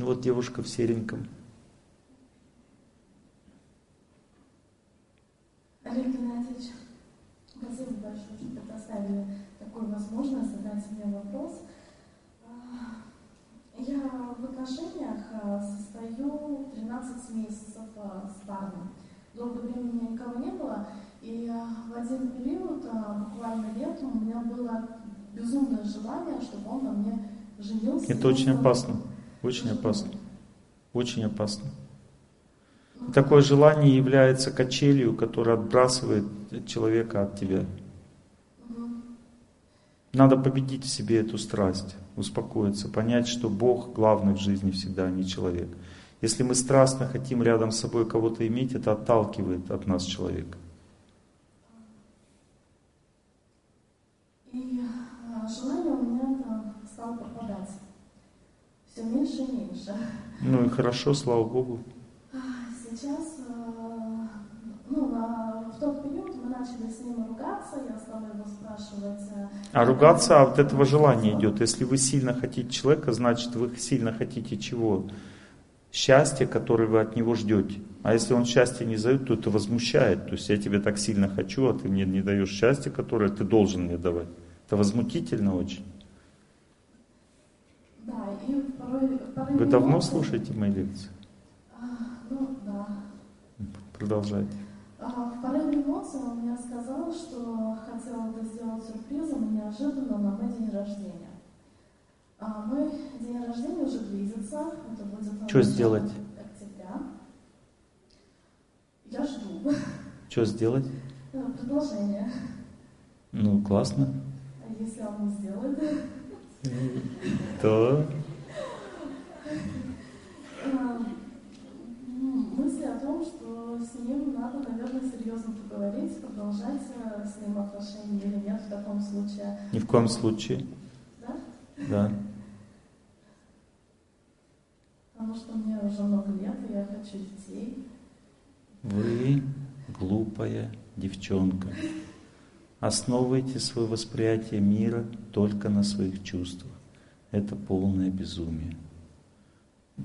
Ну вот девушка в сереньком. Олег Геннадьевич, спасибо большое, что предоставили такую возможность задать мне вопрос. А, я в отношениях а, состою 13 месяцев а, с парнем. Долгое время у меня никого не было, и в один период, буквально летом, у меня было безумное желание, чтобы он на мне женился. Это очень опасно, очень опасно, очень опасно. Такое желание является качелью, которая отбрасывает человека от тебя. Надо победить в себе эту страсть, успокоиться, понять, что Бог главный в жизни всегда, а не человек. Если мы страстно хотим рядом с собой кого-то иметь, это отталкивает от нас человека. И а, желание у меня стало пропадать. Все меньше и меньше. Ну и хорошо, слава Богу сейчас, э, ну, в тот период мы начали с ним ругаться, я стала его спрашивать. Э, а ругаться от этого желания идет. Если вы сильно хотите человека, значит вы сильно хотите чего? Счастье, которое вы от него ждете. А если он счастье не дает, то это возмущает. То есть я тебя так сильно хочу, а ты мне не даешь счастье, которое ты должен мне давать. Это возмутительно очень. Да, и Вы давно слушаете мои лекции? Ну, да. Продолжайте. А, в порыве эмоций он мне сказал, что хотел это сделать сюрпризом неожиданно на мой день рождения. А мой день рождения уже близится. Это будет Что сделать? Октября. Я жду. Что сделать? Э, предложение. Ну, классно. А если он не сделает? То? А, мысли о том, что с ним надо, наверное, серьезно поговорить, продолжать э, с ним отношения или нет в таком случае. Ни в коем случае. Да? Да. Потому что мне уже много лет, и я хочу детей. Вы глупая девчонка. Основывайте свое восприятие мира только на своих чувствах. Это полное безумие.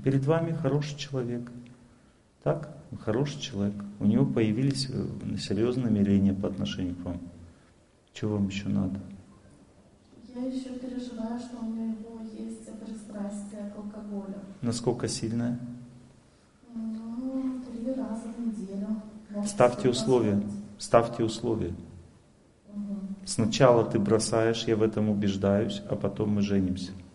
Перед вами хороший человек – так, хороший человек. У него появились э, серьезные намерения по отношению к вам. Чего вам еще надо? Я еще переживаю, что у него есть пристрастие к алкоголю. Насколько сильное? Ну, три раза в неделю. Ставьте условия. Ставьте условия. Угу. Сначала ты бросаешь, я в этом убеждаюсь, а потом мы женимся. Угу.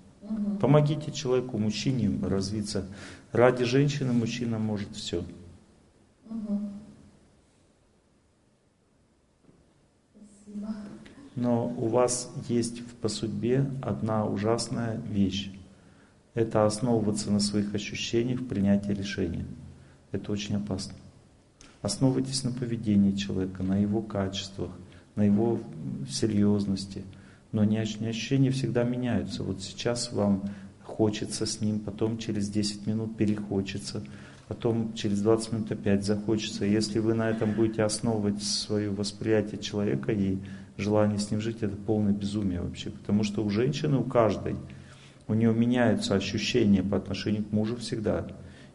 Помогите человеку, мужчине развиться. Ради женщины мужчина может все. Но у вас есть по судьбе одна ужасная вещь. Это основываться на своих ощущениях в принятии решения. Это очень опасно. Основывайтесь на поведении человека, на его качествах, на его серьезности. Но не ощущения всегда меняются. Вот сейчас вам хочется с ним, потом через 10 минут перехочется, потом через 20 минут опять захочется. Если вы на этом будете основывать свое восприятие человека и желание с ним жить, это полное безумие вообще. Потому что у женщины, у каждой, у нее меняются ощущения по отношению к мужу всегда.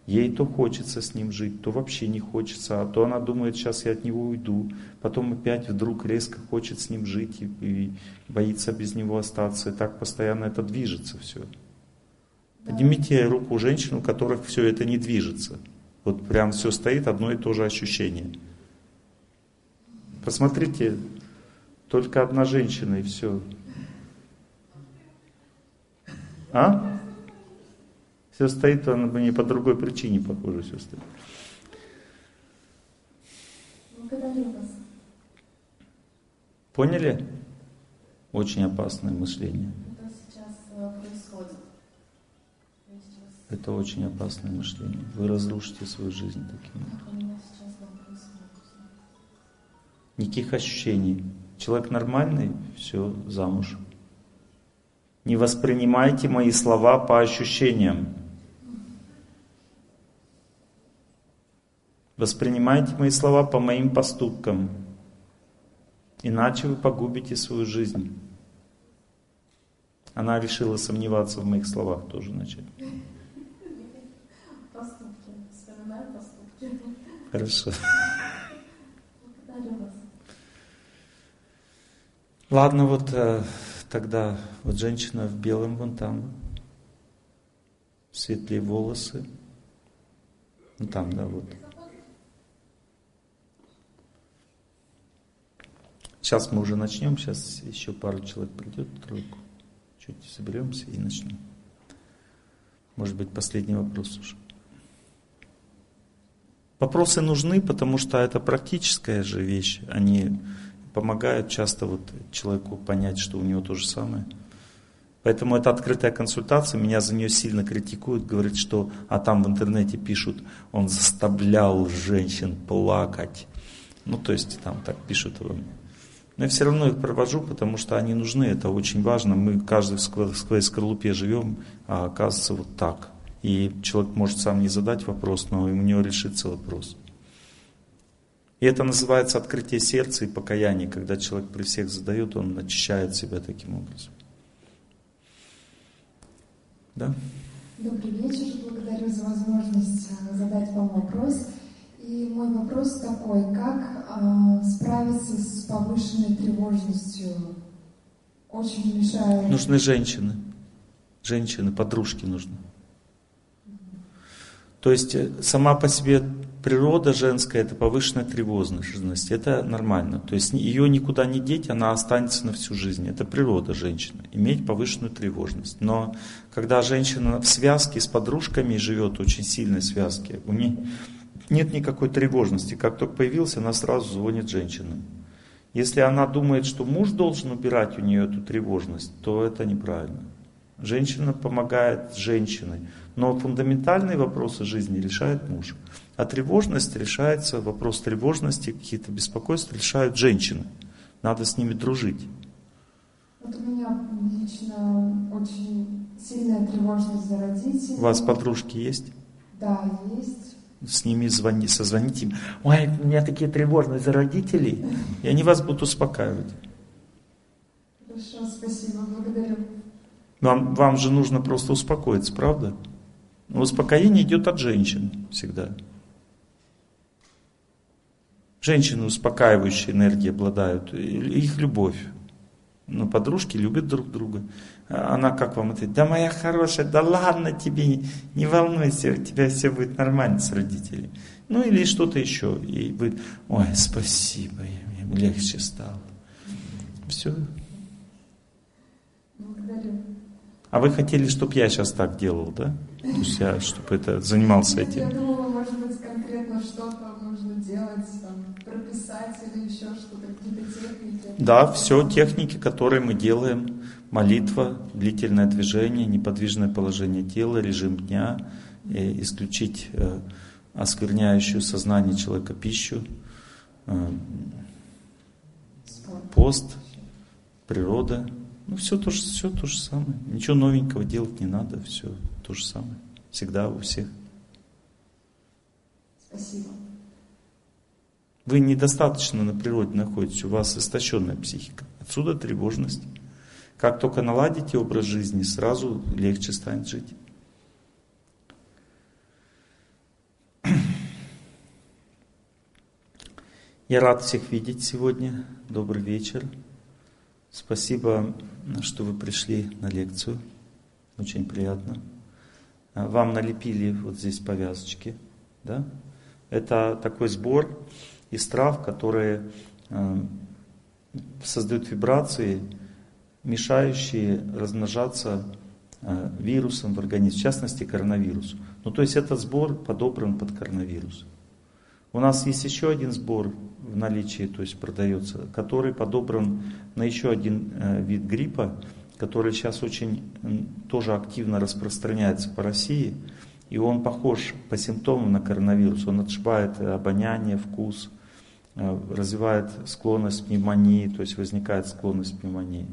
Ей то хочется с ним жить, то вообще не хочется, а то она думает, сейчас я от него уйду, потом опять вдруг резко хочет с ним жить и, и боится без него остаться, и так постоянно это движется все. Поднимите руку у женщин, у которых все это не движется. Вот прям все стоит, одно и то же ощущение. Посмотрите, только одна женщина и все. А? Все стоит, она бы не по другой причине, похоже, все стоит. Поняли? Очень опасное мышление. Это очень опасное мышление. Вы разрушите свою жизнь таким образом. Никаких ощущений. Человек нормальный, все, замуж. Не воспринимайте мои слова по ощущениям. Воспринимайте мои слова по моим поступкам. Иначе вы погубите свою жизнь. Она решила сомневаться в моих словах тоже начать. Поступки. Вспоминаю поступки. Хорошо. Благодарю вас. Ладно, вот э, тогда вот женщина в белом вон там, светлые волосы. Ну там, да, вот. Сейчас мы уже начнем, сейчас еще пару человек придет, тройку. Чуть соберемся и начнем. Может быть, последний вопрос уже. Вопросы нужны, потому что это практическая же вещь. Они помогают часто вот человеку понять, что у него то же самое. Поэтому это открытая консультация, меня за нее сильно критикуют, говорят, что, а там в интернете пишут, он заставлял женщин плакать. Ну, то есть там так пишут. Но я все равно их провожу, потому что они нужны, это очень важно. Мы каждый в своей скорлупе живем, а оказывается вот так. И человек может сам не задать вопрос, но у него решится вопрос. И это называется открытие сердца и покаяние, когда человек при всех задает, он очищает себя таким образом. Да? Добрый вечер, благодарю за возможность э, задать вам вопрос. И мой вопрос такой, как э, справиться с повышенной тревожностью? Очень мешает. Нужны женщины. Женщины, подружки нужны. То есть э, сама по себе природа женская это повышенная тревожность. Это нормально. То есть ее никуда не деть, она останется на всю жизнь. Это природа женщины. Иметь повышенную тревожность. Но когда женщина в связке с подружками живет, очень сильной связке, у нее нет никакой тревожности. Как только появился, она сразу звонит женщинам. Если она думает, что муж должен убирать у нее эту тревожность, то это неправильно. Женщина помогает женщине, но фундаментальные вопросы жизни решает муж. А тревожность решается, вопрос тревожности, какие-то беспокойства решают женщины. Надо с ними дружить. Вот у меня лично очень сильная тревожность за родителей. У вас подружки есть? Да, есть с ними звони, созвоните им. Ой, у меня такие тревожные за родителей. И они вас будут успокаивать. Хорошо, спасибо, благодарю. Вам, вам же нужно просто успокоиться, правда? Но успокоение идет от женщин всегда. Женщины успокаивающие энергией обладают, их любовь. Но подружки любят друг друга. Она как вам ответит? Да моя хорошая, да ладно тебе, не волнуйся, у тебя все будет нормально с родителями. Ну или что-то еще. И вы, ой, спасибо, мне легче стало. Все. Благодарю. А вы хотели, чтобы я сейчас так делал, да? То есть я, чтобы это занимался этим. Я думала, может быть, конкретно что-то нужно делать, там, прописать или еще что-то, какие-то техники. Да, все техники, которые мы делаем молитва, длительное движение, неподвижное положение тела, режим дня, исключить э, оскверняющую сознание человека пищу, э, пост, природа. Ну, все то, же, все то же самое. Ничего новенького делать не надо, все то же самое. Всегда у всех. Спасибо. Вы недостаточно на природе находитесь, у вас истощенная психика. Отсюда тревожность. Как только наладите образ жизни, сразу легче станет жить. Я рад всех видеть сегодня. Добрый вечер. Спасибо, что вы пришли на лекцию. Очень приятно. Вам налепили вот здесь повязочки. Да? Это такой сбор из трав, которые э, создают вибрации, мешающие размножаться э, вирусом в организме, в частности коронавирусу. Ну то есть этот сбор подобран под коронавирус. У нас есть еще один сбор в наличии, то есть продается, который подобран на еще один э, вид гриппа, который сейчас очень тоже активно распространяется по России. И он похож по симптомам на коронавирус. Он отшибает обоняние, вкус, э, развивает склонность к пневмонии, то есть возникает склонность к пневмонии.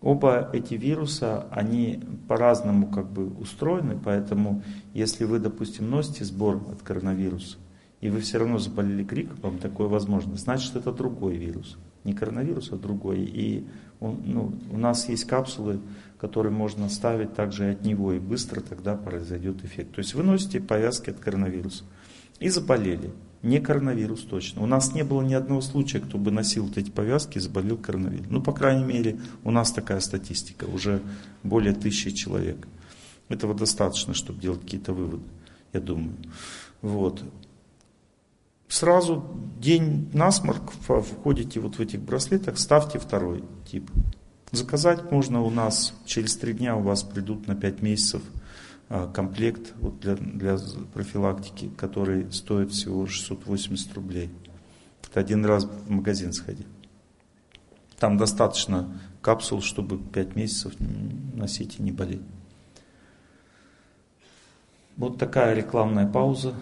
Оба эти вируса, они по-разному как бы устроены, поэтому если вы, допустим, носите сбор от коронавируса, и вы все равно заболели гриппом, такое возможно, значит это другой вирус, Не коронавирус, а другой. И он, ну, у нас есть капсулы, которые можно ставить также от него, и быстро тогда произойдет эффект. То есть вы носите повязки от коронавируса и заболели. Не коронавирус точно. У нас не было ни одного случая, кто бы носил вот эти повязки и заболел коронавирусом. Ну, по крайней мере, у нас такая статистика, уже более тысячи человек. Этого достаточно, чтобы делать какие-то выводы, я думаю. Вот. Сразу день насморк, входите вот в этих браслетах, ставьте второй тип. Заказать можно у нас, через три дня у вас придут на пять месяцев комплект вот для, для профилактики, который стоит всего 680 рублей. Это один раз в магазин сходи. Там достаточно капсул, чтобы 5 месяцев носить и не болеть. Вот такая рекламная пауза.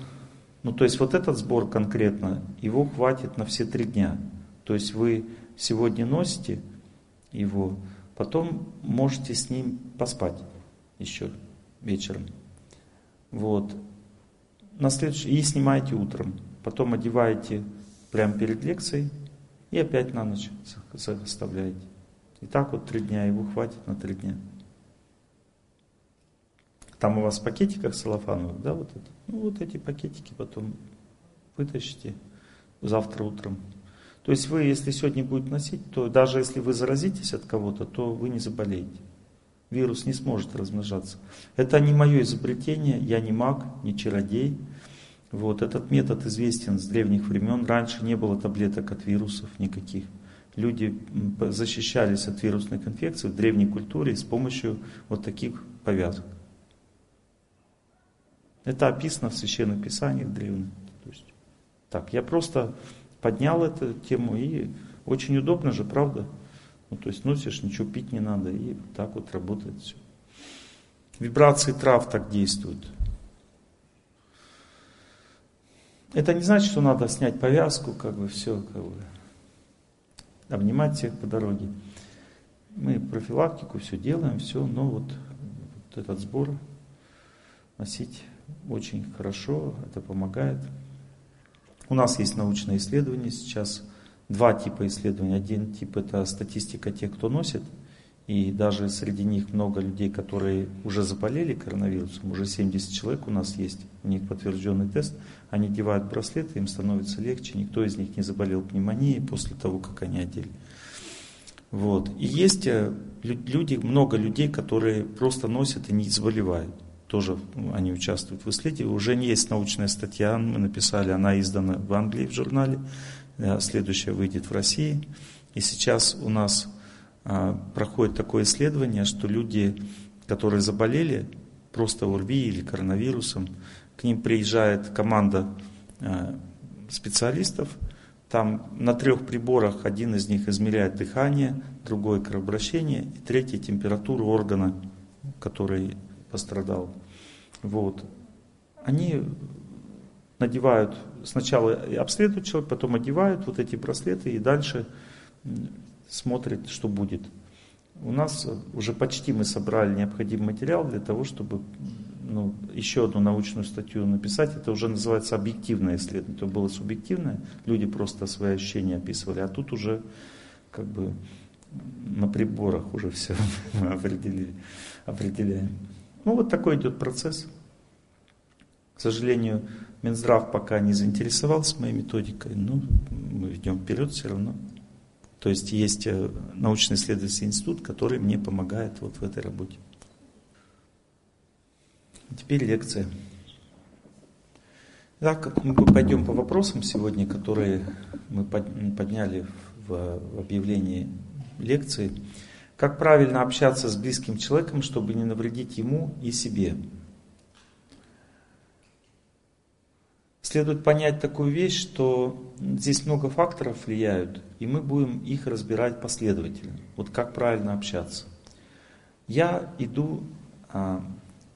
Ну, то есть вот этот сбор конкретно, его хватит на все три дня. То есть вы сегодня носите его, потом можете с ним поспать еще вечером. Вот. На следующий, и снимаете утром. Потом одеваете прямо перед лекцией и опять на ночь оставляете. И так вот три дня, его хватит на три дня. Там у вас в пакетиках целлофановых, да, вот это. Ну, вот эти пакетики потом вытащите завтра утром. То есть вы, если сегодня будете носить, то даже если вы заразитесь от кого-то, то вы не заболеете. Вирус не сможет размножаться. Это не мое изобретение, я не маг, не чародей. Вот, этот метод известен с древних времен. Раньше не было таблеток от вирусов никаких. Люди защищались от вирусных инфекций в древней культуре с помощью вот таких повязок. Это описано в Священных Писаниях древних. То есть, так, я просто поднял эту тему и очень удобно же, правда? Ну, то есть носишь, ничего пить не надо, и так вот работает все. Вибрации трав так действуют. Это не значит, что надо снять повязку, как бы все, как бы обнимать всех по дороге. Мы профилактику все делаем, все, но вот, вот этот сбор носить очень хорошо, это помогает. У нас есть научное исследование сейчас – два типа исследований. Один тип это статистика тех, кто носит, и даже среди них много людей, которые уже заболели коронавирусом, уже 70 человек у нас есть, у них подтвержденный тест, они одевают браслеты, им становится легче, никто из них не заболел пневмонией после того, как они одели. Вот. И есть э, люди, много людей, которые просто носят и не заболевают. Тоже они участвуют в исследовании. Уже есть научная статья, мы написали, она издана в Англии в журнале. Э, следующая выйдет в России. И сейчас у нас а, проходит такое исследование, что люди, которые заболели просто ОРВИ или коронавирусом, к ним приезжает команда э, специалистов, там на трех приборах один из них измеряет дыхание, другой кровообращение, и третий температуру органа, который пострадал. Вот. Они надевают, сначала обследуют человека, потом одевают вот эти браслеты и дальше смотрят, что будет. У нас уже почти мы собрали необходимый материал для того, чтобы ну, еще одну научную статью написать. Это уже называется объективное исследование. Это было субъективное, люди просто свои ощущения описывали, а тут уже как бы на приборах уже все определили, определяем. Ну вот такой идет процесс. К сожалению, Минздрав пока не заинтересовался моей методикой, но мы идем вперед все равно. То есть есть э, научно-исследовательский институт, который мне помогает вот в этой работе. Теперь лекция. Так, мы пойдем по вопросам сегодня, которые мы подняли в объявлении лекции. Как правильно общаться с близким человеком, чтобы не навредить ему и себе? Следует понять такую вещь, что здесь много факторов влияют, и мы будем их разбирать последовательно. Вот как правильно общаться. Я иду а,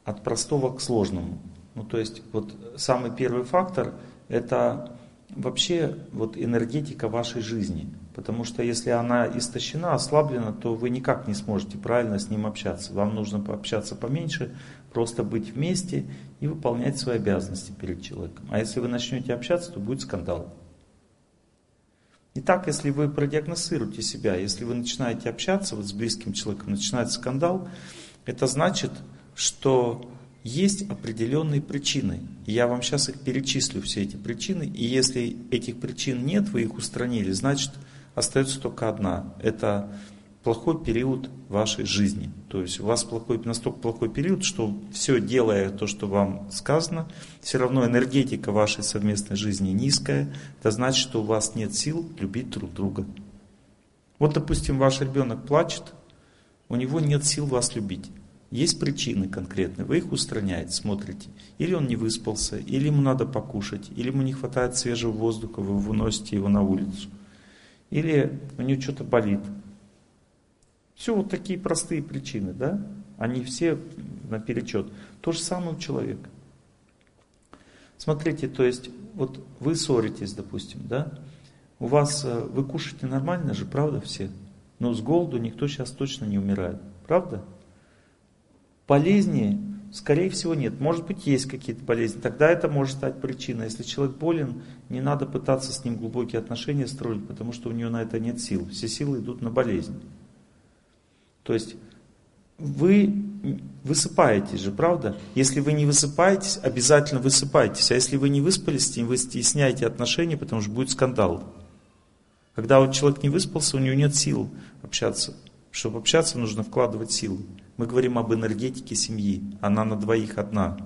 от простого к сложному. Ну, то есть, вот самый первый фактор – это вообще вот энергетика вашей жизни. Потому что если она истощена, ослаблена, то вы никак не сможете правильно с ним общаться. Вам нужно пообщаться поменьше, просто быть вместе и выполнять свои обязанности перед человеком. А если вы начнете общаться, то будет скандал. Итак, если вы продиагностируете себя, если вы начинаете общаться вот с близким человеком, начинается скандал, это значит, что есть определенные причины. Я вам сейчас их перечислю, все эти причины. И если этих причин нет, вы их устранили, значит, остается только одна. Это плохой период вашей жизни. То есть у вас плохой, настолько плохой период, что все делая то, что вам сказано, все равно энергетика вашей совместной жизни низкая. Это значит, что у вас нет сил любить друг друга. Вот, допустим, ваш ребенок плачет, у него нет сил вас любить. Есть причины конкретные, вы их устраняете, смотрите. Или он не выспался, или ему надо покушать, или ему не хватает свежего воздуха, вы выносите его на улицу. Или у него что-то болит. Все вот такие простые причины, да? Они все наперечет. То же самое у человека. Смотрите, то есть, вот вы ссоритесь, допустим, да? У вас, э, вы кушаете нормально же, правда, все? Но с голоду никто сейчас точно не умирает, правда? Болезни, скорее всего, нет. Может быть, есть какие-то болезни. Тогда это может стать причиной. Если человек болен, не надо пытаться с ним глубокие отношения строить, потому что у него на это нет сил. Все силы идут на болезнь. То есть вы высыпаетесь же, правда? Если вы не высыпаетесь, обязательно высыпайтесь. А если вы не выспались вы стесняете отношения, потому что будет скандал. Когда вот человек не выспался, у него нет сил общаться. Чтобы общаться, нужно вкладывать силы. Мы говорим об энергетике семьи. Она на двоих одна.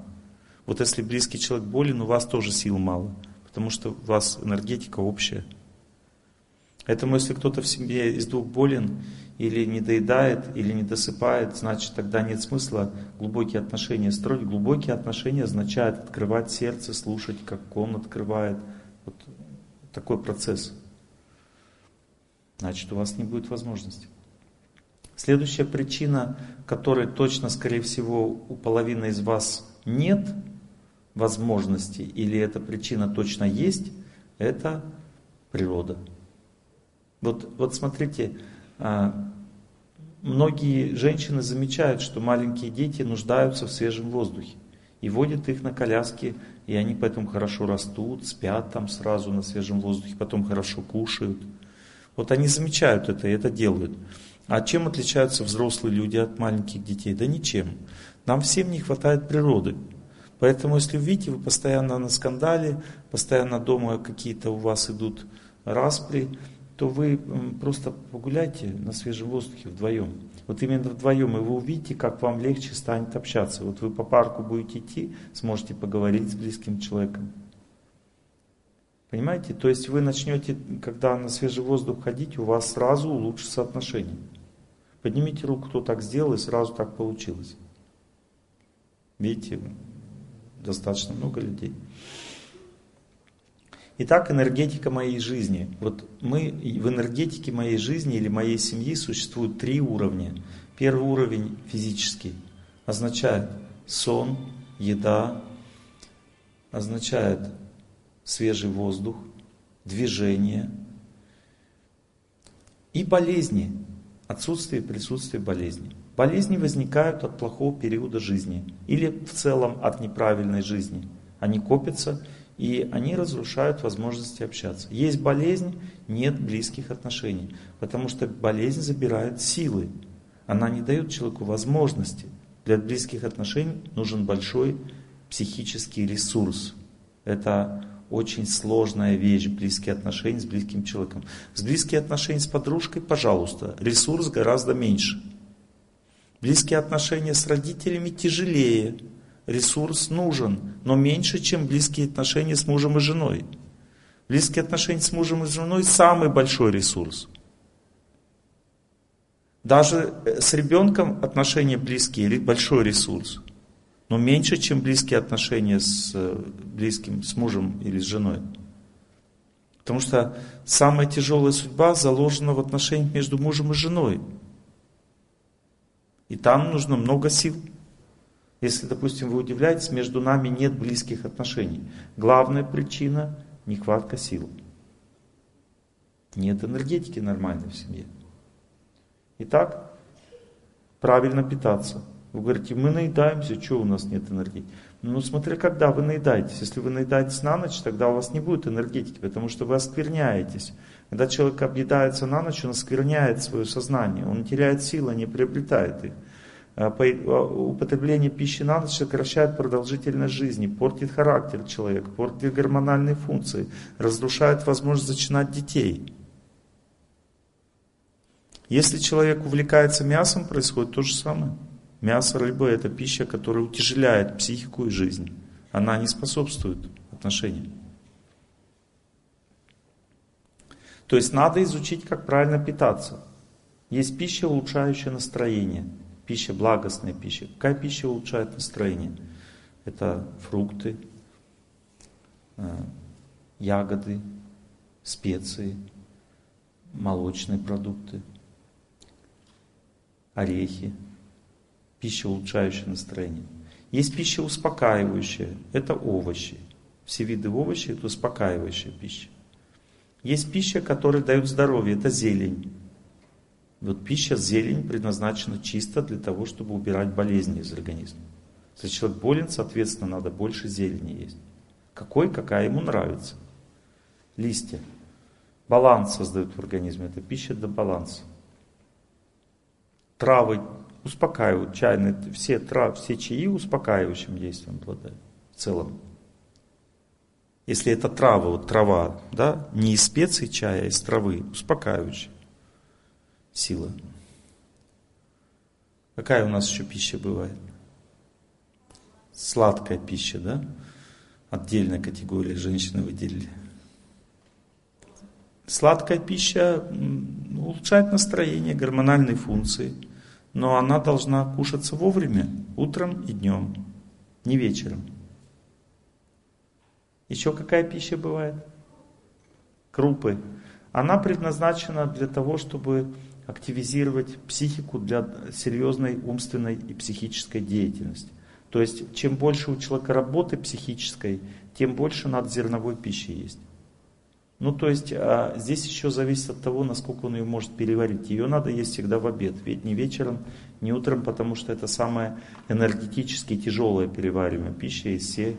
Вот если близкий человек болен, у вас тоже сил мало. Потому что у вас энергетика общая. Поэтому если кто-то в семье из двух болен, или не доедает, или не досыпает, значит тогда нет смысла глубокие отношения строить. Глубокие отношения означают открывать сердце, слушать, как он открывает. Вот такой процесс. Значит, у вас не будет возможности. Следующая причина, которой точно, скорее всего, у половины из вас нет возможности, или эта причина точно есть, это природа. Вот, вот смотрите, многие женщины замечают, что маленькие дети нуждаются в свежем воздухе. И водят их на коляске, и они поэтому хорошо растут, спят там сразу на свежем воздухе, потом хорошо кушают. Вот они замечают это и это делают. А чем отличаются взрослые люди от маленьких детей? Да ничем. Нам всем не хватает природы. Поэтому, если видите, вы постоянно на скандале, постоянно дома какие-то у вас идут распри, то вы просто погуляйте на свежем воздухе вдвоем. Вот именно вдвоем, и вы увидите, как вам легче станет общаться. Вот вы по парку будете идти, сможете поговорить с близким человеком. Понимаете? То есть вы начнете, когда на свежий воздух ходить, у вас сразу улучшится отношения. Поднимите руку, кто так сделал, и сразу так получилось. Видите, достаточно много людей. Итак, энергетика моей жизни. Вот мы в энергетике моей жизни или моей семьи существуют три уровня. Первый уровень физический означает сон, еда, означает свежий воздух, движение и болезни отсутствие и присутствие болезни. Болезни возникают от плохого периода жизни или в целом от неправильной жизни. Они копятся и они разрушают возможности общаться. Есть болезнь, нет близких отношений, потому что болезнь забирает силы. Она не дает человеку возможности. Для близких отношений нужен большой психический ресурс. Это очень сложная вещь, близкие отношения с близким человеком. С близкие отношения с подружкой, пожалуйста, ресурс гораздо меньше. Близкие отношения с родителями тяжелее, ресурс нужен, но меньше, чем близкие отношения с мужем и женой. Близкие отношения с мужем и женой самый большой ресурс. Даже э, с ребенком отношения близкие, большой ресурс но меньше, чем близкие отношения с э, близким, с мужем или с женой. Потому что самая тяжелая судьба заложена в отношениях между мужем и женой. И там нужно много сил. Если, допустим, вы удивляетесь, между нами нет близких отношений. Главная причина – нехватка сил. Нет энергетики нормальной в семье. Итак, правильно питаться – Вы говорите, мы наедаемся, что у нас нет энергии? Ну, смотря когда вы наедаетесь. Если вы наедаетесь на ночь, тогда у вас не будет энергетики, потому что вы оскверняетесь. Когда человек объедается на ночь, он оскверняет свое сознание, он теряет силы, не приобретает их. А, употребление пищи на ночь сокращает продолжительность жизни, портит характер человека, портит гормональные функции, разрушает возможность зачинать детей. Если человек увлекается мясом, происходит то же самое. Мясо, рыба – это пища, которая утяжеляет психику и жизнь. Она не способствует отношениям. То есть надо изучить, как правильно питаться. Есть пища, улучшающая настроение – пища, благостная пища. Какая пища улучшает настроение? Это фрукты, э, ягоды, специи, молочные продукты, орехи. Пища, улучшающая настроение. Есть пища успокаивающая, это овощи. Все виды овощей это успокаивающая пища. Есть пища, которая дает здоровье, это зелень. Вот пища, зелень предназначена чисто для того, чтобы убирать болезни из организма. Если человек болен, соответственно, надо больше зелени есть. Какой, какая ему нравится. Листья. Баланс создают в организме. Это пища для баланса. Травы успокаивают, чайные, все, трав, все чаи успокаивающим действием обладают в целом. Если это трава, вот трава, да, не из специй чая, а из травы, успокаивающая сила. Какая у нас еще пища бывает? Сладкая пища, да? Отдельная категория женщины выделили. Сладкая пища улучшает настроение, гормональные функции, но она должна кушаться вовремя, утром и днем, не вечером. Еще какая пища бывает? Крупы. Она предназначена для того, чтобы активизировать психику для серьезной умственной и психической деятельности. То есть, чем больше у человека работы психической, тем больше надо зерновой пищи есть. Ну, то есть, а здесь еще зависит от того, насколько он ее может переварить. Ее надо есть всегда в обед, ведь не вечером, не утром, потому что это самая энергетически тяжелая перевариваемая пища из всей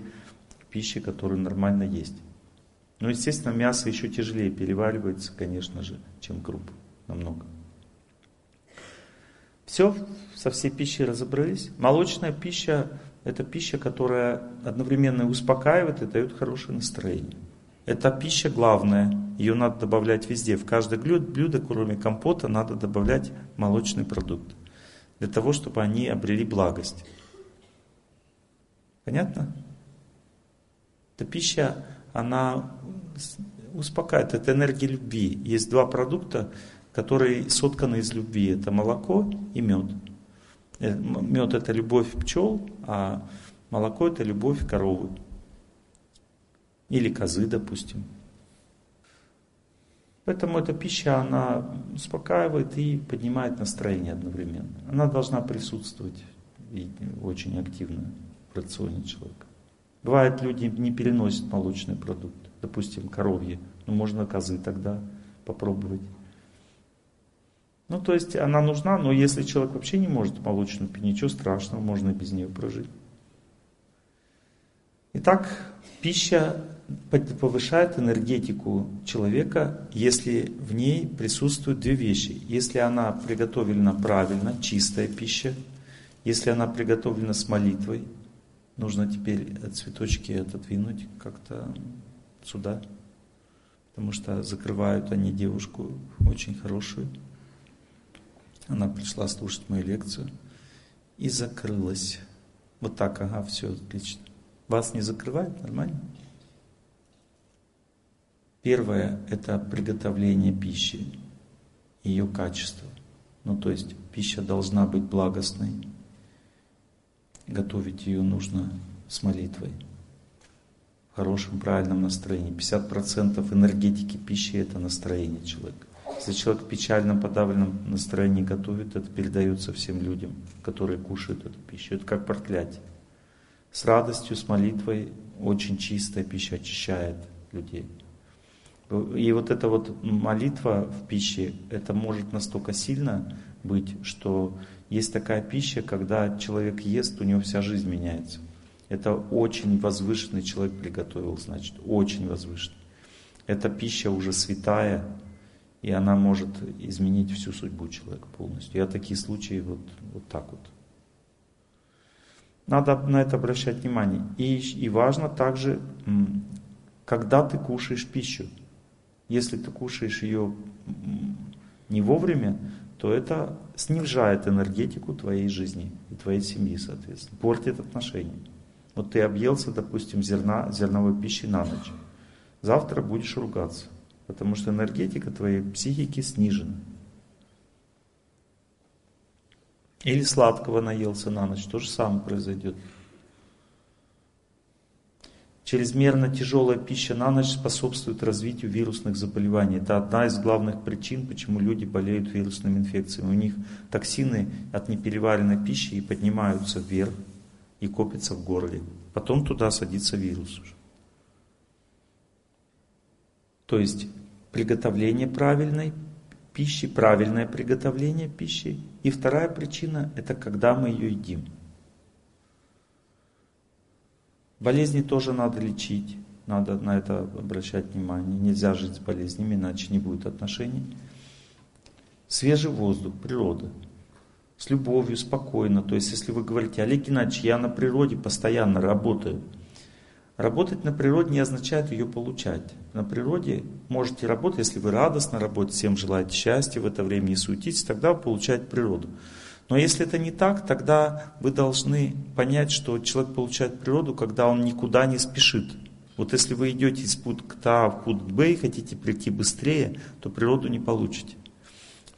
пищи, которую нормально есть. Но, естественно, мясо еще тяжелее переваривается, конечно же, чем крупы, намного. Все, со всей пищей разобрались. Молочная пища – это пища, которая одновременно успокаивает и дает хорошее настроение. Это пища главная, ее надо добавлять везде. В каждое блюдо, кроме компота, надо добавлять молочный продукт. Для того, чтобы они обрели благость. Понятно? Эта пища, она успокаивает, это энергия любви. Есть два продукта, которые сотканы из любви. Это молоко и мед. Э, мед это любовь пчел, а молоко это любовь коровы. Или козы, допустим. Поэтому эта пища, она успокаивает и поднимает настроение одновременно. Она должна присутствовать и очень активно в рационе человека. Бывает, люди не переносят молочный продукт, допустим, коровье. Ну, можно козы тогда попробовать. Ну, то есть она нужна, но если человек вообще не может молочную пить, ничего страшного, можно без нее прожить. Итак, пища повышает энергетику человека, если в ней присутствуют две вещи. Если она приготовлена правильно, чистая пища, если она приготовлена с молитвой, нужно теперь цветочки отодвинуть как-то сюда, потому что закрывают они девушку очень хорошую. Она пришла слушать мою лекцию и закрылась. Вот так, ага, все, отлично. Вас не закрывает? Нормально? Первое – это приготовление пищи, ее качество. Ну, то есть пища должна быть благостной. Готовить ее нужно с молитвой, в хорошем, правильном настроении. 50% энергетики пищи – это настроение человека. Если человек в печальном, подавленном настроении готовит, это передается всем людям, которые кушают эту пищу. Это как проклятие. С радостью, с молитвой очень чистая пища очищает людей. И вот эта вот молитва в пище, это может настолько сильно быть, что Есть такая пища, когда человек ест, у него вся жизнь меняется. Это очень возвышенный человек приготовил, значит, очень возвышенный. Эта пища уже святая, и она может изменить всю судьбу человека полностью. Я такие случаи вот, вот так вот. Надо на это обращать внимание. И, и важно также, когда ты кушаешь пищу. Если ты кушаешь ее не вовремя, то это снижает энергетику твоей жизни и твоей семьи, соответственно, портит отношения. Вот ты объелся, допустим, зерна, зерновой пищи на ночь. Завтра будешь ругаться, потому что энергетика твоей психики снижена. Или сладкого наелся на ночь, то же самое произойдет. Чрезмерно тяжелая пища на ночь способствует развитию вирусных заболеваний. Это одна из главных причин, почему люди болеют вирусными инфекциями. У них токсины от непереваренной пищи и поднимаются вверх и копятся в горле. Потом туда садится вирус уже. То есть приготовление правильной пищи, правильное приготовление пищи. И вторая причина – это когда мы ее едим. Болезни тоже надо лечить, надо на это обращать внимание. Нельзя жить с болезнями, иначе не будет отношений. Свежий воздух, природа. С любовью, спокойно. То есть, если вы говорите, Олег Геннадьевич, я на природе постоянно работаю. Работать на природе не означает ее получать. На природе можете работать, если вы радостно работаете, всем желаете счастья в это время, не суетитесь, тогда вы получаете природу. Но если это не так, тогда вы должны понять, что человек получает природу, когда он никуда не спешит. Вот если вы идете из пункта А в пункт Б и хотите прийти быстрее, то природу не получите.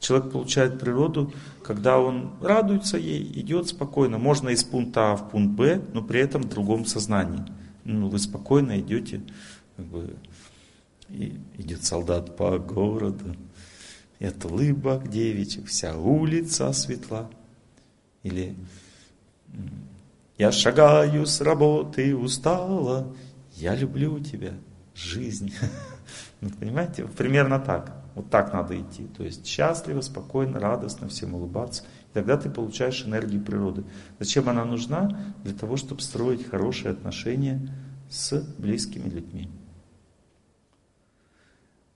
Человек получает природу, когда он радуется ей, идет спокойно. Можно из пункта А в пункт Б, но при этом в другом сознании. Ну, вы спокойно идете, как бы, и идет солдат по городу, от улыбок девичьих вся улица светла. Или я шагаю с работы устала, я люблю тебя, жизнь. Ну, понимаете, примерно так. Вот так надо идти. То есть счастливо, спокойно, радостно, всем улыбаться. Тогда ты получаешь энергию природы. Зачем она нужна? Для того, чтобы строить хорошие отношения с близкими людьми.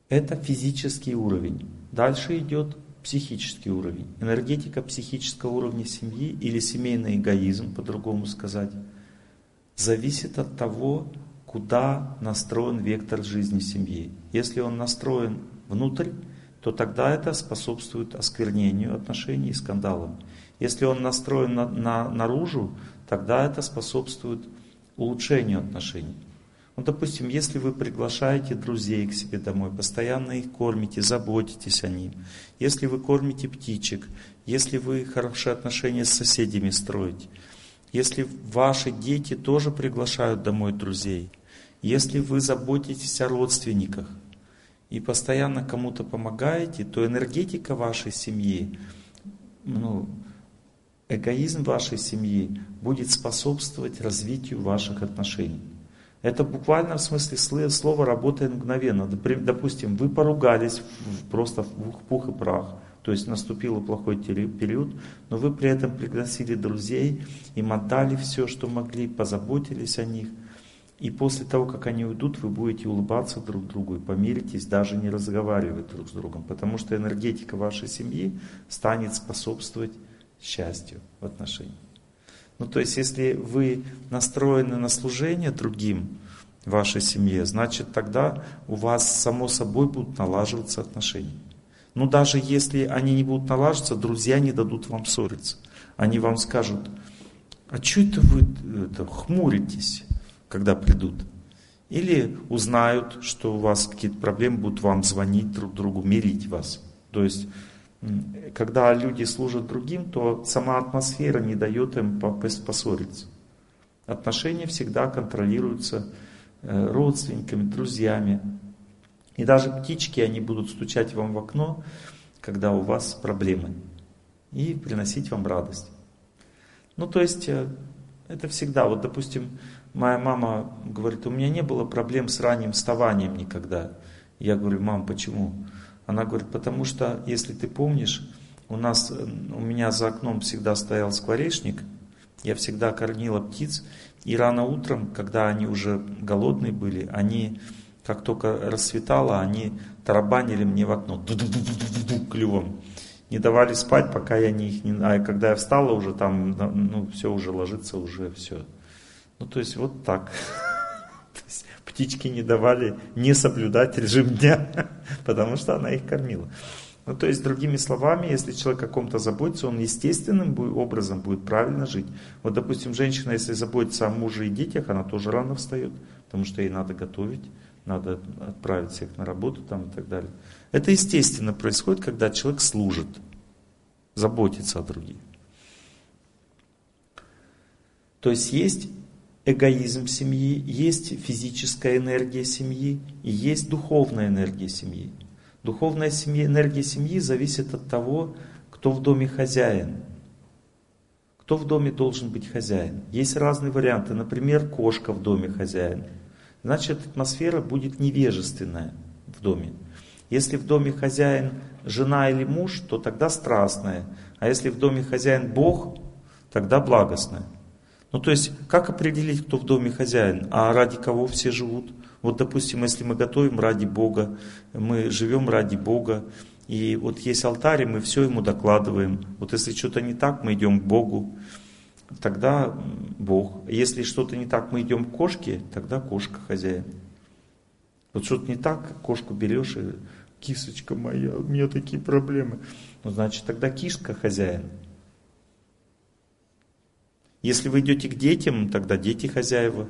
Это физический уровень. Дальше идет психический уровень, энергетика психического уровня семьи или семейный эгоизм, по-другому сказать, зависит от того, куда настроен вектор жизни семьи. Если он настроен внутрь, то тогда это способствует осквернению отношений и скандалам. Если он настроен на, на, наружу, тогда это способствует улучшению отношений. Ну, допустим, если вы приглашаете друзей к себе домой, постоянно их кормите, заботитесь о них, если вы кормите птичек, если вы хорошие отношения с соседями строите, если ваши дети тоже приглашают домой друзей, если вы заботитесь о родственниках и постоянно кому-то помогаете, то энергетика вашей семьи, ну, эгоизм вашей семьи будет способствовать развитию ваших отношений. Это буквально в смысле слова работает мгновенно. Допустим, вы поругались просто в пух и прах. То есть наступил плохой период, но вы при этом пригласили друзей, им отдали все, что могли, позаботились о них. И после того, как они уйдут, вы будете улыбаться друг другу и помиритесь, даже не разговаривать друг с другом. Потому что энергетика вашей семьи станет способствовать счастью в отношениях. Ну, то есть, если вы настроены на служение другим, вашей семье, значит, тогда у вас само собой будут налаживаться отношения. Но даже если они не будут налаживаться, друзья не дадут вам ссориться. Они вам скажут, а что это вы это, хмуритесь, когда придут? Или узнают, что у вас какие-то проблемы, будут вам звонить друг другу, мирить вас. То есть когда люди служат другим, то сама атмосфера не дает им поссориться. Отношения всегда контролируются э, родственниками, друзьями. И даже птички, они будут стучать вам в окно, когда у вас проблемы, и приносить вам радость. Ну, то есть, э, это всегда, вот, допустим, моя мама говорит, у меня не было проблем с ранним вставанием никогда. Я говорю, мам, почему? Она говорит, потому что, если ты помнишь, у нас, у меня за окном всегда стоял скворечник, я всегда кормила птиц, и рано утром, когда они уже голодные были, они, как только расцветало, они тарабанили мне в окно клювом. Не давали спать, пока я не их не... А когда я встала уже там, ну, все уже ложится, уже все. Ну, то есть вот так. птички не давали не соблюдать режим дня, потому что она их кормила. Ну, то есть, другими словами, если человек о ком-то заботится, он естественным образом будет правильно жить. Вот, допустим, женщина, если заботится о муже и детях, она тоже рано встает, потому что ей надо готовить, надо отправить всех на работу там, и так далее. Это естественно происходит, когда человек служит, заботится о других. То есть есть эгоизм семьи, есть физическая энергия семьи и есть духовная энергия семьи. Духовная семья, энергия семьи зависит от того, кто в доме хозяин. Кто в доме должен быть хозяин? Есть разные варианты. Например, кошка в доме хозяин. Значит, атмосфера будет невежественная в доме. Если в доме хозяин жена или муж, то тогда страстная. А если в доме хозяин Бог, тогда благостная. Ну то есть, как определить, кто в доме хозяин, а ради кого все живут? Вот, допустим, если мы готовим ради Бога, мы живем ради Бога, и вот есть алтарь, и мы все ему докладываем. Вот если что-то не так, мы идем к Богу, тогда Бог. Если что-то не так, мы идем к кошке, тогда кошка хозяин. Вот что-то не так, кошку берешь и кисочка моя, у меня такие проблемы. Ну, значит, тогда кишка хозяин. Если вы идете к детям, тогда дети хозяева.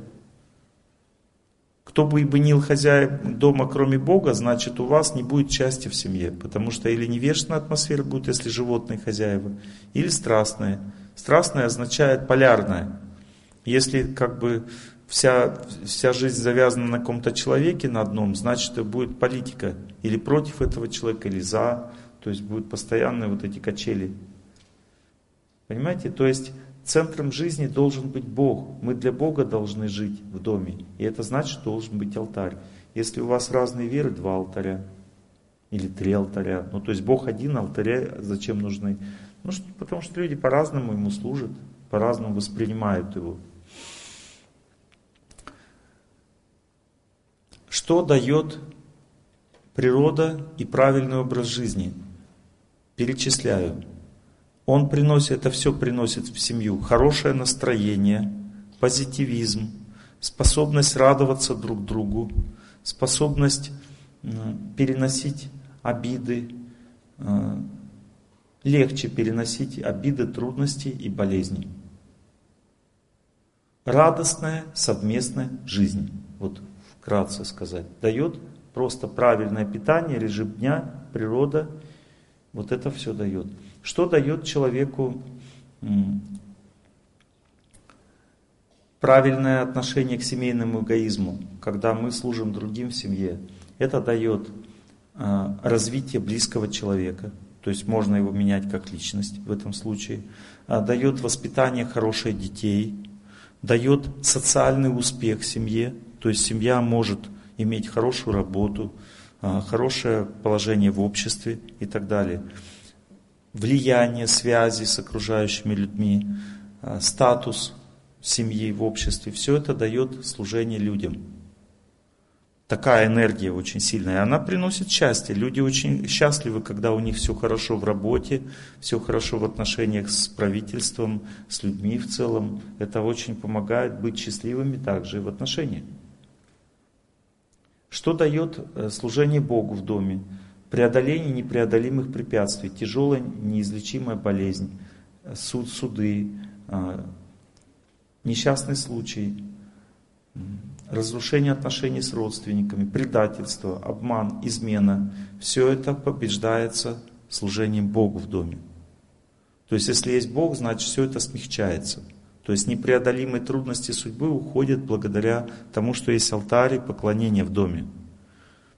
Кто бы и бынил хозяев дома, кроме Бога, значит у вас не будет счастья в семье. Потому что или невежественная атмосфера будет, если животные хозяева, или страстная. Страстная означает полярная. Если как бы вся, вся жизнь завязана на каком-то человеке, на одном, значит это будет политика. Или против этого человека, или за. То есть будут постоянные вот эти качели. Понимаете? То есть Центром жизни должен быть Бог. Мы для Бога должны жить в доме. И это значит, должен быть алтарь. Если у вас разные веры, два алтаря. Или три алтаря. Ну, то есть Бог один, алтаря зачем нужны? Ну, что, потому что люди по-разному ему служат, по-разному воспринимают его. Что дает природа и правильный образ жизни? Перечисляю. Он приносит, это все приносит в семью хорошее настроение, позитивизм, способность радоваться друг другу, способность переносить обиды, э, легче переносить обиды, трудности и болезни. Радостная совместная жизнь, вот вкратце сказать, дает просто правильное питание, режим дня, природа, вот это все дает. Что дает человеку правильное отношение к семейному эгоизму, когда мы служим другим в семье? Это дает а, развитие близкого человека, то есть можно его менять как личность в этом случае, а, дает воспитание хороших детей, дает социальный успех семье, то есть семья может иметь хорошую работу, а, хорошее положение в обществе и так далее влияние, связи с окружающими людьми, а, статус семьи в обществе, все это дает служение людям. Такая энергия очень сильная, она приносит счастье. Люди очень счастливы, когда у них все хорошо в работе, все хорошо в отношениях с правительством, с людьми в целом. Это очень помогает быть счастливыми также и в отношениях. Что дает э, служение Богу в доме? Преодоление непреодолимых препятствий, тяжелая неизлечимая болезнь, суд, суды, а, несчастный случай, разрушение отношений с родственниками, предательство, обман, измена, все это побеждается служением Богу в доме. То есть, если есть Бог, значит, все это смягчается. То есть, непреодолимые трудности судьбы уходят благодаря тому, что есть алтарь и поклонение в доме.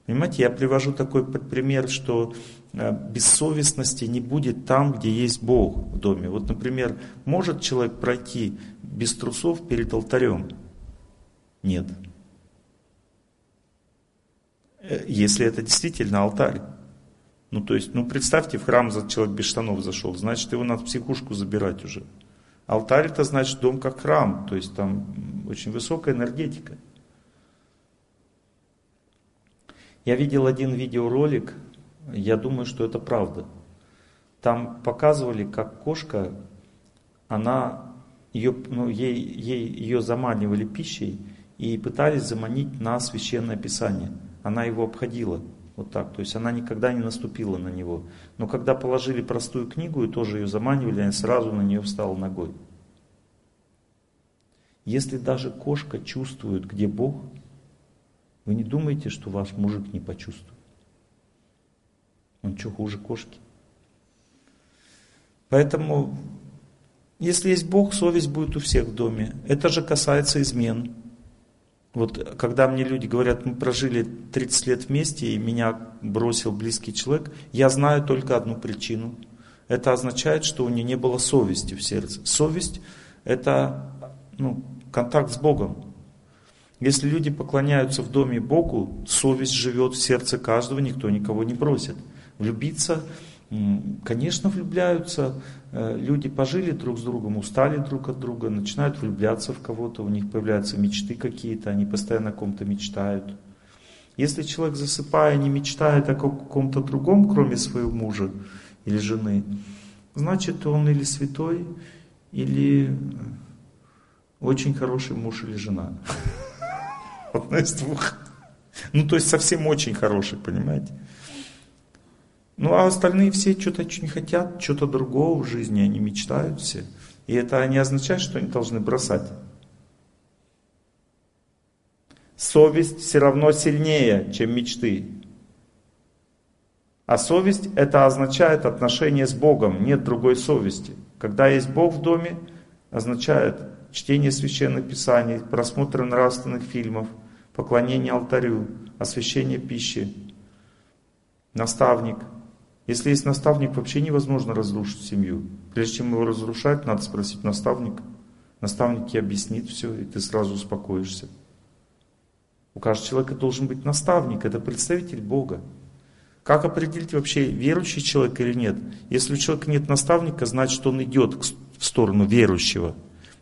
Понимаете, я привожу такой пример, что э, бессовестности не будет там, где есть Бог в доме. Вот, например, может человек пройти без трусов перед алтарем? Нет. Э, если это действительно алтарь. Ну, то есть, ну, представьте, в храм человек без штанов зашел, значит, его надо в психушку забирать уже. Алтарь это значит дом как храм, то есть там очень высокая энергетика. Я видел один видеоролик, я думаю, что это правда. Там показывали, как кошка, она, ее, ну, ей, ей, ее заманивали пищей и пытались заманить на священное писание. Она его обходила. Вот так. То есть она никогда не наступила на него. Но когда положили простую книгу и тоже ее заманивали, она сразу на нее встала ногой. Если даже кошка чувствует, где Бог, вы не думаете, что ваш мужик не почувствует? Он что, хуже кошки? Поэтому, если есть Бог, совесть будет у всех в доме. Это же касается измен. Вот когда мне люди говорят, мы прожили 30 лет вместе, и меня бросил близкий человек, я знаю только одну причину. Это означает, что у нее не было совести в сердце. Совесть – это ну, контакт с Богом. Если люди поклоняются в доме Богу, совесть живет в сердце каждого, никто никого не бросит. Влюбиться Конечно, влюбляются, э, люди пожили друг с другом, устали друг от друга, начинают влюбляться в кого-то, у них появляются мечты какие-то, они постоянно о ком-то мечтают. Если человек засыпая не мечтает о каком-то другом, кроме своего мужа или жены, значит он или святой, или очень хороший муж или жена. Одно из двух. Ну, то есть совсем очень хороший, понимаете? Ну а остальные все что-то очень хотят, что-то другого в жизни, они мечтают все. И это не означает, что они должны бросать. Совесть все равно сильнее, чем мечты. А совесть это означает отношение с Богом, нет другой совести. Когда есть Бог в доме, означает чтение священных писаний, просмотр нравственных фильмов, поклонение алтарю, освящение пищи, наставник – если есть наставник, вообще невозможно разрушить семью. Прежде чем его разрушать, надо спросить наставника. Наставник тебе объяснит все, и ты сразу успокоишься. У каждого человека должен быть наставник, это представитель Бога. Как определить вообще, верующий человек или нет? Если у человека нет наставника, значит он идет в сторону верующего.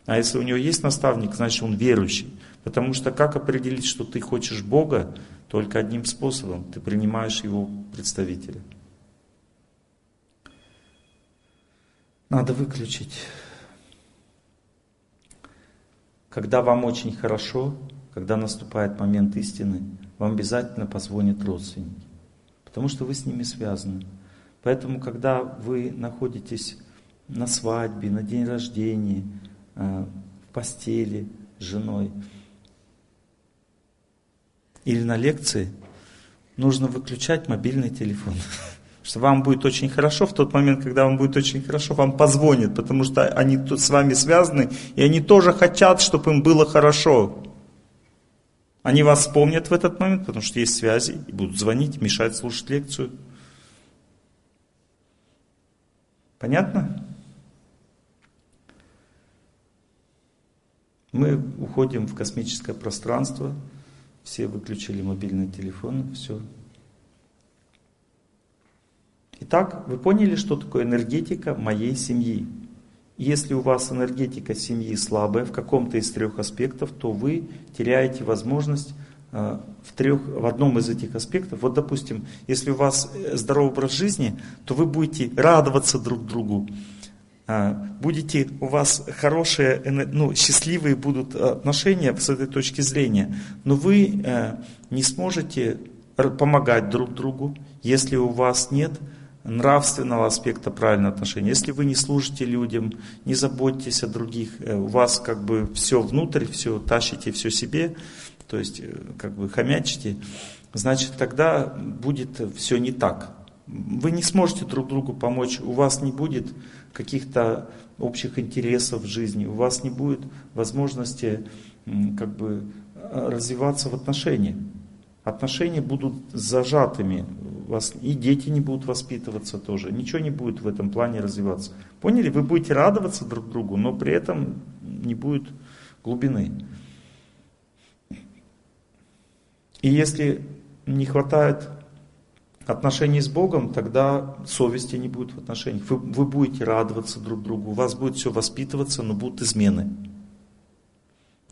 А если у него есть наставник, значит он верующий. Потому что как определить, что ты хочешь Бога? Только одним способом. Ты принимаешь его представителя. Надо выключить. Когда вам очень хорошо, когда наступает момент истины, вам обязательно позвонят родственники. Потому что вы с ними связаны. Поэтому, когда вы находитесь на свадьбе, на день рождения, э, в постели с женой или на лекции, нужно выключать мобильный телефон. что вам будет очень хорошо, в тот момент, когда вам будет очень хорошо, вам позвонят, потому что они с вами связаны, и они тоже хотят, чтобы им было хорошо. Они вас вспомнят в этот момент, потому что есть связи, и будут звонить, мешать слушать лекцию. Понятно? Мы уходим в космическое пространство, все выключили мобильный телефон, все, Итак, вы поняли, что такое энергетика моей семьи? Если у вас энергетика семьи слабая в каком-то из трех аспектов, то вы теряете возможность э, в, трех, в одном из этих аспектов. Вот, допустим, если у вас э, здоровый образ жизни, то вы будете радоваться друг другу, будете у вас хорошие, ну, счастливые будут отношения с этой точки зрения, но вы не сможете помогать друг другу, если у вас нет нравственного аспекта правильного отношения. Если вы не служите людям, не заботитесь о других, э, у вас как бы все внутрь, все тащите, все себе, то есть э, как бы хомячите, значит тогда будет все не так. Вы не сможете друг другу помочь, у вас не будет каких-то общих интересов в жизни, у вас не будет возможности как бы э, развиваться в отношениях. Отношения будут зажатыми, вас, и дети не будут воспитываться тоже, ничего не будет в этом плане развиваться. Поняли? Вы будете радоваться друг другу, но при этом не будет глубины. И если не хватает отношений с Богом, тогда совести не будет в отношениях. Вы, вы будете радоваться друг другу, у вас будет все воспитываться, но будут измены.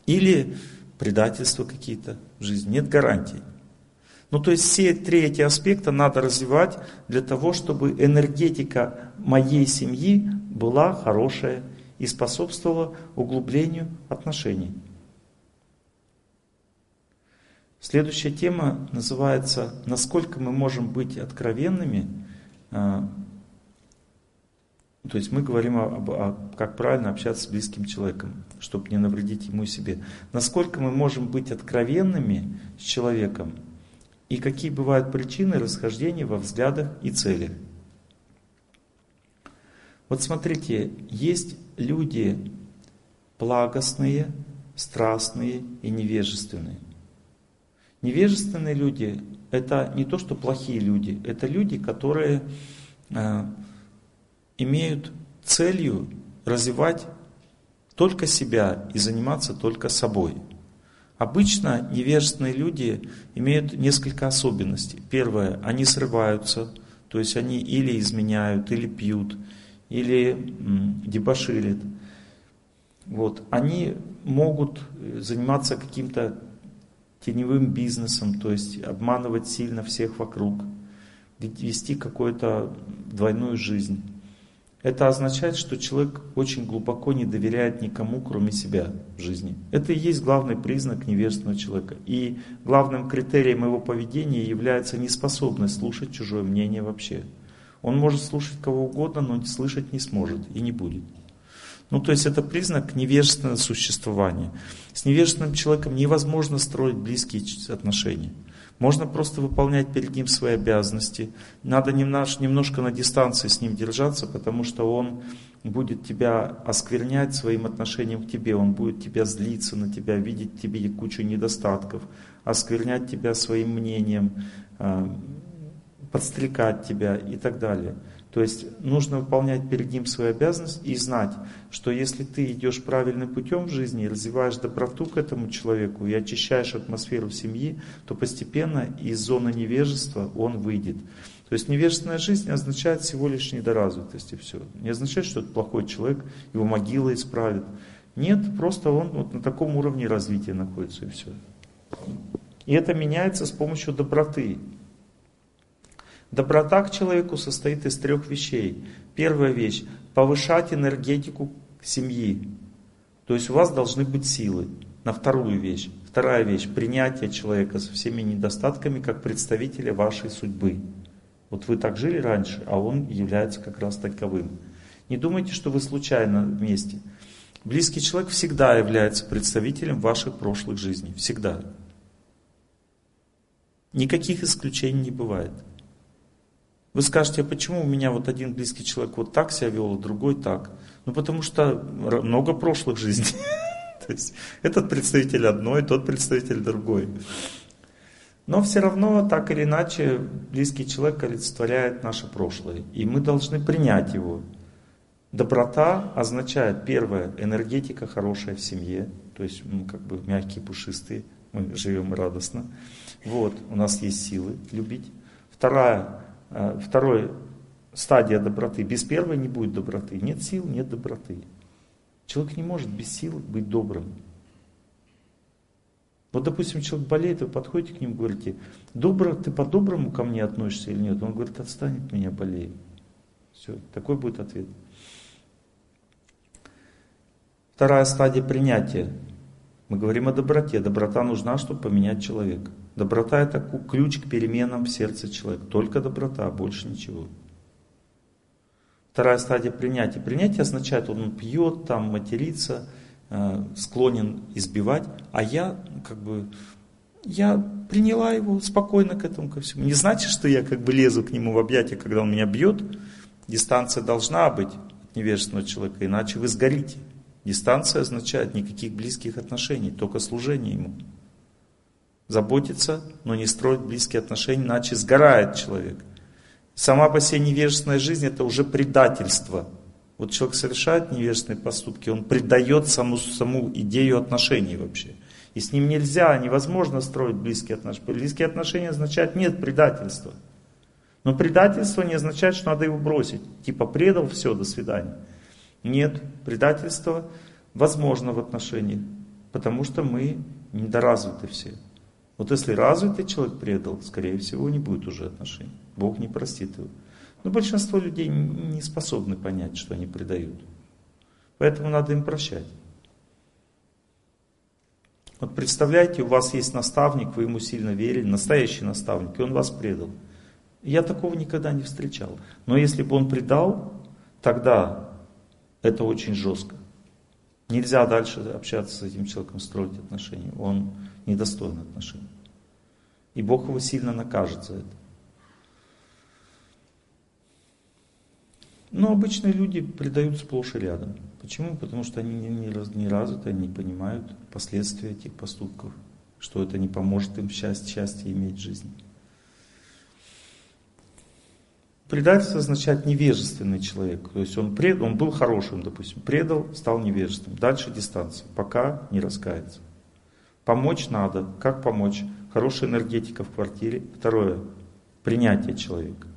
Или предательства какие-то в жизни. Нет гарантий. Ну, то есть все три эти аспекта надо развивать для того, чтобы энергетика моей семьи была хорошая и способствовала углублению отношений. Следующая тема называется «Насколько мы можем быть откровенными?» а, То есть мы говорим об, о, как правильно общаться с близким человеком, чтобы не навредить ему и себе. Насколько мы можем быть откровенными с человеком – и какие бывают причины расхождения во взглядах и целях. Вот смотрите, есть люди благостные, страстные и невежественные. Невежественные люди – это не то, что плохие люди, это люди, которые э, имеют целью развивать только себя и заниматься только собой – Обычно невежественные люди имеют несколько особенностей. Первое, они срываются, то есть они или изменяют, или пьют, или дебоширят. Вот. Они могут заниматься каким-то теневым бизнесом, то есть обманывать сильно всех вокруг, вести какую-то двойную жизнь. Это означает, что человек очень глубоко не доверяет никому, кроме себя в жизни. Это и есть главный признак невежественного человека. И главным критерием его поведения является неспособность слушать чужое мнение вообще. Он может слушать кого угодно, но слышать не сможет и не будет. Ну, то есть это признак невежественного существования. С невежественным человеком невозможно строить близкие отношения. Можно просто выполнять перед ним свои обязанности. Надо немножко на дистанции с ним держаться, потому что он будет тебя осквернять своим отношением к тебе, он будет тебя злиться на тебя, видеть тебе кучу недостатков, осквернять тебя своим мнением, а, подстрекать тебя и так далее. То есть нужно выполнять перед ним свою обязанность и знать, что если ты идешь правильным путем в жизни, развиваешь доброту к этому человеку и очищаешь атмосферу семьи, то постепенно из зоны невежества он выйдет. То есть невежественная жизнь означает всего лишь недоразвитость и все. Не означает, что это плохой человек, его могила исправит. Нет, просто он вот на таком уровне развития находится и все. И это меняется с помощью доброты. Доброта к человеку состоит из трех вещей. Первая вещь – повышать энергетику семьи. То есть у вас должны быть силы. На вторую вещь. Вторая вещь – принятие человека со всеми недостатками как представителя вашей судьбы. Вот вы так жили раньше, а он является как раз таковым. Не думайте, что вы случайно вместе. Близкий человек всегда является представителем ваших прошлых жизней. Всегда. Никаких исключений не бывает. Вы скажете, а почему у меня вот один близкий человек вот так себя вел, а другой так? Ну потому что много прошлых жизней. То есть этот представитель одной, тот представитель другой. Но все равно, так или иначе, близкий человек олицетворяет наше прошлое. И мы должны принять его. Доброта означает, первое, энергетика хорошая в семье. То есть мы как бы мягкие, пушистые, мы живем радостно. Вот, у нас есть силы любить. Вторая, Э, второй стадия доброты. Без первой не будет доброты. Нет сил, нет доброты. Человек не может без сил быть добрым. Вот, допустим, человек болеет, вы подходите к нему, говорите, добро, ты по-доброму ко мне относишься или нет? Он говорит, отстань от меня, болею. Все, такой будет ответ. Вторая стадия принятия. Мы говорим о доброте. Доброта нужна, чтобы поменять человека. Доброта это ключ к переменам в сердце человека. Только доброта, больше ничего. Вторая стадия принятия. Принятие означает, он пьет, там матерится, э, склонен избивать, а я как бы я приняла его спокойно к этому ко всему. Не значит, что я как бы лезу к нему в объятия, когда он меня бьет. Дистанция должна быть от невежественного человека, иначе вы сгорите. Дистанция означает никаких близких отношений, только служение ему. Заботиться, но не строить близкие отношения, иначе сгорает человек. Сама по себе невежественная жизнь это уже предательство. Вот человек совершает невежественные поступки, он предает саму, саму идею отношений вообще. И с ним нельзя, невозможно строить близкие отношения. Близкие отношения означают нет предательства. Но предательство не означает, что надо его бросить. Типа предал, все, до свидания. Нет, предательство возможно в отношениях, потому что мы недоразвиты все. Вот если развитый человек предал, скорее всего, не будет уже отношений. Бог не простит его. Но большинство людей не способны понять, что они предают. Поэтому надо им прощать. Вот представляете, у вас есть наставник, вы ему сильно верили, настоящий наставник, и он вас предал. Я такого никогда не встречал. Но если бы он предал, тогда это очень жестко. Нельзя дальше общаться с этим человеком, строить отношения. Он недостоин отношений. И Бог его сильно накажет за это. Но обычные люди предают сплошь и рядом. Почему? Потому что они не, не, развиты, они не понимают последствия этих поступков, что это не поможет им счастье, счастье иметь в жизни. Предательство означает невежественный человек. То есть он, пред, он был хорошим, допустим, предал, стал невежественным. Дальше дистанция, пока не раскается. Помочь надо. Как помочь? Хорошая энергетика в квартире. Второе, принятие человека.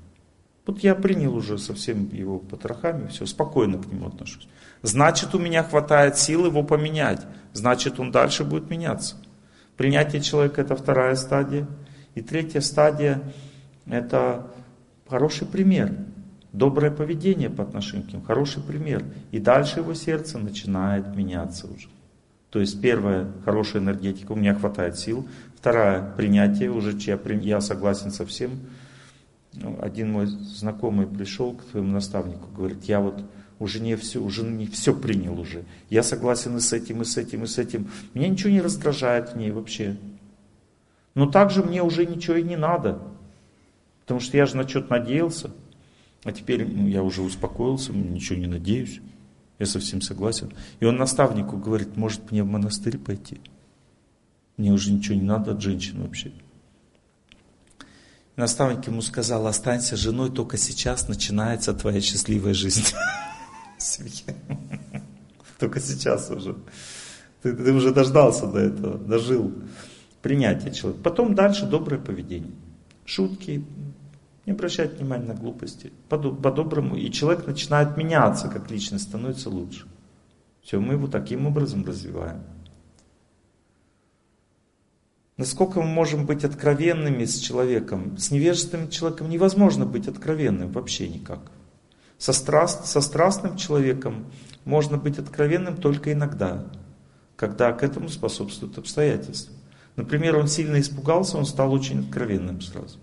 Вот я принял уже со всеми его потрохами, все, спокойно к нему отношусь. Значит, у меня хватает сил его поменять. Значит, он дальше будет меняться. Принятие человека это вторая стадия. И третья стадия это Хороший пример. Доброе поведение по отношению к ним. Хороший пример. И дальше его сердце начинает меняться уже. То есть первое, хорошая энергетика, у меня хватает сил. Вторая, принятие, уже я, я согласен со всем. Ну, один мой знакомый пришел к своему наставнику, говорит, я вот уже не все, уже не все принял уже. Я согласен и с этим, и с этим, и с этим. Меня ничего не раздражает в ней вообще. Но также мне уже ничего и не надо. Потому что я же на что-то надеялся, а теперь ну, я уже успокоился, ничего не надеюсь. Я совсем согласен. И он наставнику говорит, может мне в монастырь пойти? Мне уже ничего не надо от женщин вообще. Наставник ему сказал, останься женой, только сейчас начинается твоя счастливая жизнь. Только сейчас уже. Ты, ты уже дождался до этого, дожил. Принятие человека. Потом дальше доброе поведение. Шутки, не обращать внимания на глупости. По-доброму. И человек начинает меняться как личность, становится лучше. Все, мы его таким образом развиваем. Насколько мы можем быть откровенными с человеком? С невежественным человеком невозможно быть откровенным вообще никак. Со, страст, со страстным человеком можно быть откровенным только иногда, когда к этому способствуют обстоятельства. Например, он сильно испугался, он стал очень откровенным сразу.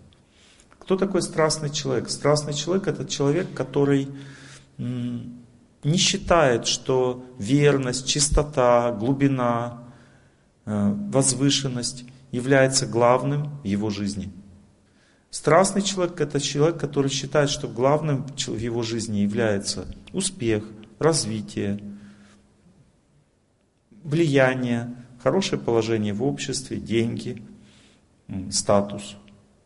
Кто такой страстный человек? Страстный человек это человек, который не считает, что верность, чистота, глубина, э, возвышенность является главным в его жизни. Страстный человек это человек, который считает, что главным в его жизни является успех, развитие, влияние, хорошее положение в обществе, деньги, статус.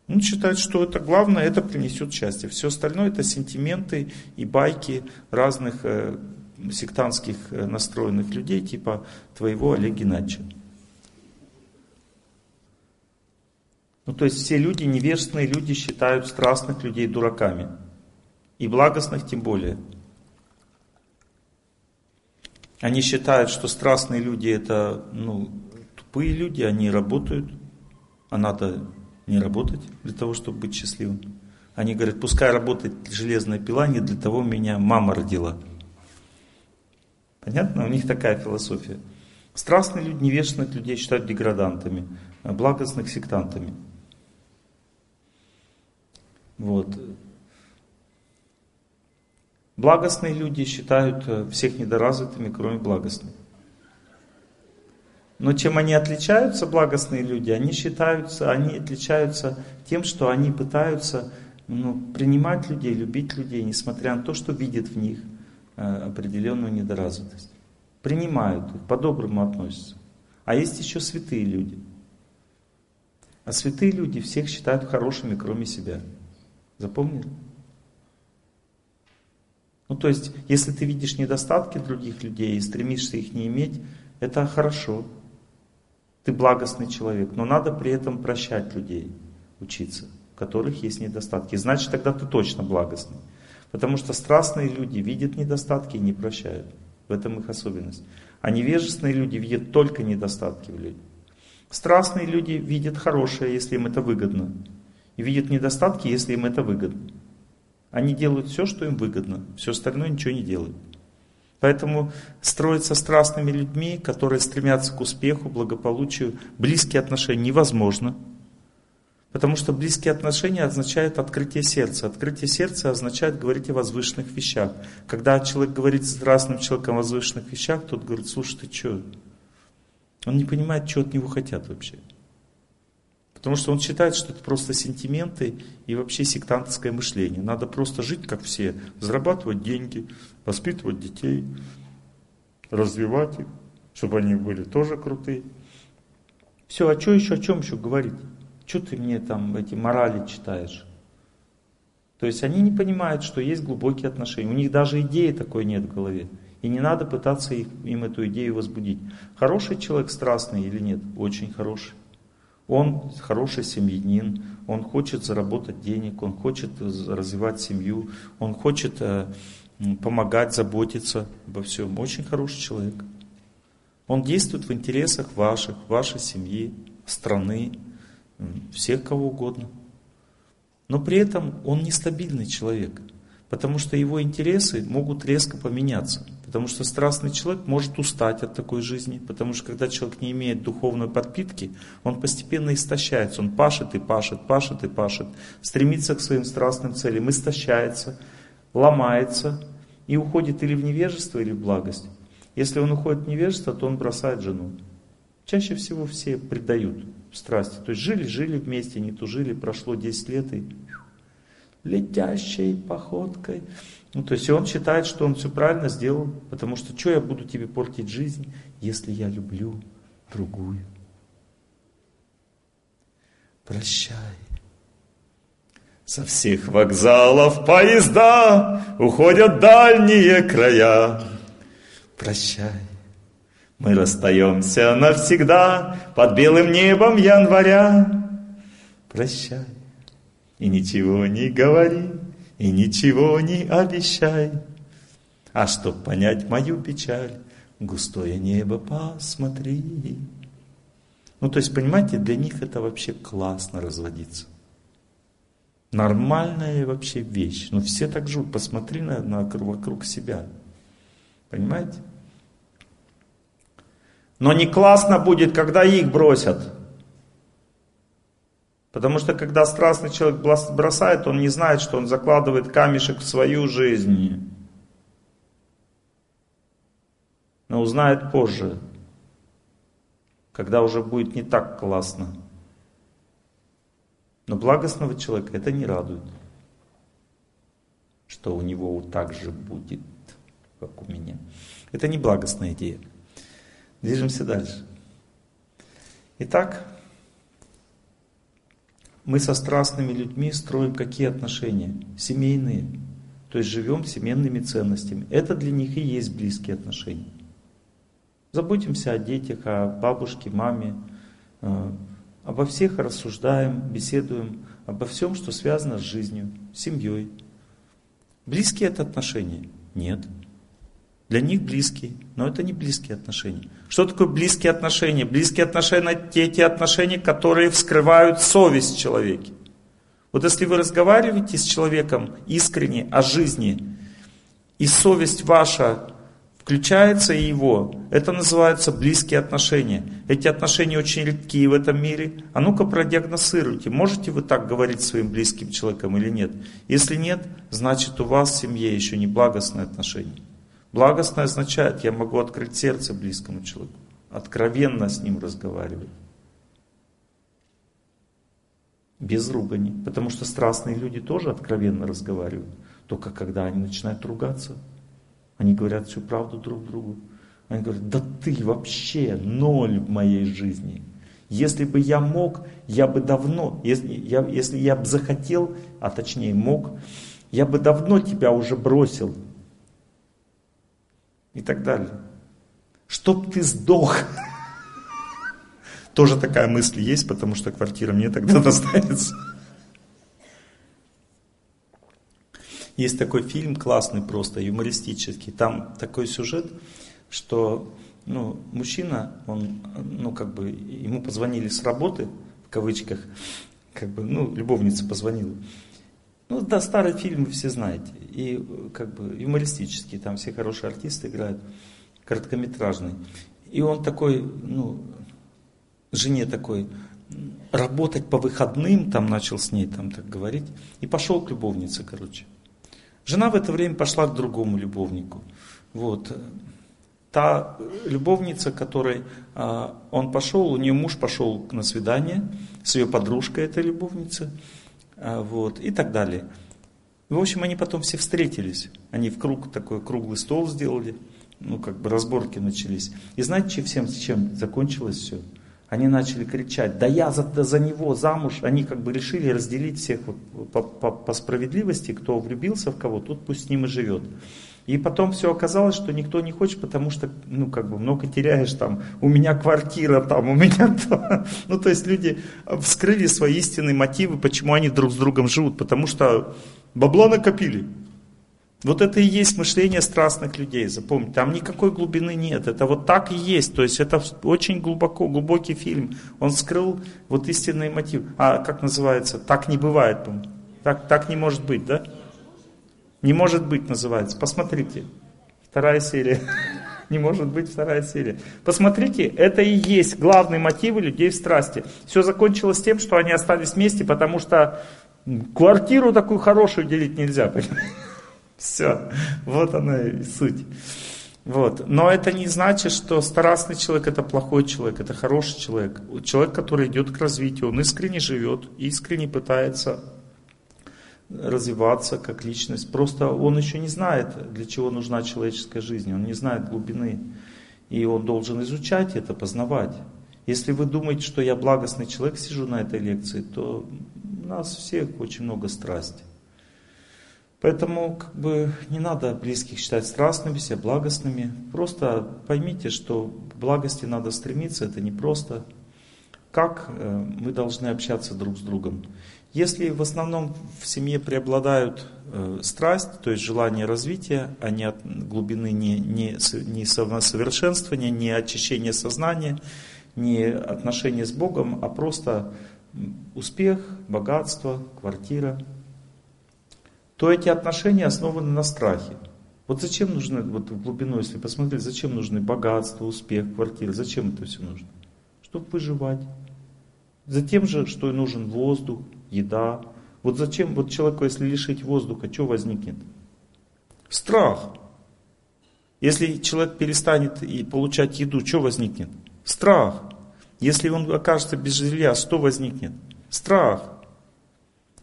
Он считает, что это главное, это принесет счастье. Все остальное это сентименты и байки разных э, сектантских э, настроенных людей, типа твоего Олега Геннадьевича. Ну, то есть все люди, невежественные люди считают страстных людей дураками. И благостных тем более. Они считают, что страстные люди это ну, тупые люди, они работают, а надо не работать для того, чтобы быть счастливым. Они говорят, пускай работает железная пила, не для того меня мама родила. Понятно? У них такая философия. Страстные люди, невежественных людей считают деградантами, а благостных сектантами. Вот. Благостные люди считают э, всех недоразвитыми, кроме благостных. Но чем они отличаются, благостные люди, они считаются, они отличаются тем, что они пытаются ну, принимать людей, любить людей, несмотря на то, что видят в них э, определенную недоразвитость. Принимают их, по-доброму относятся. А есть еще святые люди. А святые люди всех считают хорошими, кроме себя. Запомнили? Ну, то есть, если ты видишь недостатки других людей и стремишься их не иметь, это хорошо. Ты благостный человек, но надо при этом прощать людей, учиться. в которых есть недостатки. Значит, тогда ты точно благостный. Потому что страстные люди видят недостатки и не прощают. В этом их особенность. А невежественные люди видят только недостатки в людях. Страстные люди видят хорошее, если им это выгодно. И видят недостатки, если им это выгодно. Они делают все, что им выгодно. Все остальное ничего не делают. Поэтому строиться страстными людьми, которые стремятся к успеху, благополучию, близкие отношения невозможно. Потому что близкие отношения означают открытие сердца. Открытие сердца означает говорить о возвышенных вещах. Когда человек говорит с разным человеком о возвышенных вещах, тот говорит, слушай, ты что? Он не понимает, что от него хотят вообще. Потому что он считает, что это просто сентименты и вообще сектантское мышление. Надо просто жить, как все, зарабатывать деньги, воспитывать детей, развивать их, чтобы они были тоже крутые. Все, а что еще, о чем еще говорить? Что ты мне там эти морали читаешь? То есть они не понимают, что есть глубокие отношения. У них даже идеи такой нет в голове. И не надо пытаться их, им эту идею возбудить. Хороший человек страстный или нет? Очень хороший. Он хороший семьянин, он хочет заработать денег, он хочет развивать семью, он хочет э, помогать, заботиться обо всем. Очень хороший человек. Он действует в интересах ваших, вашей семьи, страны, всех кого угодно. Но при этом он нестабильный человек, потому что его интересы могут резко поменяться. Потому что страстный человек может устать от такой жизни, потому что когда человек не имеет духовной подпитки, он постепенно истощается, он пашет и пашет, пашет и пашет, стремится к своим страстным целям, истощается, ломается и уходит или в невежество, или в благость. Если он уходит в невежество, то он бросает жену. Чаще всего все предают страсти. То есть жили-жили вместе, не тужили, прошло 10 лет и летящей походкой. Ну, то есть он считает, что он все правильно сделал, потому что что я буду тебе портить жизнь, если я люблю другую. Прощай. Со всех вокзалов поезда уходят дальние края. Прощай. Мы расстаемся навсегда под белым небом января. Прощай. И ничего не говори, и ничего не обещай. А чтоб понять мою печаль, густое небо посмотри. Ну, то есть, понимаете, для них это вообще классно разводиться. Нормальная вообще вещь. Но ну, все так живут. Посмотри на, на, вокруг себя. Понимаете? Но не классно будет, когда их бросят. Потому что когда страстный человек бросает, он не знает, что он закладывает камешек в свою жизнь. Но узнает позже, когда уже будет не так классно. Но благостного человека это не радует, что у него так же будет, как у меня. Это не благостная идея. Движемся дальше. Итак, мы со страстными людьми строим какие отношения? Семейные. То есть живем семейными ценностями. Это для них и есть близкие отношения. Заботимся о детях, о бабушке, маме. Э, обо всех рассуждаем, беседуем. Обо всем, что связано с жизнью, семьей. Близкие это отношения? Нет. Для них близкие, но это не близкие отношения. Что такое близкие отношения? Близкие отношения – те, те отношения, которые вскрывают совесть в человеке. Вот если вы разговариваете с человеком искренне о жизни, и совесть ваша включается и его, это называется близкие отношения. Эти отношения очень редкие в этом мире. А ну-ка продиагностируйте, можете вы так говорить своим близким человеком или нет. Если нет, значит у вас в семье еще не благостные отношения. Благостное означает, я могу открыть сердце близкому человеку, откровенно с ним разговаривать. Без ругани. Потому что страстные люди тоже откровенно разговаривают. Только когда они начинают ругаться, они говорят всю правду друг другу. Они говорят, да ты вообще ноль в моей жизни. Если бы я мог, я бы давно, если я, если я бы захотел, а точнее мог, я бы давно тебя уже бросил и так далее. Чтоб ты сдох. Тоже такая мысль есть, потому что квартира мне тогда достанется. Есть такой фильм классный просто, юмористический. Там такой сюжет, что ну, мужчина, он, ну, как бы, ему позвонили с работы, в кавычках, как бы, ну, любовница позвонила. Ну, да, старый фильм вы все знаете. И, как бы, юмористический, там все хорошие артисты играют, короткометражный. И он такой, ну, жене такой, работать по выходным, там начал с ней там так говорить, и пошел к любовнице, короче. Жена в это время пошла к другому любовнику. Вот. Та любовница, которой а, он пошел, у нее муж пошел на свидание с ее подружкой этой любовницы, вот, и так далее. В общем, они потом все встретились. Они в круг такой круглый стол сделали, ну, как бы разборки начались. И знаете, всем с чем закончилось все? Они начали кричать, да я за, за него замуж. Они как бы решили разделить всех вот по, по, по справедливости, кто влюбился в кого, тот пусть с ним и живет. И потом все оказалось, что никто не хочет, потому что, ну, как бы много теряешь там, у меня квартира там, у меня то. Ну, то есть люди вскрыли свои истинные мотивы, почему они друг с другом живут, потому что бабла накопили. Вот это и есть мышление страстных людей, запомните, там никакой глубины нет, это вот так и есть, то есть это очень глубоко, глубокий фильм, он скрыл вот истинный мотив, а как называется, так не бывает, так, так не может быть, да? Не может быть называется, посмотрите, вторая серия, не может быть вторая серия. Посмотрите, это и есть главные мотивы людей в страсти. Все закончилось тем, что они остались вместе, потому что квартиру такую хорошую делить нельзя? Все, вот она и суть. Вот. Но это не значит, что страстный человек это плохой человек, это хороший человек. Человек, который идет к развитию, он искренне живет, искренне пытается развиваться как личность. Просто он еще не знает, для чего нужна человеческая жизнь, он не знает глубины. И он должен изучать это, познавать. Если вы думаете, что я благостный человек, сижу на этой лекции, то у нас всех очень много страсти. Поэтому как бы не надо близких считать страстными, себя благостными. Просто поймите, что к благости надо стремиться, это не просто. Как э, мы должны общаться друг с другом? Если в основном в семье преобладают э, страсть, то есть желание развития, а не от глубины, не, не, не самосовершенствования, не очищения сознания, не отношения с Богом, а просто успех, богатство, квартира – то эти отношения основаны на страхе. Вот зачем нужны, вот в глубину, если посмотреть, зачем нужны богатство, успех, квартиры, зачем это все нужно? Чтобы выживать. Затем же, что и нужен воздух, еда. Вот зачем, вот человеку, если лишить воздуха, что возникнет? Страх. Если человек перестанет и получать еду, что возникнет? Страх. Если он окажется без жилья, что возникнет? Страх.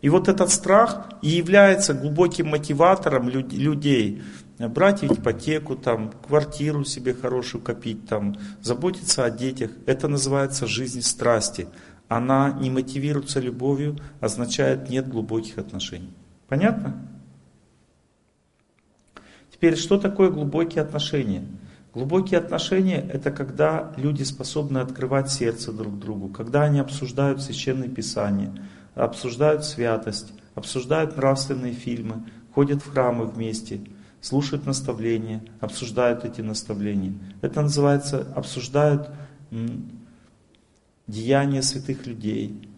И вот этот страх и является глубоким мотиватором людей брать ипотеку, там, квартиру себе хорошую копить, там, заботиться о детях. Это называется жизнь страсти. Она не мотивируется любовью, означает нет глубоких отношений. Понятно? Теперь, что такое глубокие отношения? Глубокие отношения – это когда люди способны открывать сердце друг другу, когда они обсуждают священное писание, обсуждают святость, обсуждают нравственные фильмы, ходят в храмы вместе, слушают наставления, обсуждают эти наставления. Это называется, обсуждают деяния святых людей.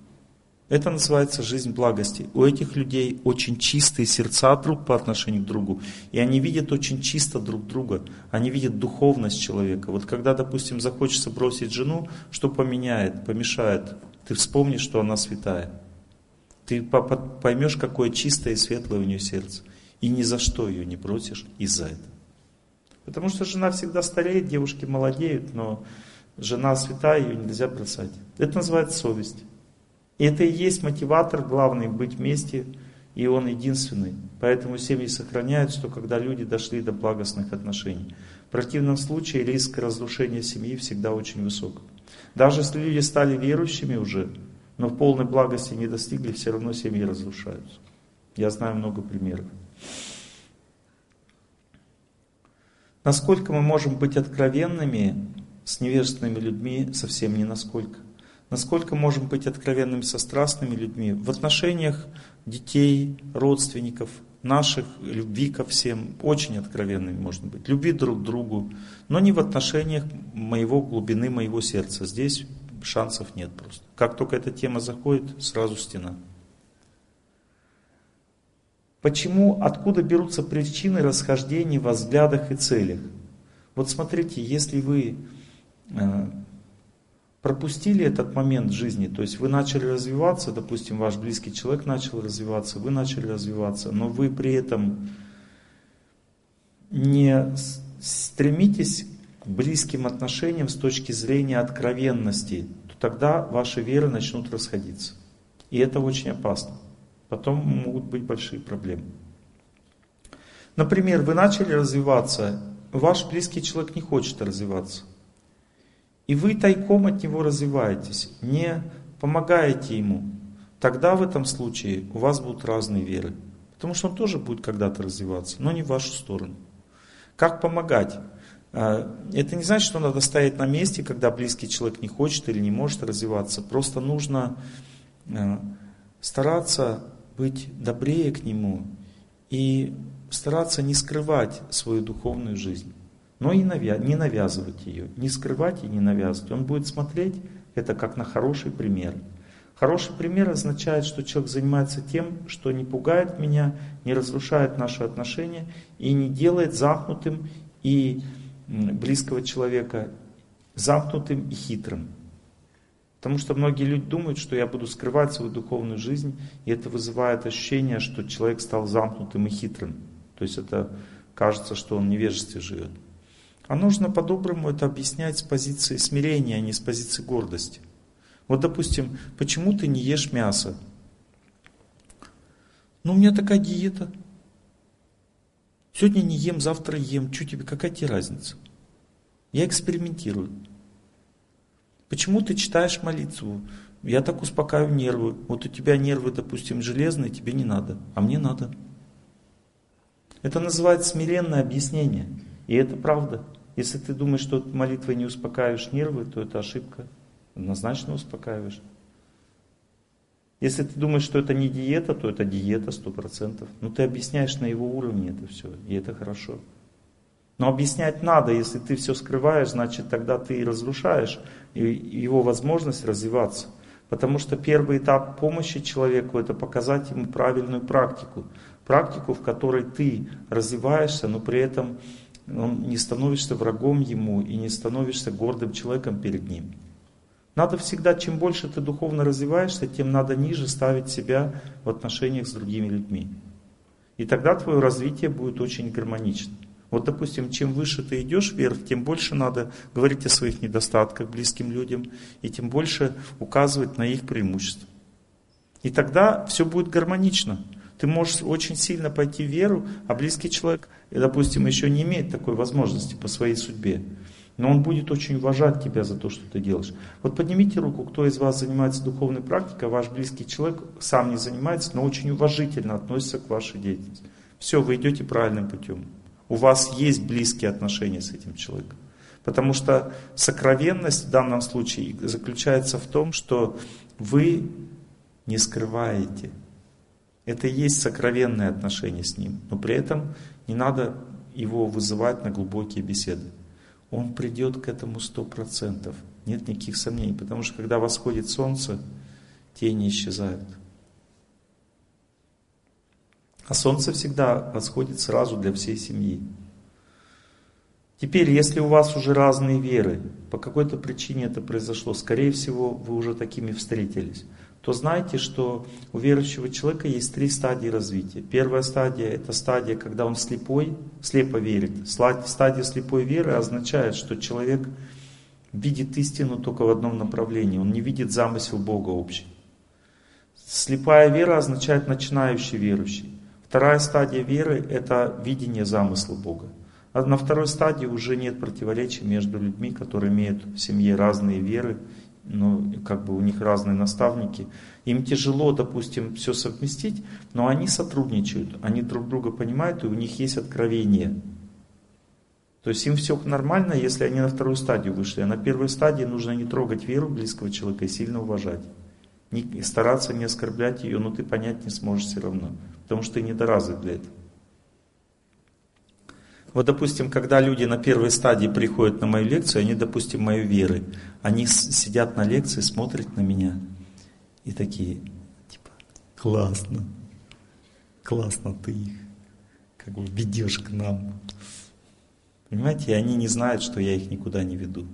Это называется жизнь благости. У этих людей очень чистые сердца друг по отношению к другу. И они видят очень чисто друг друга. Они видят духовность человека. Вот когда, допустим, захочется бросить жену, что поменяет, помешает? Ты вспомнишь, что она святая. Ты поймешь, какое чистое и светлое у нее сердце. И ни за что ее не бросишь из-за этого. Потому что жена всегда стареет, девушки молодеют, но жена святая, ее нельзя бросать. Это называется совесть. И это и есть мотиватор главный быть вместе, и он единственный. Поэтому семьи сохраняются, когда люди дошли до благостных отношений. В противном случае риск разрушения семьи всегда очень высок. Даже если люди стали верующими уже, но в полной благости не достигли, все равно семьи разрушаются. Я знаю много примеров. Насколько мы можем быть откровенными с невежественными людьми, совсем не насколько. Насколько можем быть откровенными со страстными людьми? В отношениях детей, родственников, наших, любви ко всем, очень откровенными можно быть. Любви друг к другу, но не в отношениях моего глубины, моего сердца. Здесь шансов нет просто. Как только эта тема заходит, сразу стена. Почему, откуда берутся причины расхождений во взглядах и целях? Вот смотрите, если вы пропустили этот момент жизни, то есть вы начали развиваться, допустим, ваш близкий человек начал развиваться, вы начали развиваться, но вы при этом не стремитесь к близким отношениям с точки зрения откровенности, то тогда ваши веры начнут расходиться. И это очень опасно. Потом могут быть большие проблемы. Например, вы начали развиваться, ваш близкий человек не хочет развиваться. И вы тайком от него развиваетесь, не помогаете ему. Тогда в этом случае у вас будут разные веры. Потому что он тоже будет когда-то развиваться, но не в вашу сторону. Как помогать? А, это не значит, что надо стоять на месте, когда близкий человек не хочет или не может развиваться. Просто нужно а, стараться быть добрее к нему и стараться не скрывать свою духовную жизнь но и не навязывать ее, не скрывать и не навязывать. Он будет смотреть это как на хороший пример. Хороший пример означает, что человек занимается тем, что не пугает меня, не разрушает наши отношения и не делает замкнутым и близкого человека замкнутым и хитрым. Потому что многие люди думают, что я буду скрывать свою духовную жизнь, и это вызывает ощущение, что человек стал замкнутым и хитрым. То есть это кажется, что он в невежестве живет. А нужно по-доброму это объяснять с позиции смирения, а не с позиции гордости. Вот, допустим, почему ты не ешь мясо? Ну, у меня такая диета. Сегодня не ем, завтра ем. Что тебе, какая тебе разница? Я экспериментирую. Почему ты читаешь молитву? Я так успокаиваю нервы. Вот у тебя нервы, допустим, железные, тебе не надо, а мне надо. Это называется смиренное объяснение. И это правда. Если ты думаешь, что молитвой не успокаиваешь нервы, то это ошибка. Однозначно успокаиваешь. Если ты думаешь, что это не диета, то это диета сто процентов. Но ты объясняешь на его уровне это все, и это хорошо. Но объяснять надо, если ты все скрываешь, значит тогда ты разрушаешь его возможность развиваться. Потому что первый этап помощи человеку это показать ему правильную практику. Практику, в которой ты развиваешься, но при этом он не становишься врагом ему и не становишься гордым человеком перед ним. Надо всегда, чем больше ты духовно развиваешься, тем надо ниже ставить себя в отношениях с другими людьми. И тогда твое развитие будет очень гармоничным. Вот, допустим, чем выше ты идешь вверх, тем больше надо говорить о своих недостатках близким людям, и тем больше указывать на их преимущества. И тогда все будет гармонично. Ты можешь очень сильно пойти в веру, а близкий человек, допустим, еще не имеет такой возможности по своей судьбе. Но он будет очень уважать тебя за то, что ты делаешь. Вот поднимите руку, кто из вас занимается духовной практикой, ваш близкий человек сам не занимается, но очень уважительно относится к вашей деятельности. Все, вы идете правильным путем. У вас есть близкие отношения с этим человеком. Потому что сокровенность в данном случае заключается в том, что вы не скрываете это и есть сокровенное отношение с Ним. Но при этом не надо его вызывать на глубокие беседы. Он придет к этому сто процентов. Нет никаких сомнений. Потому что когда восходит солнце, тени исчезают. А солнце всегда восходит сразу для всей семьи. Теперь, если у вас уже разные веры, по какой-то причине это произошло, скорее всего, вы уже такими встретились то знайте, что у верующего человека есть три стадии развития. Первая стадия – это стадия, когда он слепой, слепо верит. Стадия слепой веры означает, что человек видит истину только в одном направлении, он не видит замысел Бога общий. Слепая вера означает начинающий верующий. Вторая стадия веры – это видение замысла Бога. А на второй стадии уже нет противоречий между людьми, которые имеют в семье разные веры ну, как бы у них разные наставники, им тяжело, допустим, все совместить, но они сотрудничают, они друг друга понимают, и у них есть откровение. То есть им все нормально, если они на вторую стадию вышли. А на первой стадии нужно не трогать веру близкого человека и сильно уважать. Не, стараться не оскорблять ее, но ты понять не сможешь все равно. Потому что ты недоразвит для этого. Вот, допустим, когда люди на первой стадии приходят на мою лекцию, они, допустим, моей веры, они сидят на лекции, смотрят на меня и такие, типа, классно, классно ты их как бы ведешь к нам. Понимаете, и они не знают, что я их никуда не веду.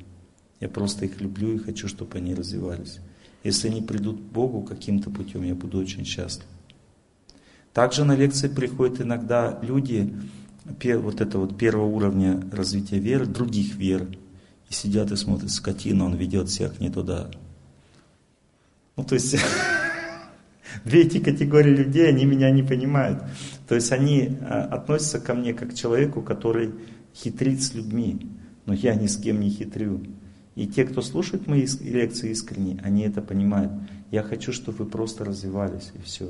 Я просто их люблю и хочу, чтобы они развивались. Если они придут к Богу каким-то путем, я буду очень счастлив. Также на лекции приходят иногда люди вот это вот первого уровня развития веры, других вер. И сидят и смотрят, скотина, он ведет всех не туда. Ну, то есть, две эти категории людей, они меня не понимают. То есть, они а, относятся ко мне как к человеку, который хитрит с людьми, но я ни с кем не хитрю. И те, кто слушает мои лекции искренне, они это понимают. Я хочу, чтобы вы просто развивались, и все.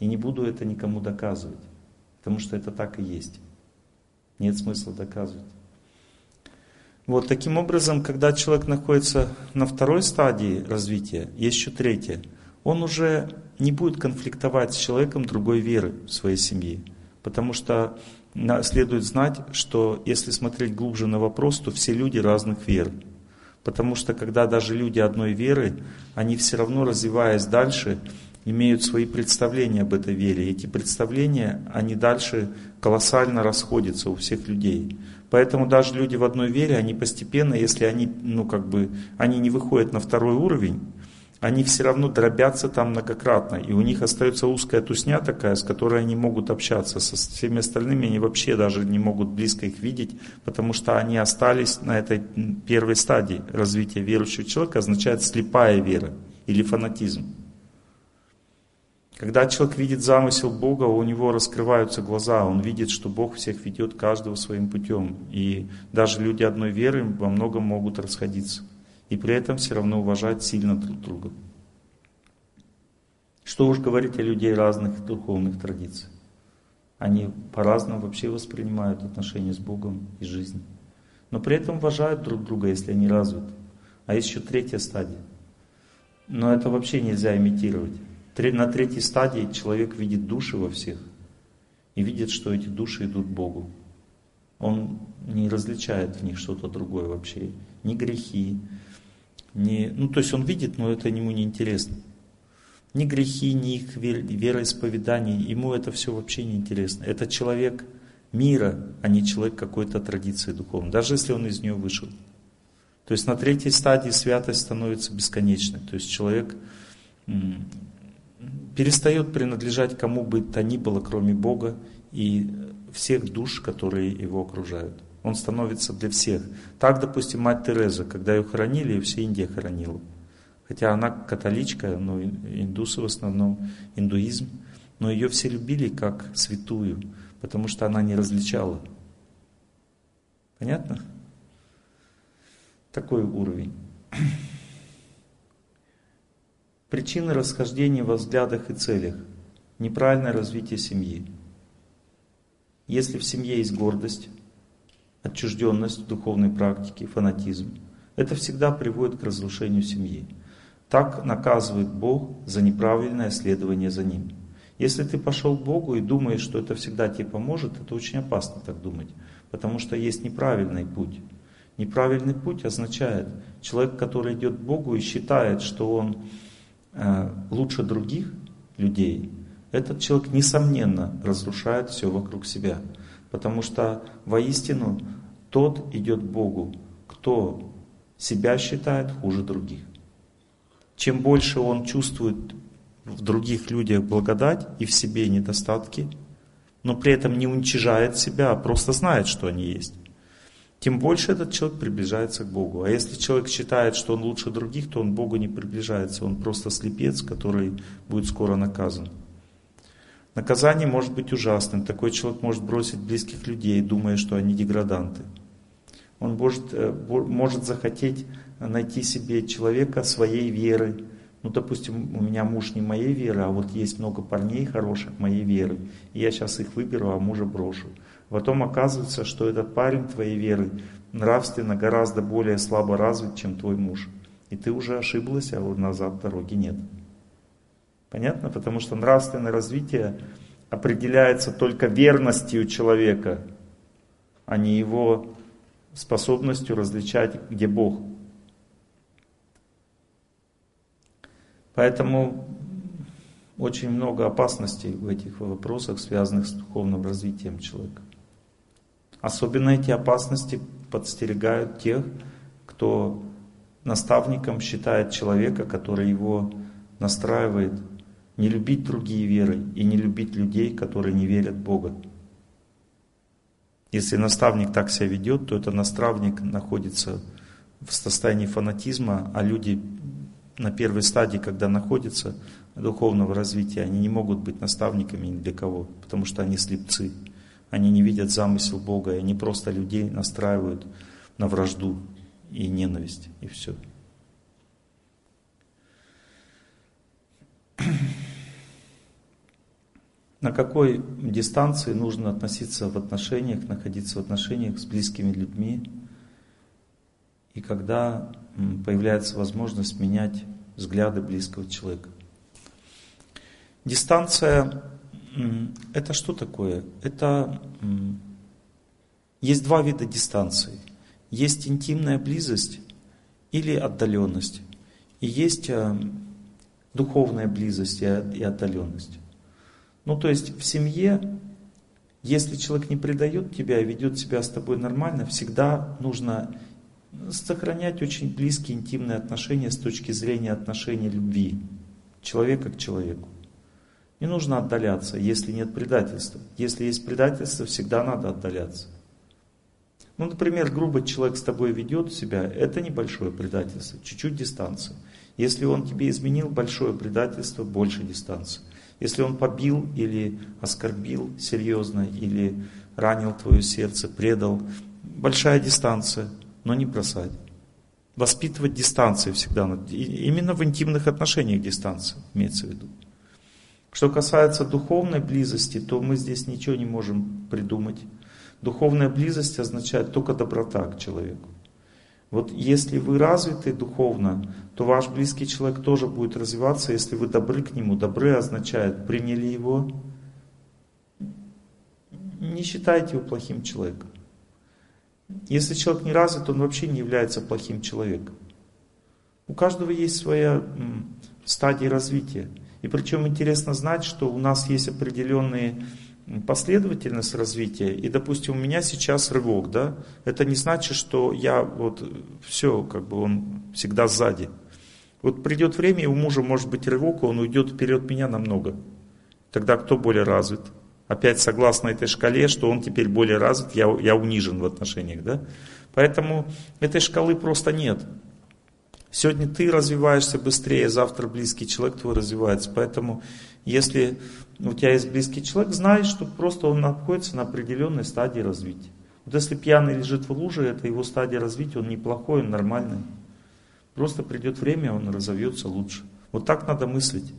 И не буду это никому доказывать, потому что это так и есть. Нет смысла доказывать. Вот таким образом, когда человек находится на второй стадии развития, есть еще третья, он уже не будет конфликтовать с человеком другой веры в своей семье. Потому что следует знать, что если смотреть глубже на вопрос, то все люди разных вер. Потому что когда даже люди одной веры, они все равно развиваясь дальше, имеют свои представления об этой вере. эти представления, они дальше колоссально расходятся у всех людей. Поэтому даже люди в одной вере, они постепенно, если они, ну как бы, они не выходят на второй уровень, они все равно дробятся там многократно, и у них остается узкая тусня такая, с которой они могут общаться, со всеми остальными они вообще даже не могут близко их видеть, потому что они остались на этой первой стадии развития верующего человека, означает слепая вера или фанатизм. Когда человек видит замысел Бога, у него раскрываются глаза, он видит, что Бог всех ведет каждого своим путем. И даже люди одной веры во многом могут расходиться и при этом все равно уважать сильно друг друга. Что уж говорить о людей разных духовных традиций. Они по-разному вообще воспринимают отношения с Богом и жизнь. Но при этом уважают друг друга, если они развиты. А есть еще третья стадия. Но это вообще нельзя имитировать. На третьей стадии человек видит души во всех и видит, что эти души идут Богу. Он не различает в них что-то другое вообще. Ни грехи, не, ну, то есть он видит, но это ему не интересно. Ни грехи, ни их вероисповедание, ему это все вообще не интересно. Это человек мира, а не человек какой-то традиции духовной, даже если он из нее вышел. То есть на третьей стадии святость становится бесконечной. То есть человек перестает принадлежать кому бы то ни было, кроме Бога и всех душ, которые его окружают. Он становится для всех. Так, допустим, мать Тереза, когда ее хоронили, ее вся Индия хоронила. Хотя она католичка, но индусы в основном, индуизм. Но ее все любили как святую, потому что она не различала. Понятно? Такой уровень. Причины расхождения во взглядах и целях. Неправильное развитие семьи. Если в семье есть гордость, отчужденность духовной практике, фанатизм. Это всегда приводит к разрушению семьи. Так наказывает Бог за неправильное следование за Ним. Если ты пошел к Богу и думаешь, что это всегда тебе поможет, это очень опасно так думать, потому что есть неправильный путь. Неправильный путь означает, человек, который идет к Богу и считает, что он лучше других людей, этот человек, несомненно, разрушает все вокруг себя. Потому что воистину тот идет Богу, кто себя считает хуже других. Чем больше он чувствует в других людях благодать и в себе недостатки, но при этом не уничижает себя, а просто знает, что они есть, тем больше этот человек приближается к Богу. А если человек считает, что он лучше других, то он к Богу не приближается, он просто слепец, который будет скоро наказан. Наказание может быть ужасным. Такой человек может бросить близких людей, думая, что они деграданты. Он может, э, может захотеть найти себе человека своей веры. Ну, допустим, у меня муж не моей веры, а вот есть много парней хороших моей веры. И я сейчас их выберу, а мужа брошу. Потом оказывается, что этот парень твоей веры нравственно гораздо более слабо развит, чем твой муж. И ты уже ошиблась, а назад дороги нет. Понятно? Потому что нравственное развитие определяется только верностью человека, а не его способностью различать, где Бог. Поэтому очень много опасностей в этих вопросах, связанных с духовным развитием человека. Особенно эти опасности подстерегают тех, кто наставником считает человека, который его настраивает не любить другие веры и не любить людей, которые не верят в Бога. Если наставник так себя ведет, то этот наставник находится в состоянии фанатизма, а люди на первой стадии, когда находятся духовного развития, они не могут быть наставниками ни для кого, потому что они слепцы. Они не видят замысел Бога, и они просто людей настраивают на вражду и ненависть, и все. На какой дистанции нужно относиться в отношениях, находиться в отношениях с близкими людьми, и когда появляется возможность менять взгляды близкого человека. Дистанция – это что такое? Это есть два вида дистанции. Есть интимная близость или отдаленность. И есть э, духовная близость и отдаленность. Ну, то есть в семье, если человек не предает тебя и ведет себя с тобой нормально, всегда нужно сохранять очень близкие интимные отношения с точки зрения отношений любви человека к человеку. Не нужно отдаляться, если нет предательства. Если есть предательство, всегда надо отдаляться. Ну, например, грубо человек с тобой ведет себя, это небольшое предательство, чуть-чуть дистанция. Если он тебе изменил, большое предательство, больше дистанции. Если он побил или оскорбил серьезно, или ранил твое сердце, предал, большая дистанция – но не бросать. Воспитывать дистанцию всегда. Именно в интимных отношениях дистанция имеется в виду. Что касается духовной близости, то мы здесь ничего не можем придумать. Духовная близость означает только доброта к человеку. Вот если вы развиты духовно, то ваш близкий человек тоже будет развиваться, если вы добры к нему. Добры означает, приняли его, не считайте его плохим человеком. Если человек не развит, он вообще не является плохим человеком. У каждого есть своя стадия развития. И причем интересно знать, что у нас есть определенные последовательность развития. И, допустим, у меня сейчас рывок, да, это не значит, что я вот все, как бы он всегда сзади. Вот придет время, и у мужа может быть рывок, и он уйдет вперед меня намного. Тогда кто более развит? опять согласно этой шкале, что он теперь более развит, я, я унижен в отношениях. Да? Поэтому этой шкалы просто нет. Сегодня ты развиваешься быстрее, завтра близкий человек твой развивается. Поэтому если у тебя есть близкий человек, знай, что просто он находится на определенной стадии развития. Вот если пьяный лежит в луже, это его стадия развития, он неплохой, он нормальный. Просто придет время, он разовьется лучше. Вот так надо мыслить.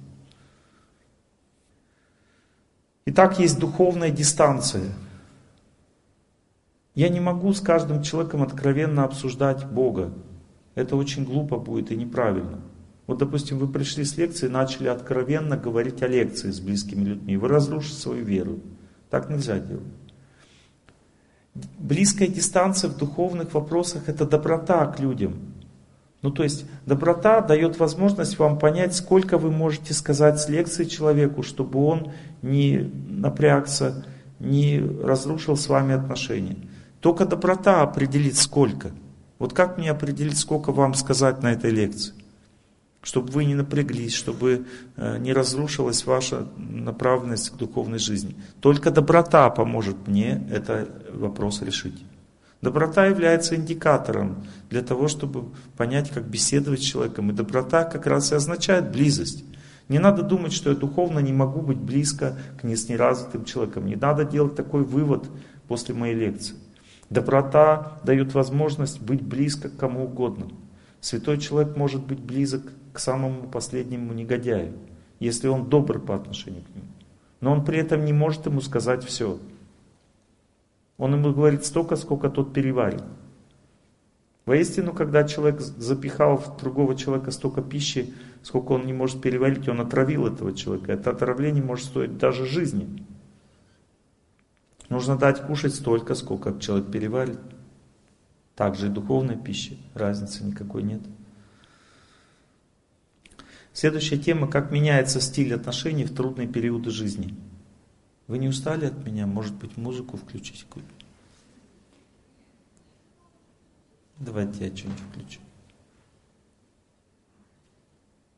Итак, есть духовная дистанция. Я не могу с каждым человеком откровенно обсуждать Бога. Это очень глупо будет и неправильно. Вот, допустим, вы пришли с лекции и начали откровенно говорить о лекции с близкими людьми. Вы разрушите свою веру. Так нельзя делать. Близкая дистанция в духовных вопросах – это доброта к людям. Ну то есть доброта дает возможность вам понять, сколько вы можете сказать с лекции человеку, чтобы он не напрягся, не разрушил с вами отношения. Только доброта определит сколько. Вот как мне определить, сколько вам сказать на этой лекции? Чтобы вы не напряглись, чтобы э, не разрушилась ваша направленность к духовной жизни. Только доброта поможет мне этот вопрос решить. Доброта является индикатором для того, чтобы понять, как беседовать с человеком. И доброта как раз и означает близость. Не надо думать, что я духовно не могу быть близко к неразвитым человеком. Не надо делать такой вывод после моей лекции. Доброта дает возможность быть близко к кому угодно. Святой человек может быть близок к самому последнему негодяю, если он добр по отношению к нему. Но он при этом не может ему сказать все. Он ему говорит столько, сколько тот переварил. Воистину, когда человек запихал в другого человека столько пищи, сколько он не может переварить, он отравил этого человека. Это отравление может стоить даже жизни. Нужно дать кушать столько, сколько человек переварит. Также и духовная пища, разницы никакой нет. Следующая тема, как меняется стиль отношений в трудные периоды жизни. Вы не устали от меня? Может быть, музыку включить какую-то? Давайте я что-нибудь включу.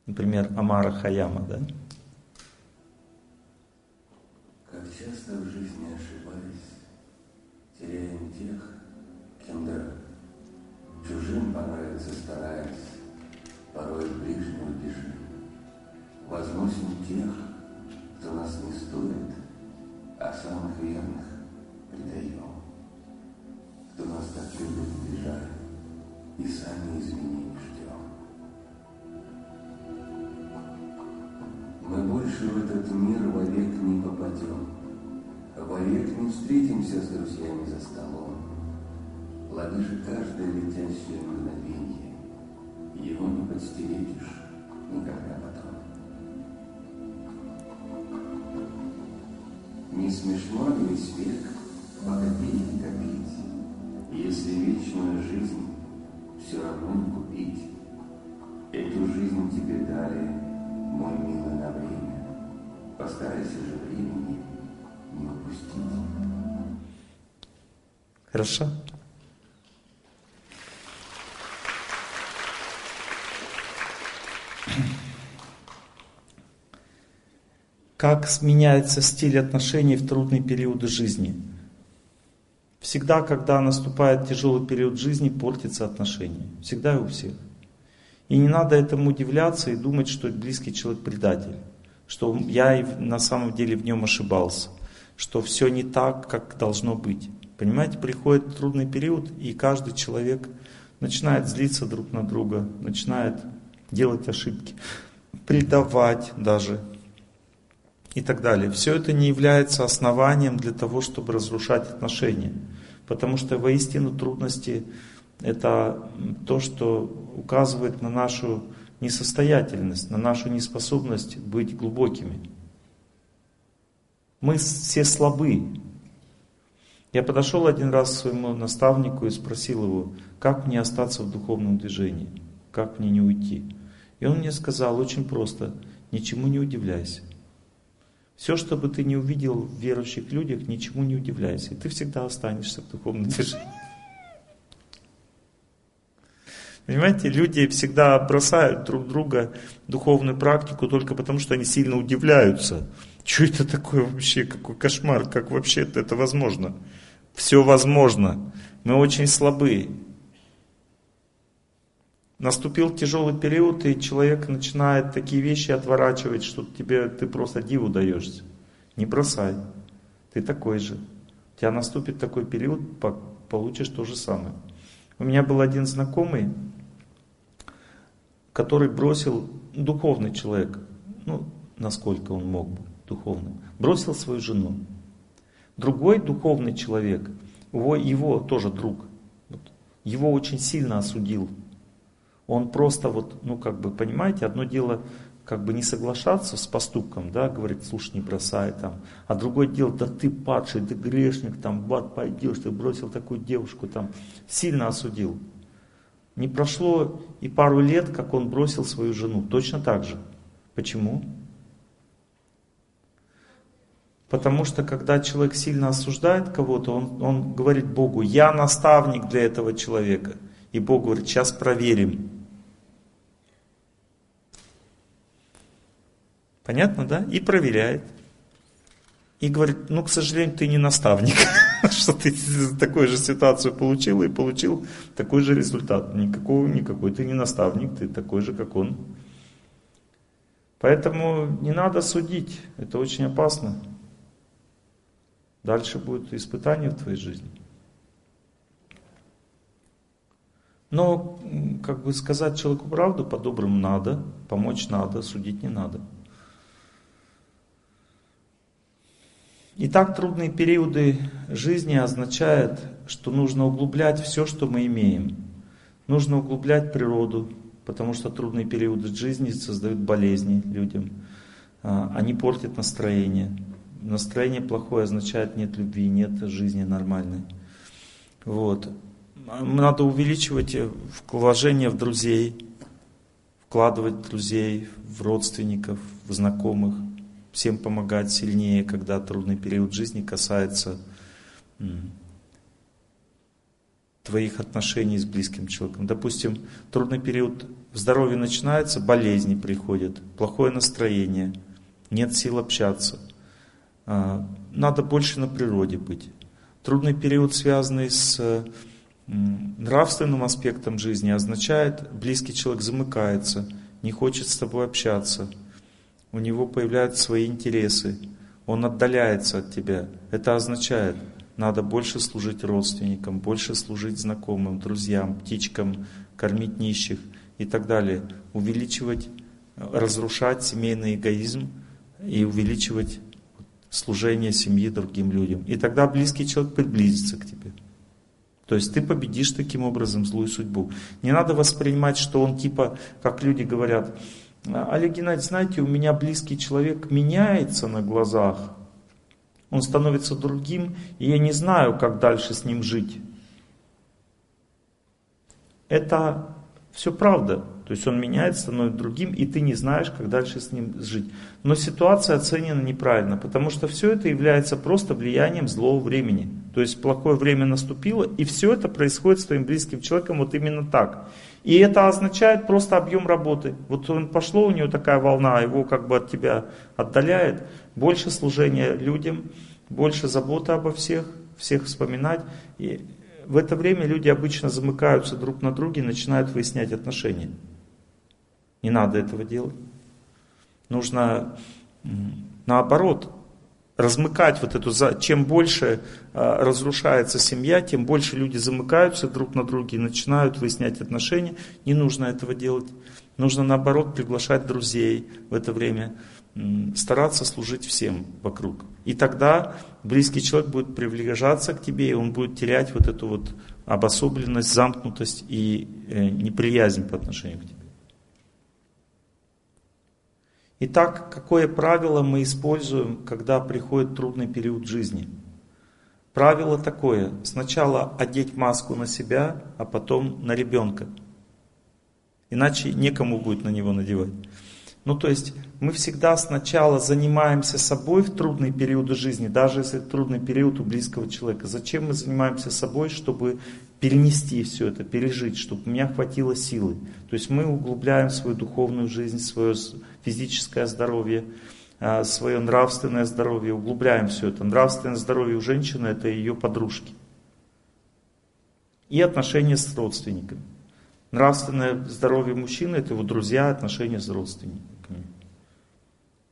Например, Амара Хаяма, да? Как часто в жизни ошибаясь, теряем тех, кем дорог. Чужим понравиться стараясь, порой ближнего бежим. Возносим тех, кто нас не стоит, а самых верных предаем. Кто нас так любит, бежать и сами изменить ждем. Мы больше в этот мир вовек не попадем, вовек не встретимся с друзьями за столом. Лови же каждое летящее мгновение, его не подстеречешь никогда потом. Не смешно ли весь век копейке копить, если вечную жизнь все равно не купить. Эту жизнь тебе дали, мой милый, на время. Постарайся же времени. Хорошо? Как меняется стиль отношений в трудные периоды жизни? Всегда, когда наступает тяжелый период жизни, портится отношения. Всегда и у всех. И не надо этому удивляться и думать, что близкий человек предатель. Что я на самом деле в нем ошибался. Что все не так, как должно быть. Понимаете, приходит трудный период, и каждый человек начинает злиться друг на друга, начинает делать ошибки, предавать даже и так далее. Все это не является основанием для того, чтобы разрушать отношения. Потому что воистину трудности это то, что указывает на нашу несостоятельность, на нашу неспособность быть глубокими. Мы все слабы. Я подошел один раз к своему наставнику и спросил его, как мне остаться в духовном движении, как мне не уйти. И он мне сказал очень просто, ничему не удивляйся. Все, что бы ты не увидел в верующих людях, ничему не удивляйся. И ты всегда останешься в духовном движении. Понимаете, люди всегда бросают друг друга духовную практику только потому, что они сильно удивляются. Что это такое вообще, какой кошмар, как вообще это возможно? Все возможно. Мы очень слабы. Наступил тяжелый период, и человек начинает такие вещи отворачивать, что тебе ты просто диву даешься. Не бросай. Ты такой же. У тебя наступит такой период, получишь то же самое. У меня был один знакомый, который бросил духовный человек, ну, насколько он мог бы, духовным, бросил свою жену. Другой духовный человек, его, его тоже друг, его очень сильно осудил он просто вот, ну как бы, понимаете, одно дело как бы не соглашаться с поступком, да, говорит, слушай, не бросай там. А другое дело, да ты падший, ты грешник, там, бат, пойдешь, ты бросил такую девушку, там, сильно осудил. Не прошло и пару лет, как он бросил свою жену, точно так же. Почему? Потому что когда человек сильно осуждает кого-то, он, он говорит Богу, я наставник для этого человека. И Бог говорит, сейчас проверим, Понятно, да? И проверяет. И говорит, ну, к сожалению, ты не наставник, что ты такую же ситуацию получил и получил такой же результат. Никакого, никакой ты не наставник, ты такой же, как он. Поэтому не надо судить, это очень опасно. Дальше будет испытание в твоей жизни. Но, как бы сказать человеку правду, по-доброму надо, помочь надо, судить не надо. Итак, трудные периоды жизни означают, что нужно углублять все, что мы имеем. Нужно углублять природу, потому что трудные периоды жизни создают болезни людям. А, они портят настроение. Настроение плохое означает нет любви, нет жизни нормальной. Вот. Надо увеличивать вложение в друзей, вкладывать друзей, в родственников, в знакомых, всем помогать сильнее, когда трудный период жизни касается твоих отношений с близким человеком. Допустим, трудный период в здоровье начинается, болезни приходят, плохое настроение, нет сил общаться. А, надо больше на природе быть. Трудный период, связанный с нравственным аспектом жизни, означает, близкий человек замыкается, не хочет с тобой общаться, у него появляются свои интересы, он отдаляется от тебя. Это означает, надо больше служить родственникам, больше служить знакомым, друзьям, птичкам, кормить нищих и так далее. Увеличивать, разрушать семейный эгоизм и увеличивать служение семьи другим людям. И тогда близкий человек приблизится к тебе. То есть ты победишь таким образом злую судьбу. Не надо воспринимать, что он типа, как люди говорят, Олег Геннадьевич, знаете, у меня близкий человек меняется на глазах, он становится другим, и я не знаю, как дальше с ним жить. Это все правда. То есть он меняется, становится другим, и ты не знаешь, как дальше с ним жить. Но ситуация оценена неправильно, потому что все это является просто влиянием злого времени. То есть плохое время наступило, и все это происходит с твоим близким человеком вот именно так. И это означает просто объем работы. Вот он пошло, у него такая волна, его как бы от тебя отдаляет. Больше служения людям, больше заботы обо всех, всех вспоминать. И в это время люди обычно замыкаются друг на друге и начинают выяснять отношения. Не надо этого делать. Нужно наоборот размыкать вот эту... Чем больше а, разрушается семья, тем больше люди замыкаются друг на друге и начинают выяснять отношения. Не нужно этого делать. Нужно наоборот приглашать друзей в это время, стараться служить всем вокруг. И тогда близкий человек будет приближаться к тебе, и он будет терять вот эту вот обособленность, замкнутость и э, неприязнь по отношению к тебе. Итак, какое правило мы используем, когда приходит трудный период жизни? Правило такое. Сначала одеть маску на себя, а потом на ребенка. Иначе некому будет на него надевать. Ну, то есть мы всегда сначала занимаемся собой в трудные периоды жизни, даже если это трудный период у близкого человека. Зачем мы занимаемся собой, чтобы перенести все это, пережить, чтобы у меня хватило силы. То есть мы углубляем свою духовную жизнь, свое физическое здоровье, а, свое нравственное здоровье, углубляем все это. Нравственное здоровье у женщины это ее подружки. И отношения с родственниками. Нравственное здоровье мужчины это его друзья, отношения с родственниками.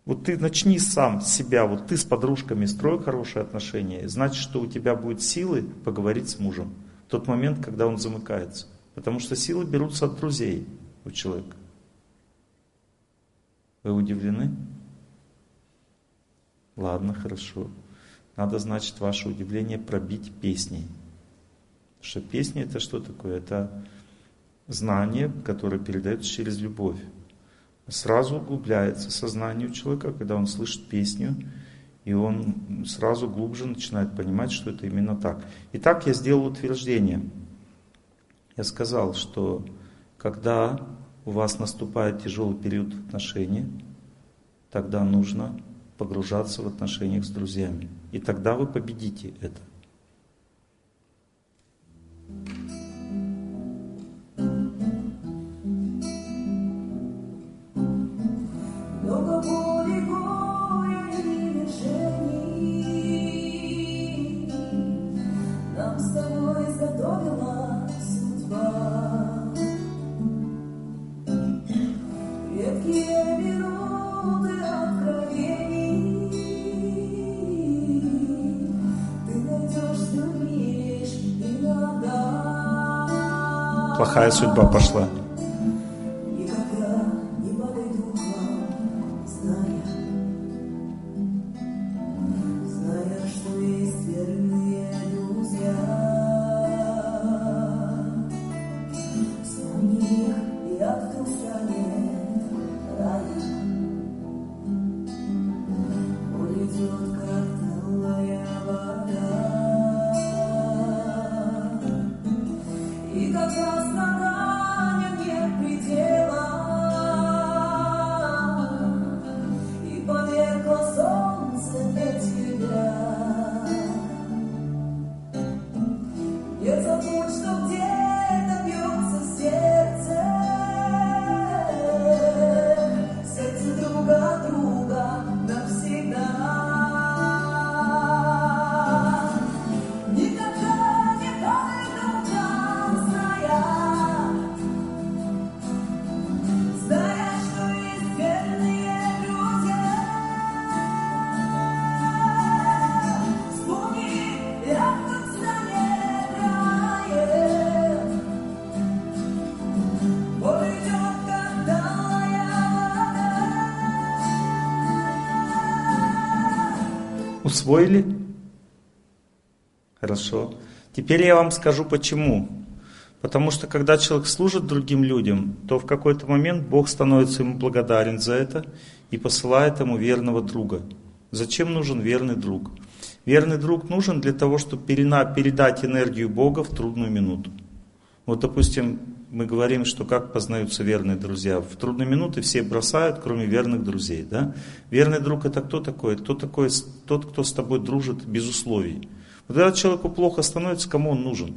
Вот ты начни сам себя, вот ты с подружками строй хорошие отношения, значит, что у тебя будет силы поговорить с мужем в тот момент, когда он замыкается. Потому что силы берутся от друзей у человека. Вы удивлены? Ладно, хорошо. Надо, значит, ваше удивление пробить песней. Потому что песни это что такое? Это знание, которое передается через любовь сразу углубляется сознание у человека, когда он слышит песню, и он сразу глубже начинает понимать, что это именно так. Итак, я сделал утверждение. Я сказал, что когда у вас наступает тяжелый период отношений, тогда нужно погружаться в отношениях с друзьями. И тогда вы победите это. Плохая судьба пошла. Усвоили? Хорошо. Теперь я вам скажу почему. Потому что когда человек служит другим людям, то в какой-то момент Бог становится ему благодарен за это и посылает ему верного друга. Зачем нужен верный друг? Верный друг нужен для того, чтобы передать энергию Бога в трудную минуту. Вот, допустим, мы говорим, что как познаются верные друзья. В трудные минуты все бросают, кроме верных друзей. Да? Верный друг это кто такой? Кто такой? Тот, кто с тобой дружит без условий. Вот когда человеку плохо становится, кому он нужен?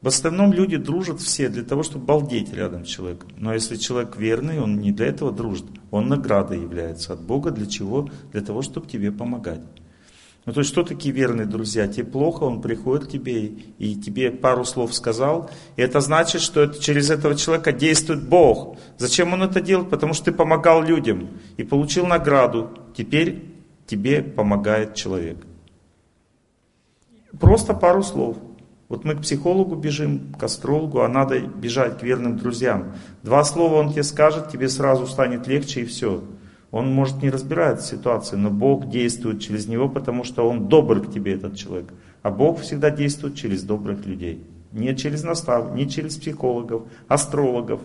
В остальном люди дружат все для того, чтобы балдеть рядом с человеком. Но если человек верный, он не для этого дружит. Он наградой является от Бога. Для чего? Для того, чтобы тебе помогать. Ну то есть что такие верные друзья? Тебе плохо, он приходит к тебе и тебе пару слов сказал. И это значит, что это, через этого человека действует Бог. Зачем он это делает? Потому что ты помогал людям и получил награду. Теперь тебе помогает человек. Просто пару слов. Вот мы к психологу бежим, к астрологу, а надо бежать к верным друзьям. Два слова он тебе скажет, тебе сразу станет легче и все. Он, может, не разбирается в ситуации, но Бог действует через него, потому что он добр к тебе, этот человек. А Бог всегда действует через добрых людей. Не через наставников, не через психологов, астрологов.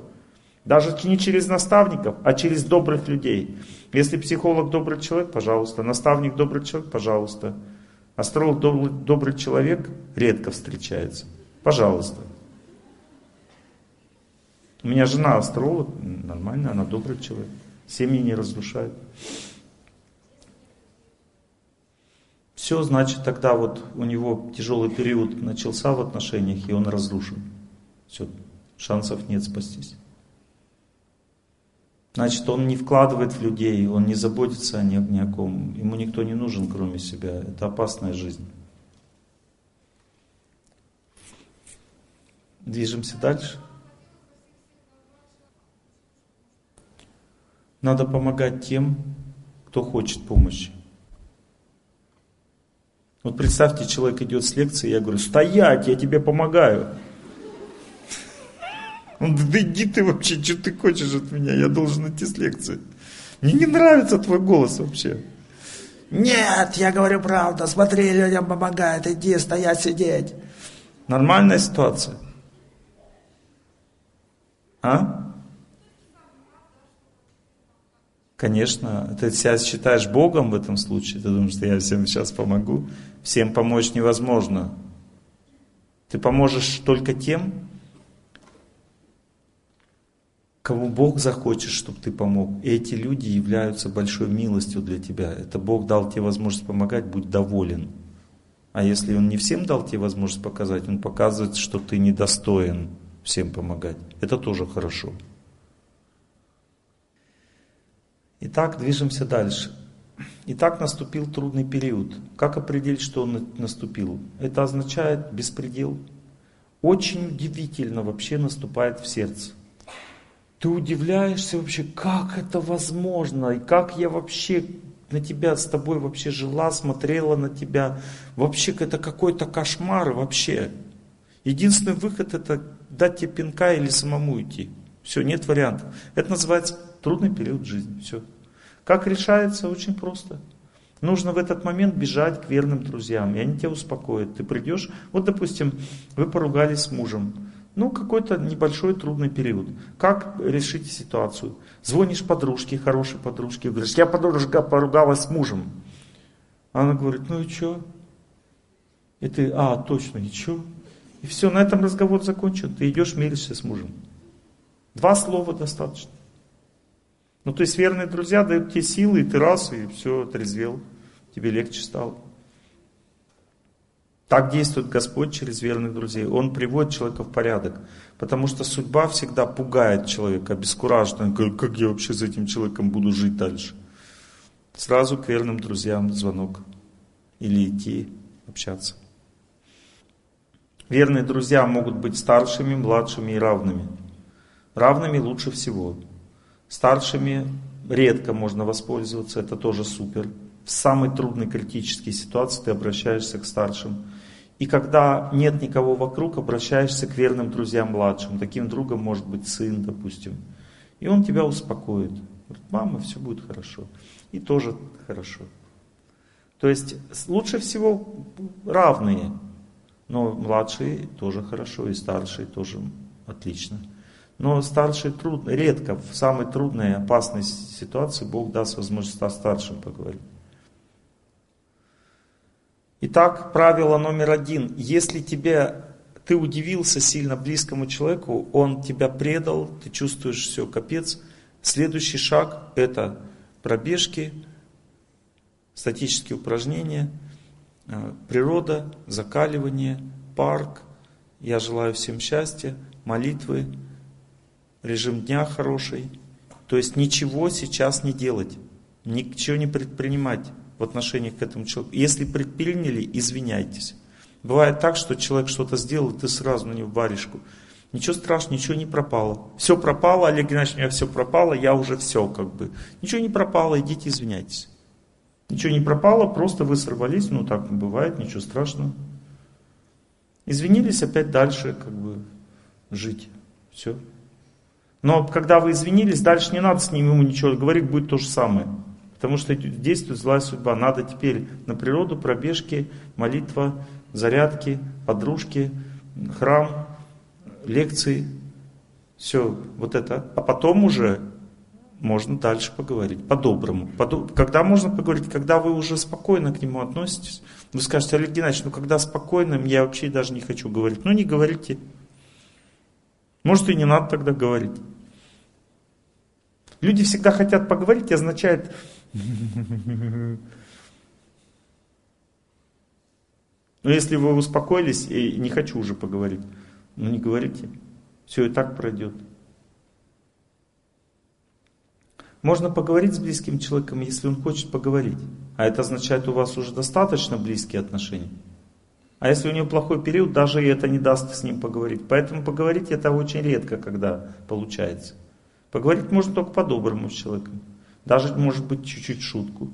Даже не через наставников, а через добрых людей. Если психолог добрый человек, пожалуйста. Наставник добрый человек, пожалуйста. Астролог добрый человек редко встречается. Пожалуйста. У меня жена астролог, нормально, она добрый человек семьи не разрушают. Все, значит, тогда вот у него тяжелый период начался в отношениях, и он разрушен. Все, шансов нет спастись. Значит, он не вкладывает в людей, он не заботится о ни, ни о ком. Ему никто не нужен, кроме себя. Это опасная жизнь. Движемся дальше. Надо помогать тем, кто хочет помощи. Вот представьте, человек идет с лекции, я говорю, стоять, я тебе помогаю. Он, да иди ты вообще, что ты хочешь от меня, я должен идти с лекции. Мне не нравится твой голос вообще. Нет, я говорю правду, смотри, людям помогает, иди, стоять, сидеть. Нормальная ситуация. А? Конечно, ты себя считаешь Богом в этом случае, ты думаешь, что я всем сейчас помогу. Всем помочь невозможно. Ты поможешь только тем, кому Бог захочет, чтобы ты помог. И эти люди являются большой милостью для тебя. Это Бог дал тебе возможность помогать, будь доволен. А если Он не всем дал тебе возможность показать, Он показывает, что ты недостоин всем помогать. Это тоже хорошо. Итак, движемся дальше. Итак, наступил трудный период. Как определить, что он наступил? Это означает беспредел. Очень удивительно вообще наступает в сердце. Ты удивляешься вообще, как это возможно, и как я вообще на тебя, с тобой вообще жила, смотрела на тебя. Вообще это какой-то кошмар вообще. Единственный выход это дать тебе пинка или самому идти. Все, нет вариантов. Это называется трудный период жизни. Все. Как решается? Очень просто. Нужно в этот момент бежать к верным друзьям, и они тебя успокоят. Ты придешь, вот допустим, вы поругались с мужем, ну какой-то небольшой трудный период. Как решить ситуацию? Звонишь подружке, хорошей подружке, говоришь, я подружка поругалась с мужем. Она говорит, ну и что? И ты, а, точно, ничего. И все, на этом разговор закончен. Ты идешь, миришься с мужем. Два слова достаточно. Ну, то есть верные друзья дают тебе силы, и ты раз, и все, отрезвел. Тебе легче стало. Так действует Господь через верных друзей. Он приводит человека в порядок. Потому что судьба всегда пугает человека, обескураживает. Он говорит, как я вообще с этим человеком буду жить дальше? Сразу к верным друзьям звонок. Или идти общаться. Верные друзья могут быть старшими, младшими и равными. Равными лучше всего. Старшими редко можно воспользоваться, это тоже супер. В самой трудной критической ситуации ты обращаешься к старшим. И когда нет никого вокруг, обращаешься к верным друзьям младшим. Таким другом может быть сын, допустим. И он тебя успокоит. Говорит, мама, все будет хорошо. И тоже хорошо. То есть лучше всего равные. Но младшие тоже хорошо, и старшие тоже отлично. Но старшие трудно, редко, в самой трудной опасной ситуации Бог даст возможность о старшим поговорить. Итак, правило номер один. Если тебе ты удивился сильно близкому человеку, он тебя предал, ты чувствуешь все, капец. Следующий шаг это пробежки, статические упражнения – Э, природа, закаливание, парк. Я желаю всем счастья, молитвы, режим дня хороший. То есть ничего сейчас не делать, ничего не предпринимать в отношении к этому человеку. Если предприняли, извиняйтесь. Бывает так, что человек что-то сделал, ты сразу на него варежку. Ничего страшного, ничего не пропало. Все пропало, Олег Геннадьевич, у меня все пропало, я уже все как бы. Ничего не пропало, идите извиняйтесь. Ничего не пропало, просто вы сорвались, ну так бывает, ничего страшного. Извинились, опять дальше как бы жить. Все. Но когда вы извинились, дальше не надо с ним ему ничего говорить, будет то же самое. Потому что действует злая судьба. Надо теперь на природу, пробежки, молитва, зарядки, подружки, храм, лекции. Все, вот это. А потом уже можно дальше поговорить, по-доброму. Когда можно поговорить? Когда вы уже спокойно к нему относитесь. Вы скажете, Олег Геннадьевич, ну когда спокойно, я вообще даже не хочу говорить. Ну не говорите. Может и не надо тогда говорить. Люди всегда хотят поговорить, означает... Но если вы успокоились и не хочу уже поговорить, ну не говорите. Все и так пройдет. Можно поговорить с близким человеком, если он хочет поговорить. А это означает, у вас уже достаточно близкие отношения. А если у него плохой период, даже и это не даст с ним поговорить. Поэтому поговорить это очень редко, когда получается. Поговорить можно только по-доброму с человеком. Даже, может быть, чуть-чуть шутку.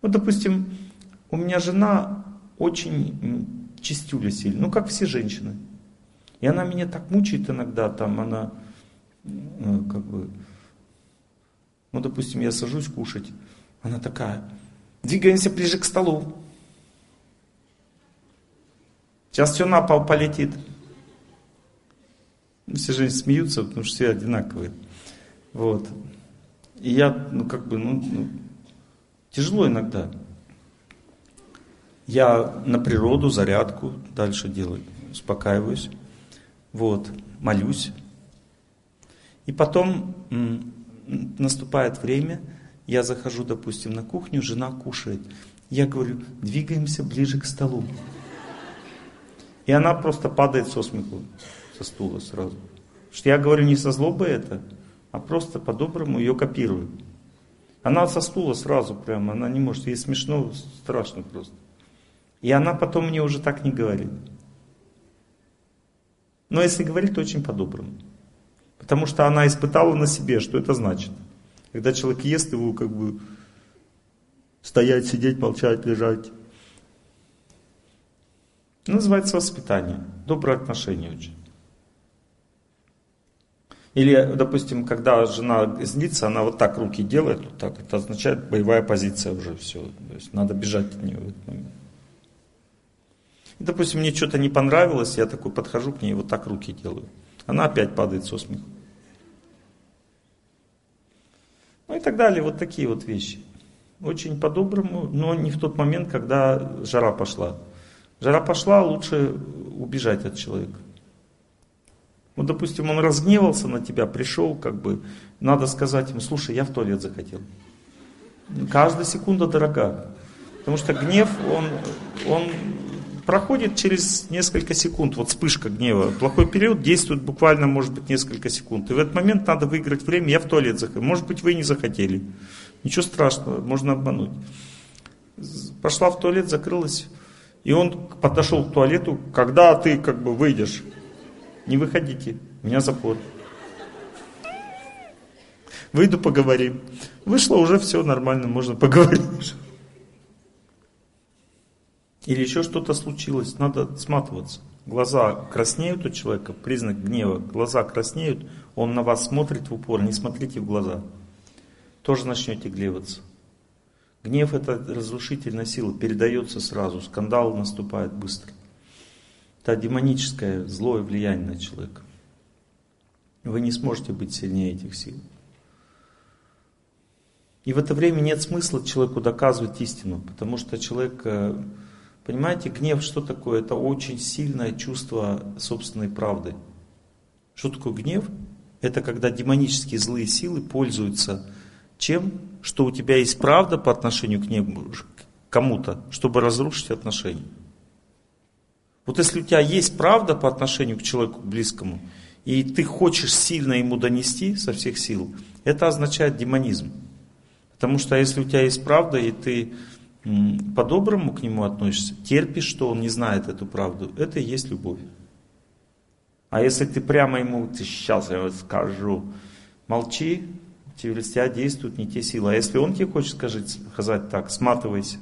Вот, допустим, у меня жена очень чистюля сильно, ну, как все женщины. И она меня так мучает иногда, там, она ну, как бы, ну, допустим, я сажусь кушать, она такая, двигаемся ближе к столу. Сейчас все на пол полетит. Все же смеются, потому что все одинаковые. Вот. И я, ну, как бы, ну, ну тяжело иногда. Я на природу, зарядку дальше делаю, успокаиваюсь. Вот, молюсь. И потом наступает время, я захожу, допустим, на кухню, жена кушает. Я говорю, двигаемся ближе к столу. И она просто падает со смеху, со стула сразу. Что я говорю не со злобой это, а просто по-доброму ее копирую. Она со стула сразу прямо, она не может, ей смешно, страшно просто. И она потом мне уже так не говорит. Но если говорит, то очень по-доброму. Потому что она испытала на себе, что это значит. Когда человек ест, его как бы стоять, сидеть, молчать, лежать. называется воспитание, доброе отношение очень. Или, допустим, когда жена злится, она вот так руки делает, вот так, это означает боевая позиция уже все. То есть надо бежать от нее в этот момент. И, допустим, мне что-то не понравилось, я такой подхожу к ней, вот так руки делаю. Она опять падает со смеху. Ну и так далее, вот такие вот вещи. Очень по-доброму, но не в тот момент, когда жара пошла. Жара пошла, лучше убежать от человека. Вот, допустим, он разгневался на тебя, пришел, как бы, надо сказать ему, слушай, я в туалет захотел. Каждая секунда дорога. Потому что гнев, он, он проходит через несколько секунд, вот вспышка гнева. Плохой период действует буквально, может быть, несколько секунд. И в этот момент надо выиграть время, я в туалет захотел. Может быть, вы не захотели. Ничего страшного, можно обмануть. Пошла в туалет, закрылась, и он подошел к туалету, когда ты как бы выйдешь. Не выходите, у меня запор. Выйду, поговорим. Вышло, уже все нормально, можно поговорить. Или еще что-то случилось, надо сматываться. Глаза краснеют у человека, признак гнева. Глаза краснеют, он на вас смотрит в упор, не смотрите в глаза. Тоже начнете гневаться. Гнев это разрушительная сила, передается сразу, скандал наступает быстро. Это демоническое, злое влияние на человека. Вы не сможете быть сильнее этих сил. И в это время нет смысла человеку доказывать истину, потому что человек, э, понимаете, гнев что такое? Это очень сильное чувство собственной правды. Что такое гнев? Это когда демонические злые силы пользуются чем? Что у тебя есть правда по отношению к кому-то, чтобы разрушить отношения. Вот если у тебя есть правда по отношению к человеку близкому, и ты хочешь сильно ему донести со всех сил, это означает демонизм. Потому что если у тебя есть правда, и ты по-доброму к нему относишься, терпишь, что он не знает эту правду, это и есть любовь. А если ты прямо ему, ты сейчас я вот скажу, молчи, через тебя действуют не те силы. А если он тебе хочет сказать, сказать так, сматывайся.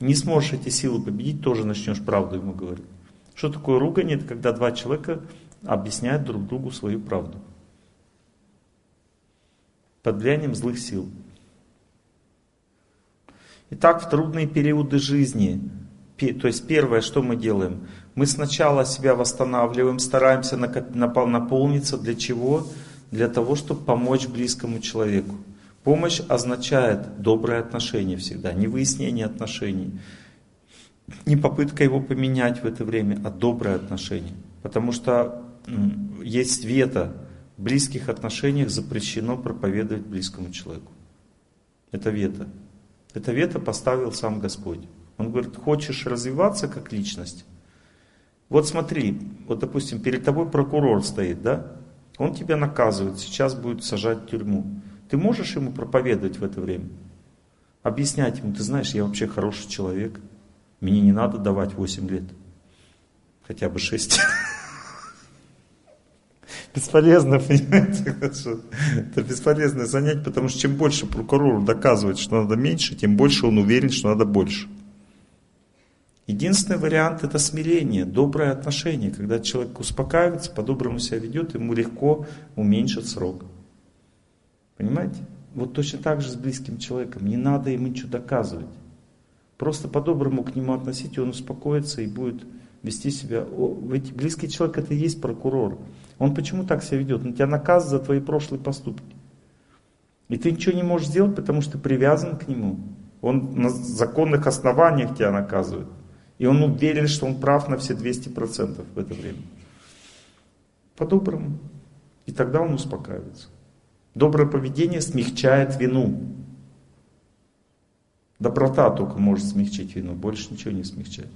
Не сможешь эти силы победить, тоже начнешь правду ему говорить. Что такое ругань? Это когда два человека объясняют друг другу свою правду. Под влиянием злых сил. Итак, в трудные периоды жизни, то есть первое, что мы делаем? Мы сначала себя восстанавливаем, стараемся наполниться. Для чего? Для того, чтобы помочь близкому человеку. Помощь означает доброе отношение всегда, не выяснение отношений, не попытка его поменять в это время, а доброе отношение. Потому что есть вето, в близких отношениях запрещено проповедовать близкому человеку. Это вето. Это вето поставил сам Господь. Он говорит, хочешь развиваться как личность, вот смотри, вот допустим, перед тобой прокурор стоит, да? Он тебя наказывает, сейчас будет сажать в тюрьму. Ты можешь ему проповедовать в это время? Объяснять ему, ты знаешь, я вообще хороший человек. Мне не надо давать 8 лет. Хотя бы 6. Бесполезно, понимаете? Это бесполезное занятие, потому что чем больше прокурору доказывает, что надо меньше, тем больше он уверен, что надо больше. Единственный вариант это смирение, доброе отношение. Когда человек успокаивается, по-доброму себя ведет, ему легко уменьшить срок. Понимаете? Вот точно так же с близким человеком. Не надо ему ничего доказывать. Просто по-доброму к нему относите, он успокоится и будет вести себя. Ведь близкий человек это и есть прокурор. Он почему так себя ведет? Он тебя наказывает за твои прошлые поступки. И ты ничего не можешь сделать, потому что ты привязан к нему. Он на законных основаниях тебя наказывает. И он уверен, что он прав на все 200% в это время. По-доброму. И тогда он успокаивается. Доброе поведение смягчает вину. Доброта только может смягчить вину, больше ничего не смягчает.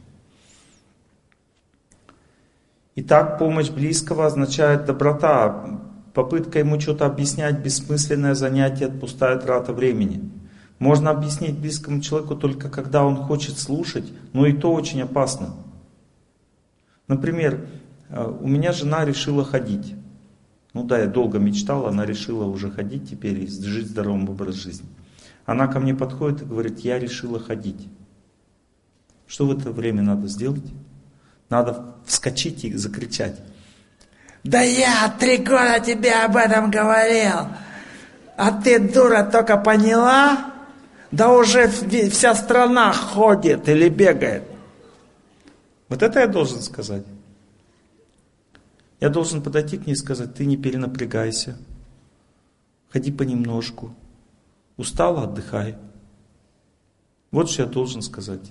Итак, помощь близкого означает доброта. Попытка ему что-то объяснять, бессмысленное занятие, пустая трата времени. Можно объяснить близкому человеку только когда он хочет слушать, но и то очень опасно. Например, э, у меня жена решила ходить. Ну да, я долго мечтала, она решила уже ходить теперь и жить здоровым образ жизни. Она ко мне подходит и говорит, я решила ходить. Что в это время надо сделать? Надо вскочить и закричать. Да я три года тебе об этом говорил, а ты, дура, только поняла? Да уже вся страна ходит или бегает. Вот это я должен сказать. Я должен подойти к ней и сказать, ты не перенапрягайся. Ходи понемножку. Устала, отдыхай. Вот что я должен сказать.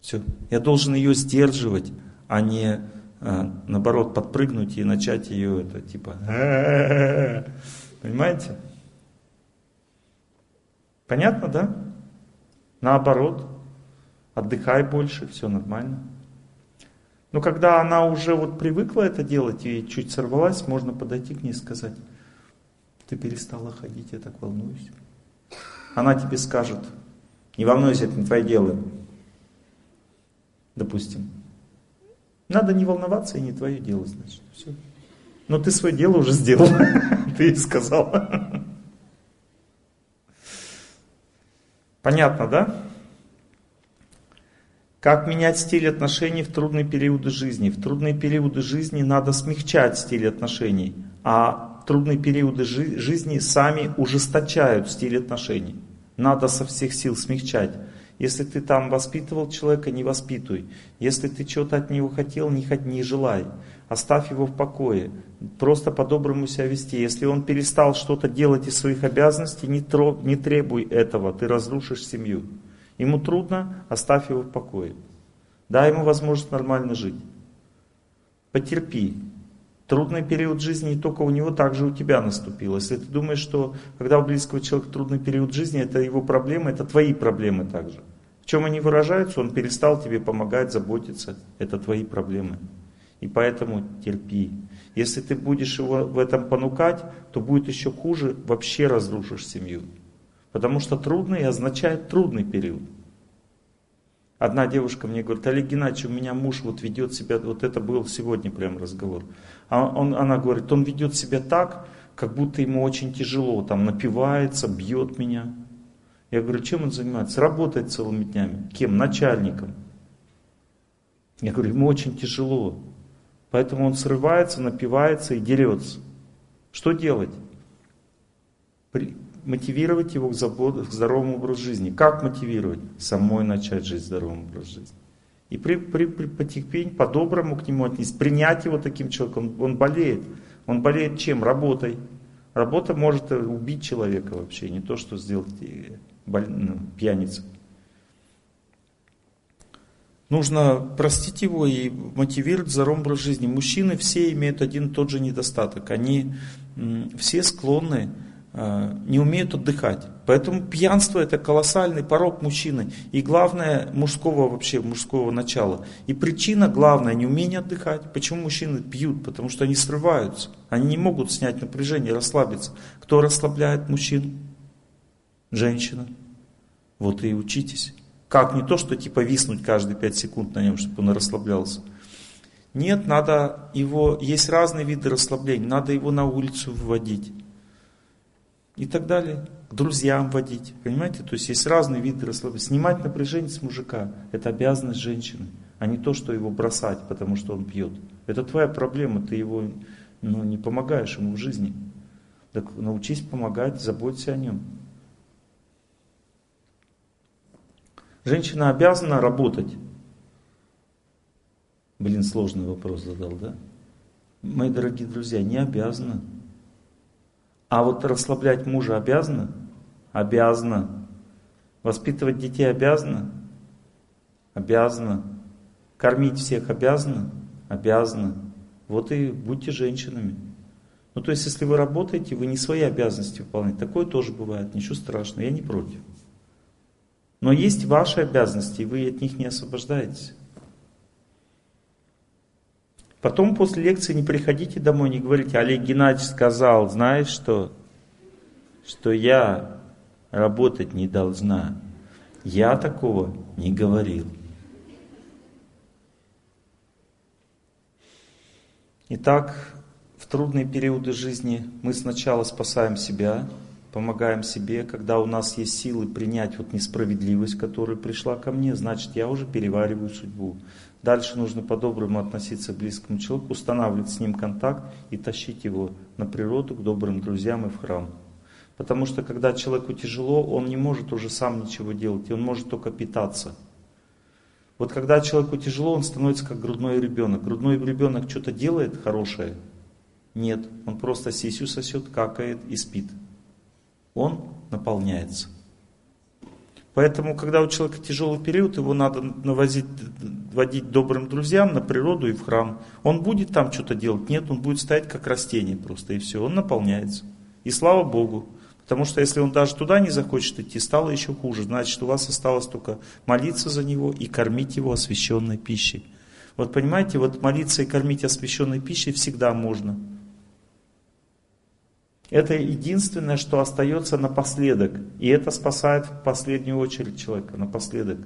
Все. Я должен ее сдерживать, а не а, наоборот подпрыгнуть и начать ее это типа. Понимаете? Понятно, да? Наоборот, отдыхай больше, все нормально. Но когда она уже вот привыкла это делать и чуть сорвалась, можно подойти к ней и сказать, ты перестала ходить, я так волнуюсь. Она тебе скажет, не волнуйся, это не твое дело. Допустим. Надо не волноваться и не твое дело, значит. Все. Но ты свое дело уже сделал. Ты ей сказала. Понятно, да? Как менять стиль отношений в трудные периоды жизни? В трудные периоды жизни надо смягчать стиль отношений, а трудные периоды жи- жизни сами ужесточают стиль отношений. Надо со всех сил смягчать. Если ты там воспитывал человека, не воспитуй. Если ты чего-то от него хотел, не, не желай. Оставь его в покое. Просто по-доброму себя вести. Если он перестал что-то делать из своих обязанностей, не, тро, не требуй этого, ты разрушишь семью. Ему трудно, оставь его в покое. Дай ему возможность нормально жить. Потерпи. Трудный период жизни не только у него, также у тебя наступил. Если ты думаешь, что когда у близкого человека трудный период жизни, это его проблемы, это твои проблемы также. В чем они выражаются, он перестал тебе помогать, заботиться. Это твои проблемы. И поэтому терпи. Если ты будешь его в этом понукать, то будет еще хуже, вообще разрушишь семью. Потому что трудный означает трудный период. Одна девушка мне говорит, Олег Геннадьевич, у меня муж вот ведет себя, вот это был сегодня прям разговор. А он, она говорит, он ведет себя так, как будто ему очень тяжело, там напивается, бьет меня. Я говорю, чем он занимается? Работает целыми днями. Кем? Начальником. Я говорю, ему очень тяжело. Поэтому он срывается, напивается и дерется. Что делать? Мотивировать его к, забот, к здоровому образу жизни. Как мотивировать? Самой начать жить здоровым образом жизни. И при, при, при потихоньку, по-доброму к нему отнести, принять его таким человеком. Он, болеет. Он болеет чем? Работой. Работа может убить человека вообще, не то, что сделать э, боль, ну, пьяницей. Нужно простить его и мотивировать в здоровом образ жизни. Мужчины все имеют один и тот же недостаток. Они все склонны не умеют отдыхать. Поэтому пьянство это колоссальный порог мужчины. И главное мужского вообще, мужского начала. И причина главная неумение отдыхать. Почему мужчины пьют? Потому что они срываются. Они не могут снять напряжение, расслабиться. Кто расслабляет мужчин? Женщина. Вот и учитесь. Как не то, что типа виснуть каждые 5 секунд на нем, чтобы он расслаблялся. Нет, надо его, есть разные виды расслабления, надо его на улицу выводить и так далее. К друзьям водить, понимаете? То есть есть разные виды расслабления. Снимать напряжение с мужика – это обязанность женщины, а не то, что его бросать, потому что он пьет. Это твоя проблема, ты его ну, не помогаешь ему в жизни. Так научись помогать, заботься о нем. Женщина обязана работать. Блин, сложный вопрос задал, да? Мои дорогие друзья, не обязана. А вот расслаблять мужа обязана? Обязана. Воспитывать детей обязана? Обязана. Кормить всех обязана? Обязана. Вот и будьте женщинами. Ну то есть, если вы работаете, вы не свои обязанности выполняете. Такое тоже бывает, ничего страшного, я не против. Но есть ваши обязанности, и вы от них не освобождаетесь. Потом после лекции не приходите домой, не говорите, Олег Геннадьевич сказал, знаешь что? Что я работать не должна. Я такого не говорил. Итак, в трудные периоды жизни мы сначала спасаем себя, помогаем себе. Когда у нас есть силы принять вот несправедливость, которая пришла ко мне, значит я уже перевариваю судьбу. Дальше нужно по-доброму относиться к близкому человеку, устанавливать с ним контакт и тащить его на природу, к добрым друзьям и в храм. Потому что когда человеку тяжело, он не может уже сам ничего делать, и он может только питаться. Вот когда человеку тяжело, он становится как грудной ребенок. Грудной ребенок что-то делает хорошее? Нет, он просто сисю сосет, какает и спит. Он наполняется. Поэтому, когда у человека тяжелый период, его надо навозить, водить добрым друзьям на природу и в храм. Он будет там что-то делать? Нет, он будет стоять как растение просто, и все, он наполняется. И слава Богу. Потому что если он даже туда не захочет идти, стало еще хуже. Значит, у вас осталось только молиться за него и кормить его освященной пищей. Вот понимаете, вот молиться и кормить освященной пищей всегда можно. Это единственное, что остается напоследок. И это спасает в последнюю очередь человека, напоследок.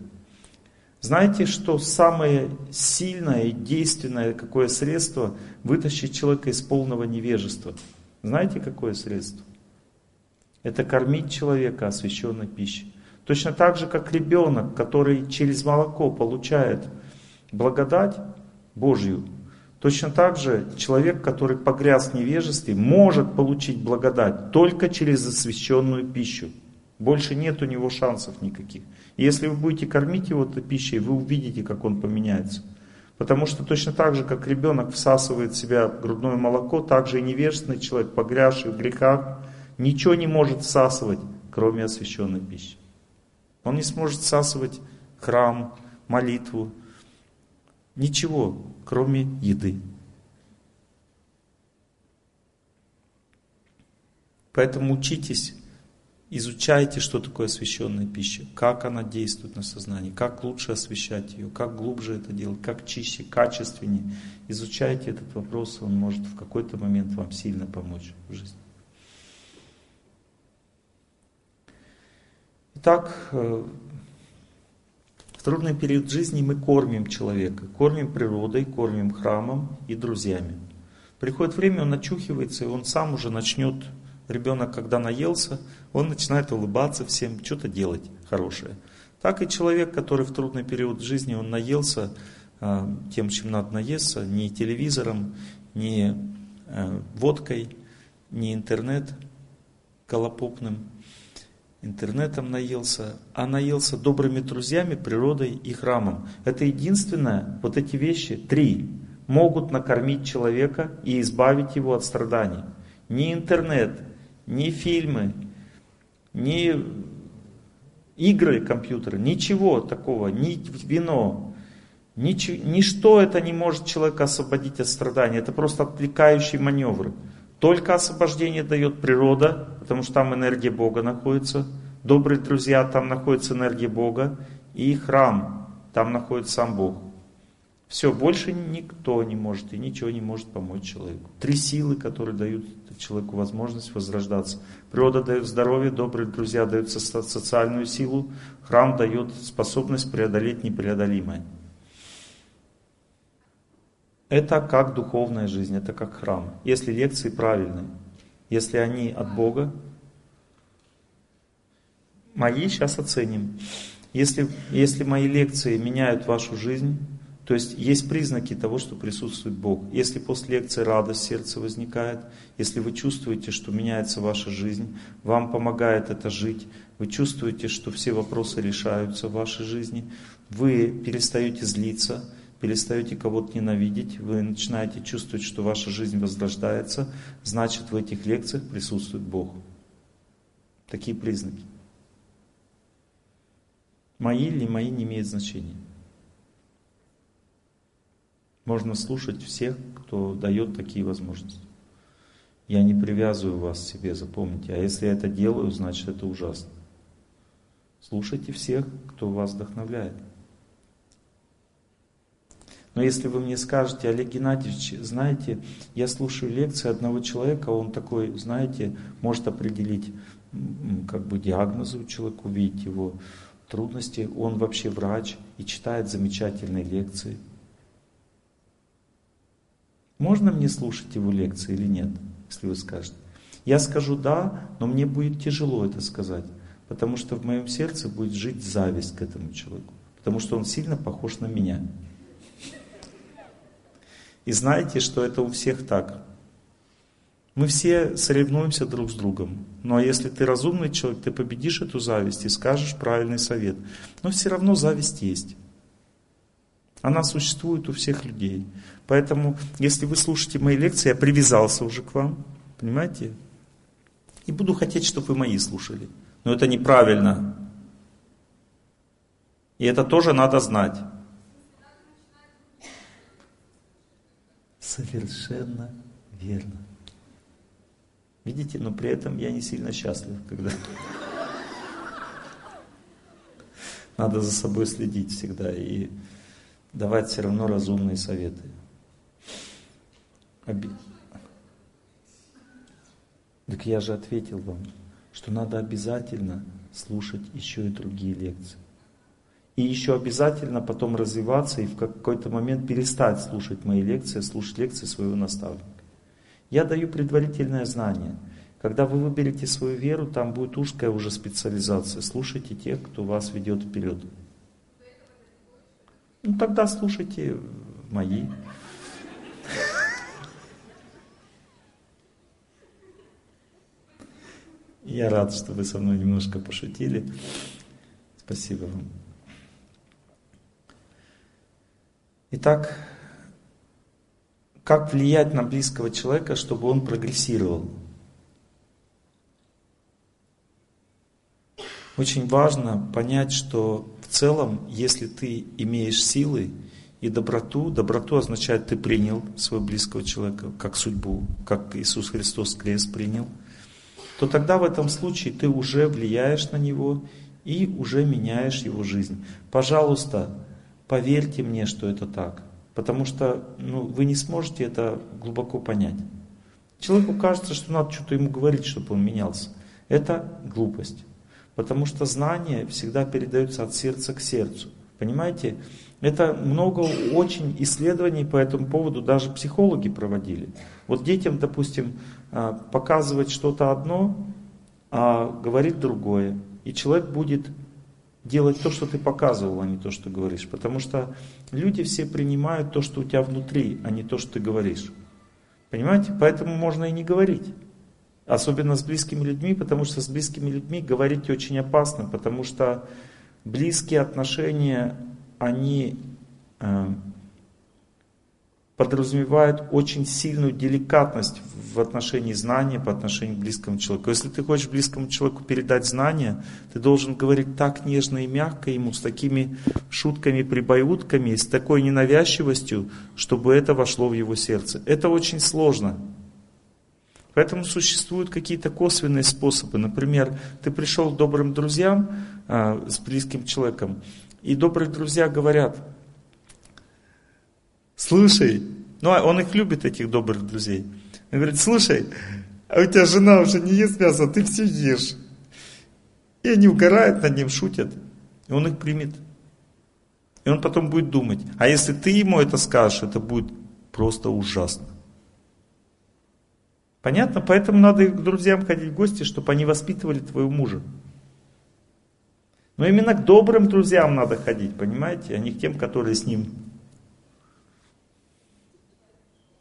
Знаете, что самое сильное и действенное какое средство вытащить человека из полного невежества? Знаете, какое средство? Это кормить человека освященной пищей. Точно так же, как ребенок, который через молоко получает благодать Божью, Точно так же человек, который погряз в невежестве, может получить благодать только через освященную пищу. Больше нет у него шансов никаких. И если вы будете кормить его этой пищей, вы увидите, как он поменяется. Потому что точно так же, как ребенок всасывает в себя грудное молоко, так же и невежественный человек, погрязший в грехах, ничего не может всасывать, кроме освященной пищи. Он не сможет всасывать храм, молитву, ничего, кроме еды. Поэтому учитесь, изучайте, что такое освященная пища, как она действует на сознание, как лучше освещать ее, как глубже это делать, как чище, качественнее. Изучайте этот вопрос, он может в какой-то момент вам сильно помочь в жизни. Итак, э, трудный период жизни мы кормим человека, кормим природой, кормим храмом и друзьями. Приходит время, он очухивается, и он сам уже начнет Ребенок, когда наелся, он начинает улыбаться всем, что-то делать хорошее. Так и человек, который в трудный период жизни, он наелся э, тем, чем надо наесться, не телевизором, не э, водкой, не интернет колопопным, интернетом наелся, а наелся добрыми друзьями, природой и храмом. Это единственное, вот эти вещи, три, могут накормить человека и избавить его от страданий. Не интернет, ни фильмы, ни игры компьютера, ничего такого, ни вино, нич, ничто это не может человека освободить от страданий. Это просто отвлекающие маневры. Только освобождение дает природа, потому что там энергия Бога находится. Добрые друзья, там находится энергия Бога. И храм, там находится сам Бог. Все, больше никто не может и ничего не может помочь человеку. Три силы, которые дают человеку возможность возрождаться. Природа дает здоровье, добрые друзья дают социальную силу, храм дает способность преодолеть непреодолимое. Это как духовная жизнь, это как храм. Если лекции правильные, если они от Бога, мои сейчас оценим. Если, если мои лекции меняют вашу жизнь, то есть есть признаки того, что присутствует Бог. Если после лекции радость в сердце возникает, если вы чувствуете, что меняется ваша жизнь, вам помогает это жить, вы чувствуете, что все вопросы решаются в вашей жизни, вы перестаете злиться, перестаете кого-то ненавидеть, вы начинаете чувствовать, что ваша жизнь возрождается, значит в этих лекциях присутствует Бог. Такие признаки. Мои или мои не имеет значения. Можно слушать всех, кто дает такие возможности. Я не привязываю вас к себе, запомните. А если я это делаю, значит это ужасно. Слушайте всех, кто вас вдохновляет. Но если вы мне скажете, Олег Геннадьевич, знаете, я слушаю лекции одного человека, он такой, знаете, может определить как бы диагнозы у человека, увидеть его трудности, он вообще врач и читает замечательные лекции. Можно мне слушать его лекции или нет, если вы скажете? Я скажу да, но мне будет тяжело это сказать, потому что в моем сердце будет жить зависть к этому человеку, потому что он сильно похож на меня. И знаете, что это у всех так. Мы все соревнуемся друг с другом. Но если ты разумный человек, ты победишь эту зависть и скажешь правильный совет. Но все равно зависть есть. Она существует у всех людей. Поэтому, если вы слушаете мои лекции, я привязался уже к вам, понимаете? И буду хотеть, чтобы вы мои слушали. Но это неправильно. И это тоже надо знать. Совершенно верно. Видите, но при этом я не сильно счастлив, когда надо за собой следить всегда. И давать все равно разумные советы. Оби... Так я же ответил вам, что надо обязательно слушать еще и другие лекции. И еще обязательно потом развиваться и в какой-то момент перестать слушать мои лекции, слушать лекции своего наставника. Я даю предварительное знание. Когда вы выберете свою веру, там будет узкая уже специализация. Слушайте тех, кто вас ведет вперед. Ну тогда слушайте мои. Я рад, что вы со мной немножко пошутили. Спасибо вам. Итак, как влиять на близкого человека, чтобы он прогрессировал? Очень важно понять, что в целом, если ты имеешь силы и доброту, доброту означает, ты принял своего близкого человека как судьбу, как Иисус Христос крест принял, то тогда в этом случае ты уже влияешь на него и уже меняешь его жизнь. Пожалуйста, поверьте мне, что это так. Потому что ну, вы не сможете это глубоко понять. Человеку кажется, что надо что-то ему говорить, чтобы он менялся. Это глупость. Потому что знание всегда передается от сердца к сердцу. Понимаете? Это много очень исследований по этому поводу даже психологи проводили. Вот детям, допустим, а, показывать что-то одно, а говорить другое. И человек будет делать то, что ты показывал, а не то, что говоришь. Потому что люди все принимают то, что у тебя внутри, а не то, что ты говоришь. Понимаете? Поэтому можно и не говорить. Особенно с близкими людьми, потому что с близкими людьми говорить очень опасно, потому что близкие отношения, они э, подразумевают очень сильную деликатность в отношении знания по отношению к близкому человеку. Если ты хочешь близкому человеку передать знания, ты должен говорить так нежно и мягко ему, с такими шутками, прибаютками, с такой ненавязчивостью, чтобы это вошло в его сердце. Это очень сложно. Поэтому существуют какие-то косвенные способы. Например, ты пришел к добрым друзьям а, с близким человеком, и добрые друзья говорят, слушай, ну а он их любит, этих добрых друзей. Он говорит, слушай, а у тебя жена уже не ест мясо, а ты все ешь. И они угорают над ним, шутят. И он их примет. И он потом будет думать, а если ты ему это скажешь, это будет просто ужасно. Понятно? Поэтому надо к друзьям ходить в гости, чтобы они воспитывали твоего мужа. Но именно к добрым друзьям надо ходить, понимаете, а не к тем, которые с ним.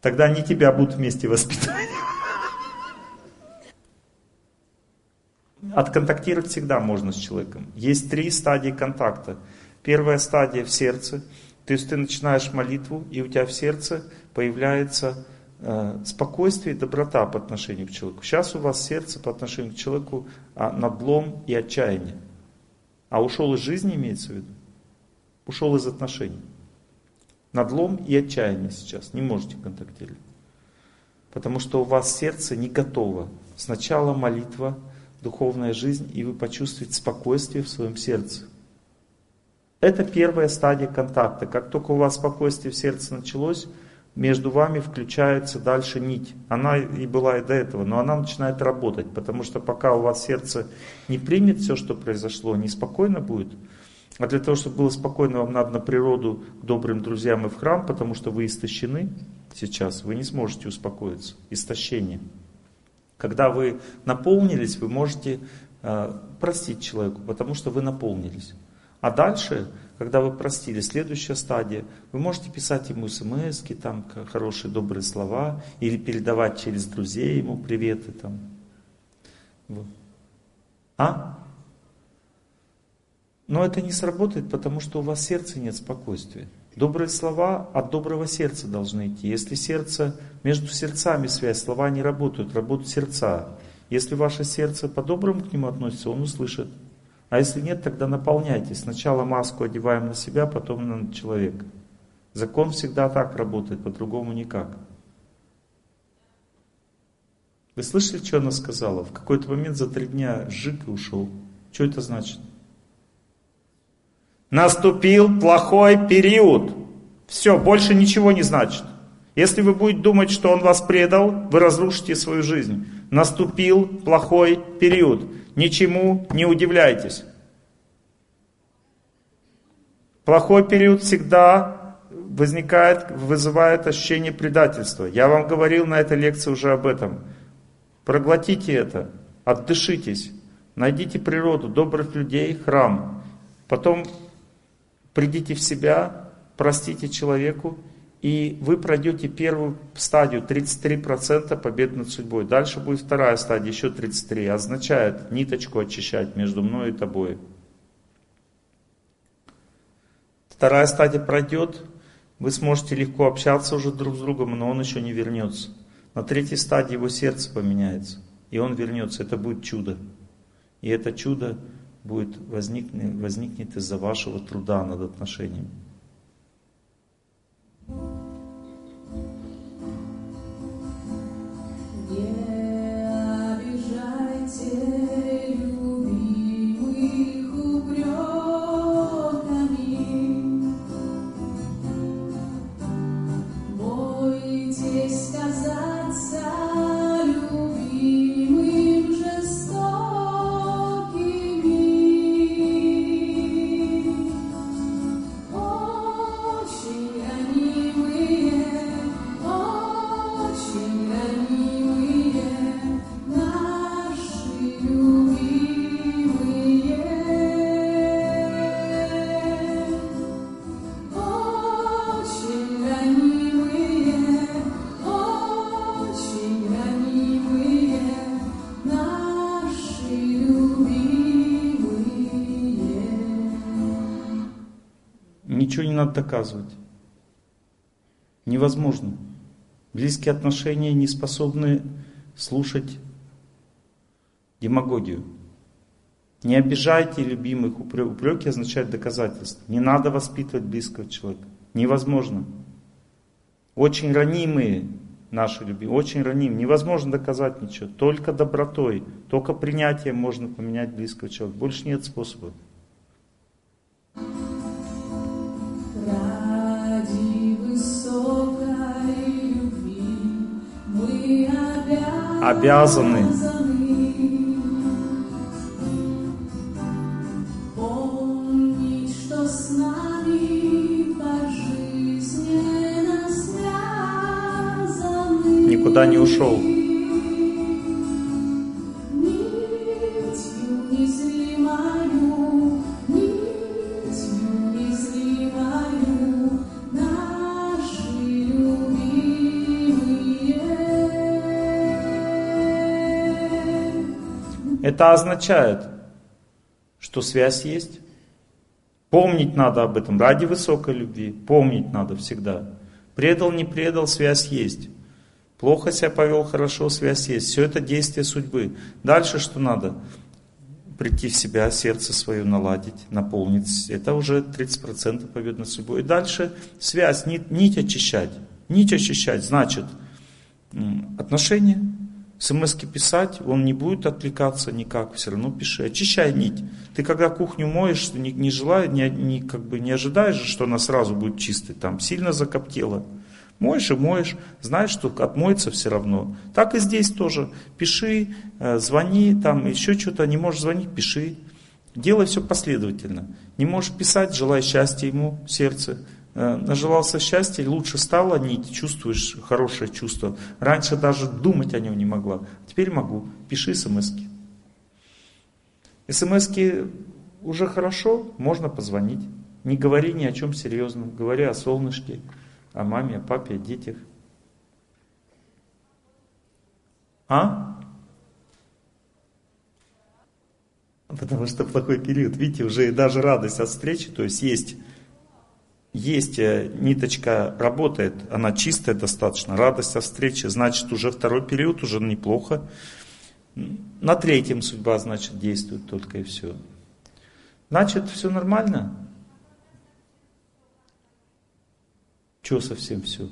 Тогда они тебя будут вместе воспитывать. Отконтактировать всегда можно с человеком. Есть три стадии контакта. Первая стадия в сердце. То есть ты начинаешь молитву, и у тебя в сердце появляется Э, спокойствие и доброта по отношению к человеку. Сейчас у вас сердце по отношению к человеку а, надлом и отчаяние. А ушел из жизни, имеется в виду? Ушел из отношений. Надлом и отчаяние сейчас. Не можете контактировать. Потому что у вас сердце не готово. Сначала молитва, духовная жизнь, и вы почувствуете спокойствие в своем сердце. Это первая стадия контакта. Как только у вас спокойствие в сердце началось, между вами включается дальше нить. Она и была и до этого, но она начинает работать, потому что пока у вас сердце не примет все, что произошло, неспокойно будет. А для того, чтобы было спокойно, вам надо на природу к добрым друзьям и в храм, потому что вы истощены сейчас, вы не сможете успокоиться. Истощение. Когда вы наполнились, вы можете э, простить человеку, потому что вы наполнились. А дальше когда вы простили, следующая стадия, вы можете писать ему смс там хорошие, добрые слова, или передавать через друзей ему приветы там. Вот. А? Но это не сработает, потому что у вас в сердце нет спокойствия. Добрые слова от доброго сердца должны идти. Если сердце, между сердцами связь, слова не работают, работают сердца. Если ваше сердце по-доброму к нему относится, он услышит. А если нет, тогда наполняйте. Сначала маску одеваем на себя, потом на человека. Закон всегда так работает, по-другому никак. Вы слышали, что она сказала? В какой-то момент за три дня жик и ушел. Что это значит? Наступил плохой период. Все, больше ничего не значит. Если вы будете думать, что он вас предал, вы разрушите свою жизнь. Наступил плохой период. Ничему не удивляйтесь. Плохой период всегда возникает, вызывает ощущение предательства. Я вам говорил на этой лекции уже об этом. Проглотите это, отдышитесь, найдите природу, добрых людей, храм. Потом придите в себя, простите человеку и вы пройдете первую стадию 33% побед над судьбой. Дальше будет вторая стадия, еще 33. Означает ниточку очищать между мной и тобой. Вторая стадия пройдет, вы сможете легко общаться уже друг с другом, но он еще не вернется. На третьей стадии его сердце поменяется, и он вернется. Это будет чудо. И это чудо будет возникнет, возникнет из-за вашего труда над отношениями. Надо доказывать. Невозможно. Близкие отношения не способны слушать демагогию. Не обижайте любимых, упреки означают доказательство. Не надо воспитывать близкого человека. Невозможно. Очень ранимые наши любимые, очень ранимые. Невозможно доказать ничего. Только добротой, только принятием можно поменять близкого человека. Больше нет способа. Обязаны никуда не ушел. Это означает, что связь есть. Помнить надо об этом ради высокой любви. Помнить надо всегда. Предал, не предал, связь есть. Плохо себя повел, хорошо, связь есть. Все это действие судьбы. Дальше что надо? Прийти в себя, сердце свое наладить, наполнить. Это уже 30% побед над судьбой. И дальше связь, нить, нить очищать. Нить очищать значит отношения, смс писать, он не будет отвлекаться никак, все равно пиши. Очищай нить. Ты когда кухню моешь, не, не желая, не, не, как бы не ожидаешь, что она сразу будет чистой, там сильно закоптела. Моешь и моешь, знаешь, что отмоется все равно. Так и здесь тоже. Пиши, э, звони, там еще что-то, не можешь звонить, пиши. Делай все последовательно. Не можешь писать, желай счастья ему, сердце. Э, нажелался счастья, лучше стало нить, чувствуешь хорошее чувство. Раньше даже думать о нем не могла. Теперь могу. Пиши смски. СМСки уже хорошо, можно позвонить. Не говори ни о чем серьезном. Говори о солнышке, о маме, о папе, о детях. А? Потому что плохой период. Видите, уже даже радость от встречи, то есть есть есть э, ниточка, работает, она чистая достаточно, радость от встречи, значит уже второй период, уже неплохо. На третьем судьба, значит, действует только и все. Значит, все нормально? Че совсем все?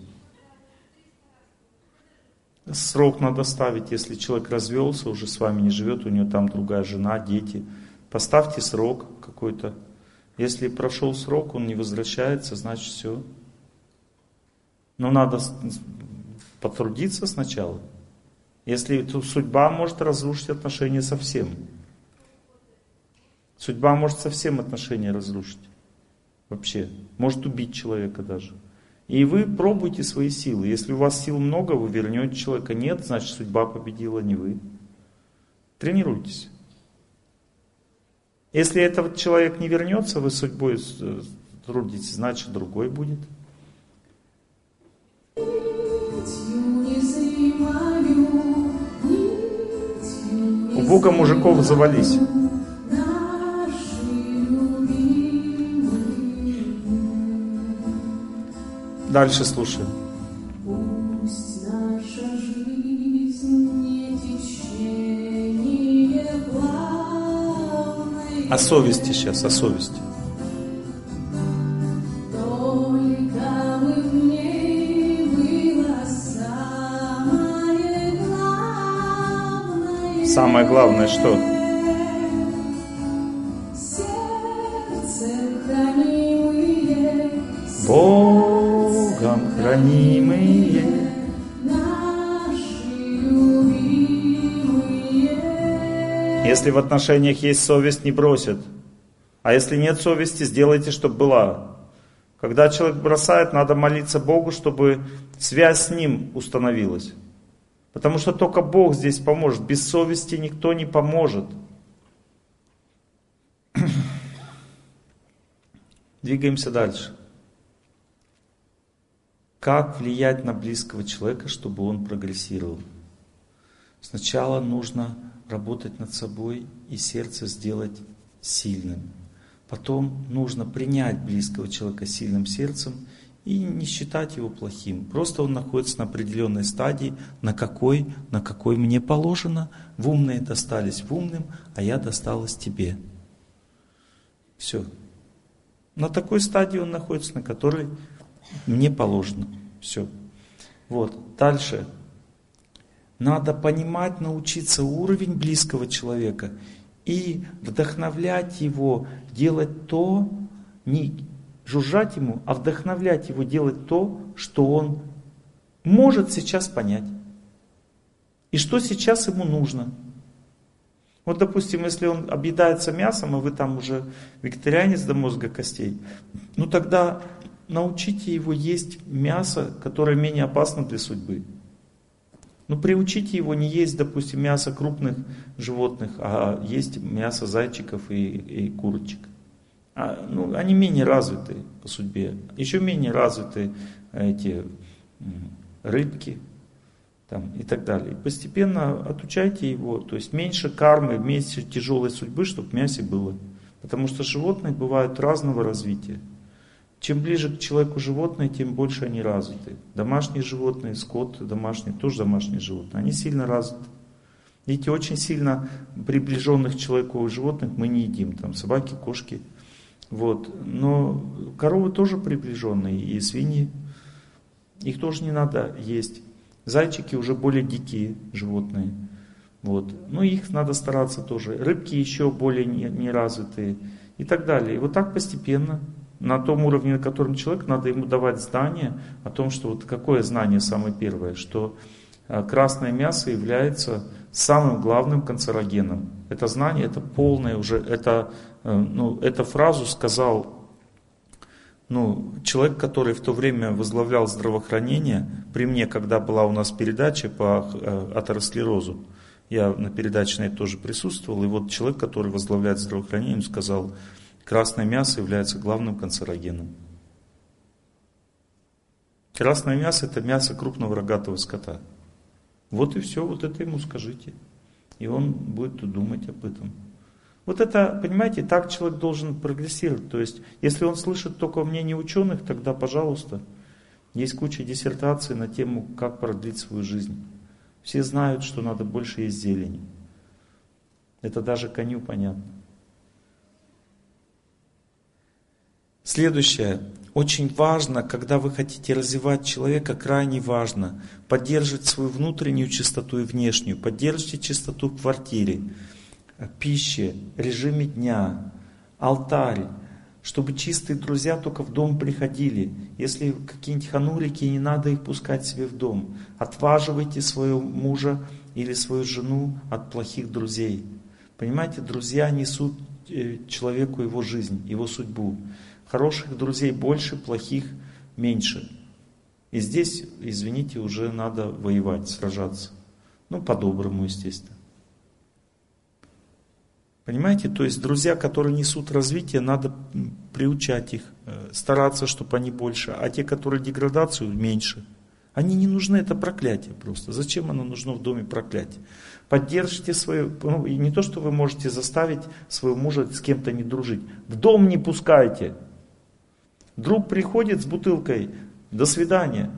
Срок надо ставить, если человек развелся, уже с вами не живет, у него там другая жена, дети. Поставьте срок какой-то. Если прошел срок, он не возвращается, значит все. Но надо потрудиться сначала. Если то судьба может разрушить отношения совсем. Судьба может совсем отношения разрушить. Вообще. Может убить человека даже. И вы пробуйте свои силы. Если у вас сил много, вы вернете человека. Нет, значит судьба победила, не вы. Тренируйтесь. Если этот человек не вернется, вы судьбой трудитесь, значит другой будет. У Бога мужиков завались. Дальше слушаем. О совести сейчас, о совести. Самое главное что? Если в отношениях есть совесть, не бросят. А если нет совести, сделайте, чтобы была. Когда человек бросает, надо молиться Богу, чтобы связь с ним установилась. Потому что только Бог здесь поможет. Без совести никто не поможет. Двигаемся дальше. Как влиять на близкого человека, чтобы он прогрессировал? Сначала нужно работать над собой и сердце сделать сильным. Потом нужно принять близкого человека сильным сердцем и не считать его плохим. Просто он находится на определенной стадии, на какой, на какой мне положено. В умные достались в умным, а я досталась тебе. Все. На такой стадии он находится, на которой мне положено. Все. Вот. Дальше. Надо понимать, научиться уровень близкого человека и вдохновлять его делать то, не, жужжать ему, а вдохновлять его делать то, что он может сейчас понять. И что сейчас ему нужно. Вот, допустим, если он объедается мясом, а вы там уже вегетарианец до мозга костей, ну тогда научите его есть мясо, которое менее опасно для судьбы. Ну, приучите его не есть, допустим, мясо крупных животных, а есть мясо зайчиков и, и курочек а, ну, они менее развиты по судьбе. Еще менее развиты эти рыбки там, и так далее. Постепенно отучайте его, то есть меньше кармы, меньше тяжелой судьбы, чтобы мясе было. Потому что животные бывают разного развития. Чем ближе к человеку животные, тем больше они развиты. Домашние животные, скот домашний, тоже домашние животные, они сильно развиты. Видите, очень сильно приближенных к человеку животных мы не едим. Там собаки, кошки, вот. Но коровы тоже приближенные, и свиньи. Их тоже не надо есть. Зайчики уже более дикие животные. Вот. Но их надо стараться тоже. Рыбки еще более неразвитые и так далее. И вот так постепенно, на том уровне, на котором человек, надо ему давать знание о том, что вот какое знание самое первое, что а, красное мясо является самым главным канцерогеном. Это знание, это полное уже, это Э, ну, эту фразу сказал ну, человек, который в то время возглавлял здравоохранение, при мне, когда была у нас передача по э, атеросклерозу, я на передаче на это тоже присутствовал, и вот человек, который возглавляет здравоохранение, сказал, красное мясо является главным канцерогеном. Красное мясо это мясо крупного рогатого скота. Вот и все, вот это ему скажите. И он будет думать об этом. Вот это, понимаете, так человек должен прогрессировать. То есть, если он слышит только мнение ученых, тогда, пожалуйста, есть куча диссертаций на тему, как продлить свою жизнь. Все знают, что надо больше есть зелени. Это даже коню понятно. Следующее. Очень важно, когда вы хотите развивать человека, крайне важно поддерживать свою внутреннюю чистоту и внешнюю. Поддержите чистоту в квартире пище, режиме дня, алтарь, чтобы чистые друзья только в дом приходили. Если какие-нибудь ханурики, не надо их пускать себе в дом. Отваживайте своего мужа или свою жену от плохих друзей. Понимаете, друзья несут э, человеку его жизнь, его судьбу. Хороших друзей больше, плохих меньше. И здесь, извините, уже надо воевать, сражаться. Ну, по-доброму, естественно. Понимаете, то есть друзья, которые несут развитие, надо приучать их, э, стараться, чтобы они больше, а те, которые деградацию, меньше. Они не нужны, это проклятие просто. Зачем оно нужно в доме проклятие? Поддержите свою, ну, не то, что вы можете заставить своего мужа с кем-то не дружить. В дом не пускайте. Друг приходит с бутылкой, до свидания.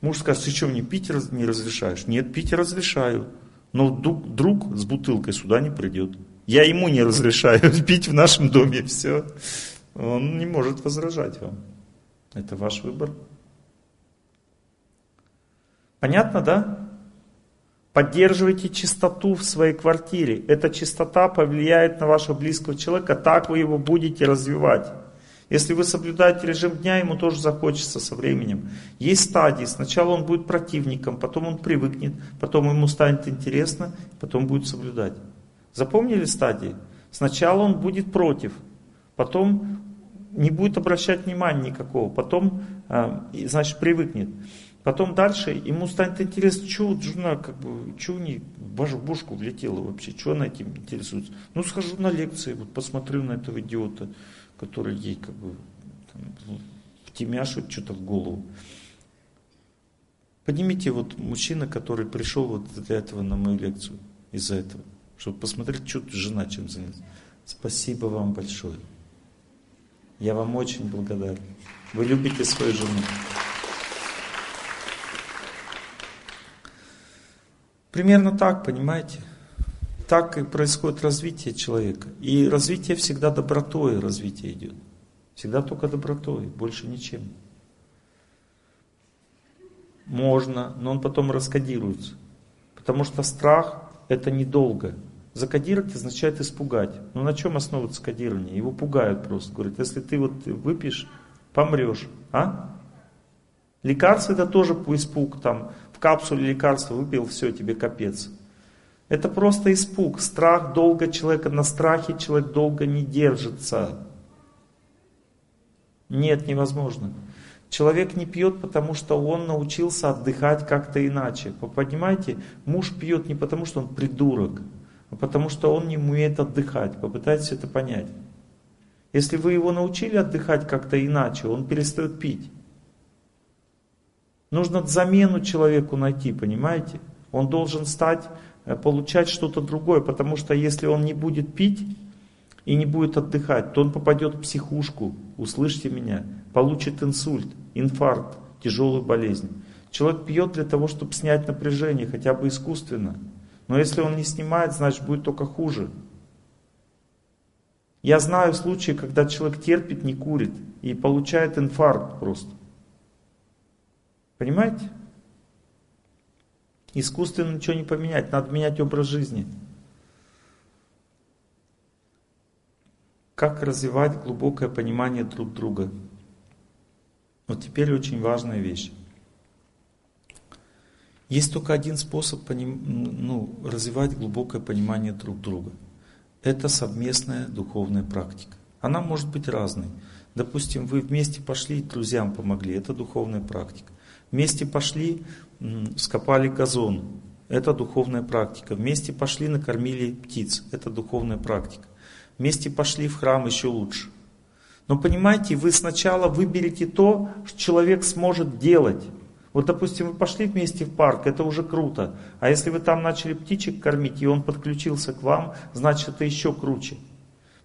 Муж скажет, ты что, мне пить не разрешаешь? Нет, пить разрешаю. Но друг, друг с бутылкой сюда не придет. Я ему не разрешаю пить в нашем доме, все. Он не может возражать вам. Это ваш выбор. Понятно, да? Поддерживайте чистоту в своей квартире. Эта чистота повлияет на вашего близкого человека, так вы его будете развивать. Если вы соблюдаете режим дня, ему тоже захочется со временем. Есть стадии. Сначала он будет противником, потом он привыкнет, потом ему станет интересно, потом будет соблюдать. Запомнили стадии? Сначала он будет против, потом не будет обращать внимания никакого, потом, а, значит, привыкнет. Потом дальше ему станет интересно, что жена, как бы, что не в бошку влетела вообще, что она этим интересуется. Ну, схожу на лекции, вот посмотрю на этого идиота, который ей как бы там, втемяшит что-то в голову. Поднимите вот мужчина, который пришел вот для этого на мою лекцию, из-за этого, чтобы посмотреть, что жена чем занимается. Спасибо вам большое. Я вам очень благодарен. Вы любите свою жену. Примерно так, понимаете? Так и происходит развитие человека. И развитие всегда добротой развитие идет. Всегда только добротой, больше ничем. Можно, но он потом раскодируется. Потому что страх это недолго. Закодировать означает испугать. Но на чем основывается кодирование? Его пугают просто. Говорят, если ты вот выпьешь, помрешь. А? Лекарство это тоже испуг. Там, в капсуле лекарства выпил, все, тебе капец. Это просто испуг, страх долго человека, на страхе человек долго не держится. Нет, невозможно. Человек не пьет, потому что он научился отдыхать как-то иначе. Вы понимаете, муж пьет не потому, что он придурок, а потому что он не умеет отдыхать. Попытайтесь это понять. Если вы его научили отдыхать как-то иначе, он перестает пить. Нужно замену человеку найти, понимаете? Он должен стать, получать что-то другое, потому что если он не будет пить и не будет отдыхать, то он попадет в психушку, услышьте меня, получит инсульт, инфаркт, тяжелую болезнь. Человек пьет для того, чтобы снять напряжение, хотя бы искусственно. Но если он не снимает, значит будет только хуже. Я знаю случаи, когда человек терпит, не курит и получает инфаркт просто. Понимаете? Искусственно ничего не поменять, надо менять образ жизни. Как развивать глубокое понимание друг друга? Вот теперь очень важная вещь. Есть только один способ поним, ну, развивать глубокое понимание друг друга. Это совместная духовная практика. Она может быть разной. Допустим, вы вместе пошли, друзьям помогли, это духовная практика. Вместе пошли, скопали газон. Это духовная практика. Вместе пошли, накормили птиц. Это духовная практика. Вместе пошли в храм еще лучше. Но понимаете, вы сначала выберете то, что человек сможет делать. Вот, допустим, вы пошли вместе в парк, это уже круто. А если вы там начали птичек кормить, и он подключился к вам, значит это еще круче.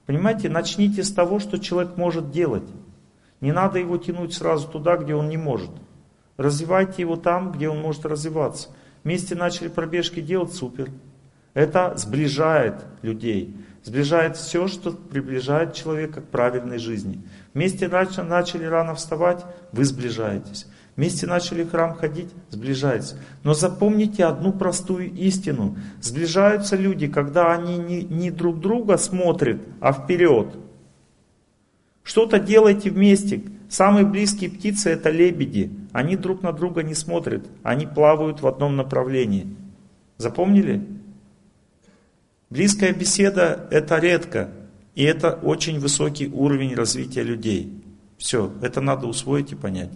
Понимаете, начните с того, что человек может делать. Не надо его тянуть сразу туда, где он не может. Развивайте его там, где он может развиваться. Вместе начали пробежки делать, супер. Это сближает людей. Сближает все, что приближает человека к правильной жизни. Вместе начали рано вставать, вы сближаетесь. Вместе начали в храм ходить, сближаются. Но запомните одну простую истину. Сближаются люди, когда они не, не друг друга смотрят, а вперед. Что-то делайте вместе. Самые близкие птицы это лебеди. Они друг на друга не смотрят, они плавают в одном направлении. Запомнили? Близкая беседа это редко, и это очень высокий уровень развития людей. Все, это надо усвоить и понять.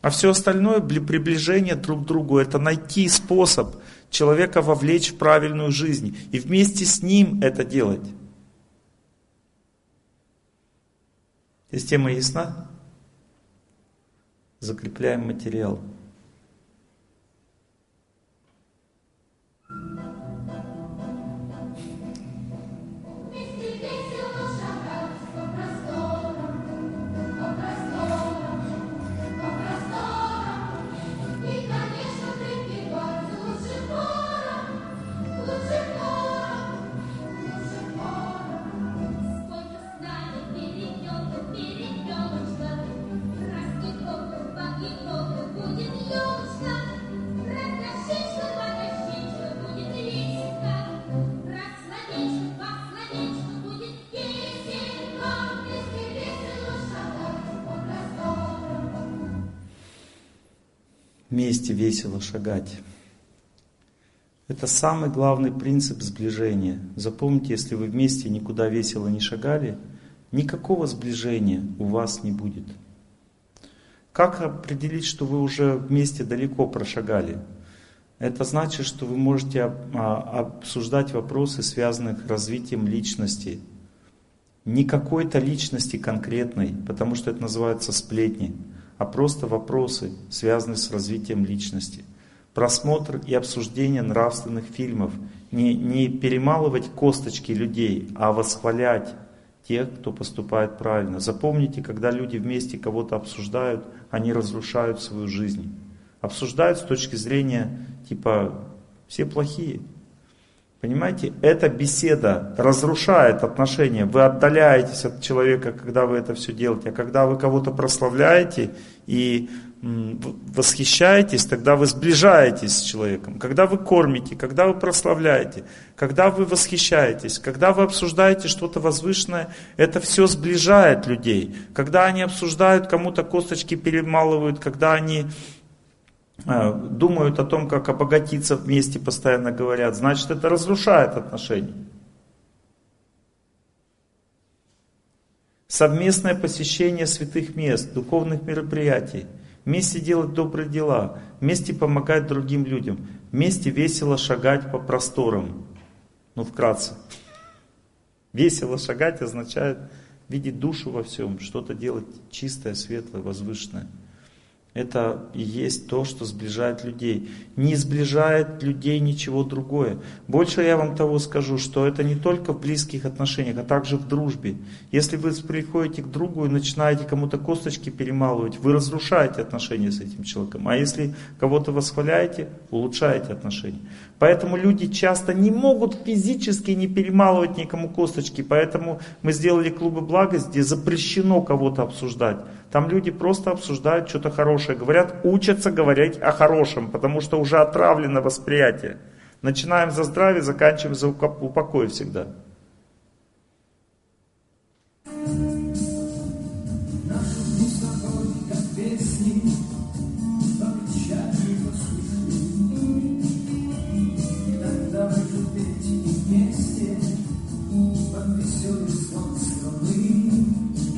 А все остальное, приближение друг к другу, это найти способ человека вовлечь в правильную жизнь и вместе с ним это делать. Система ясна? Закрепляем материал. Вместе весело шагать. Это самый главный принцип сближения. Запомните, если вы вместе никуда весело не шагали, никакого сближения у вас не будет. Как определить, что вы уже вместе далеко прошагали? Это значит, что вы можете обсуждать вопросы, связанные с развитием личности. Не какой-то личности конкретной, потому что это называется сплетни, а просто вопросы, связанные с развитием личности. Просмотр и обсуждение нравственных фильмов. Не, не перемалывать косточки людей, а восхвалять тех, кто поступает правильно. Запомните, когда люди вместе кого-то обсуждают, они разрушают свою жизнь. Обсуждают с точки зрения, типа, все плохие. Понимаете, эта беседа разрушает отношения. Вы отдаляетесь от человека, когда вы это все делаете. А когда вы кого-то прославляете и восхищаетесь, тогда вы сближаетесь с человеком. Когда вы кормите, когда вы прославляете, когда вы восхищаетесь, когда вы обсуждаете что-то возвышенное, это все сближает людей. Когда они обсуждают, кому-то косточки перемалывают, когда они думают о том, как обогатиться вместе, постоянно говорят, значит это разрушает отношения. Совместное посещение святых мест, духовных мероприятий – вместе делать добрые дела, вместе помогать другим людям, вместе весело шагать по просторам. Ну, вкратце. Весело шагать означает видеть душу во всем, что-то делать чистое, светлое, возвышенное. Это и есть то, что сближает людей. Не сближает людей ничего другое. Больше я вам того скажу, что это не только в близких отношениях, а также в дружбе. Если вы приходите к другу и начинаете кому-то косточки перемалывать, вы разрушаете отношения с этим человеком. А если кого-то восхваляете, улучшаете отношения. Поэтому люди часто не могут физически не перемалывать никому косточки. Поэтому мы сделали клубы благости, где запрещено кого-то обсуждать. Там люди просто обсуждают что-то хорошее, говорят, учатся говорить о хорошем, потому что уже отравлено восприятие. Начинаем за здравие, заканчиваем за упокой всегда.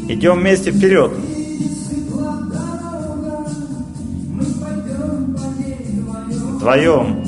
Идем вместе вперед. Вдвоем.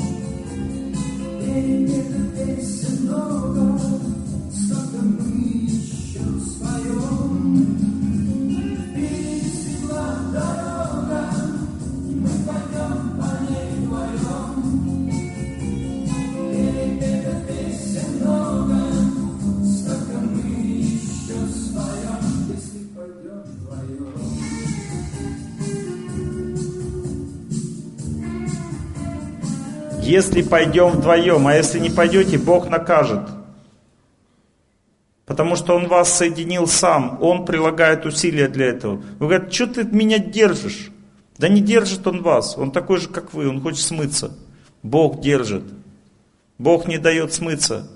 Если пойдем вдвоем, а если не пойдете, Бог накажет. Потому что Он вас соединил сам, Он прилагает усилия для этого. Вы говорите, что ты меня держишь? Да не держит Он вас, Он такой же, как вы, Он хочет смыться. Бог держит. Бог не дает смыться.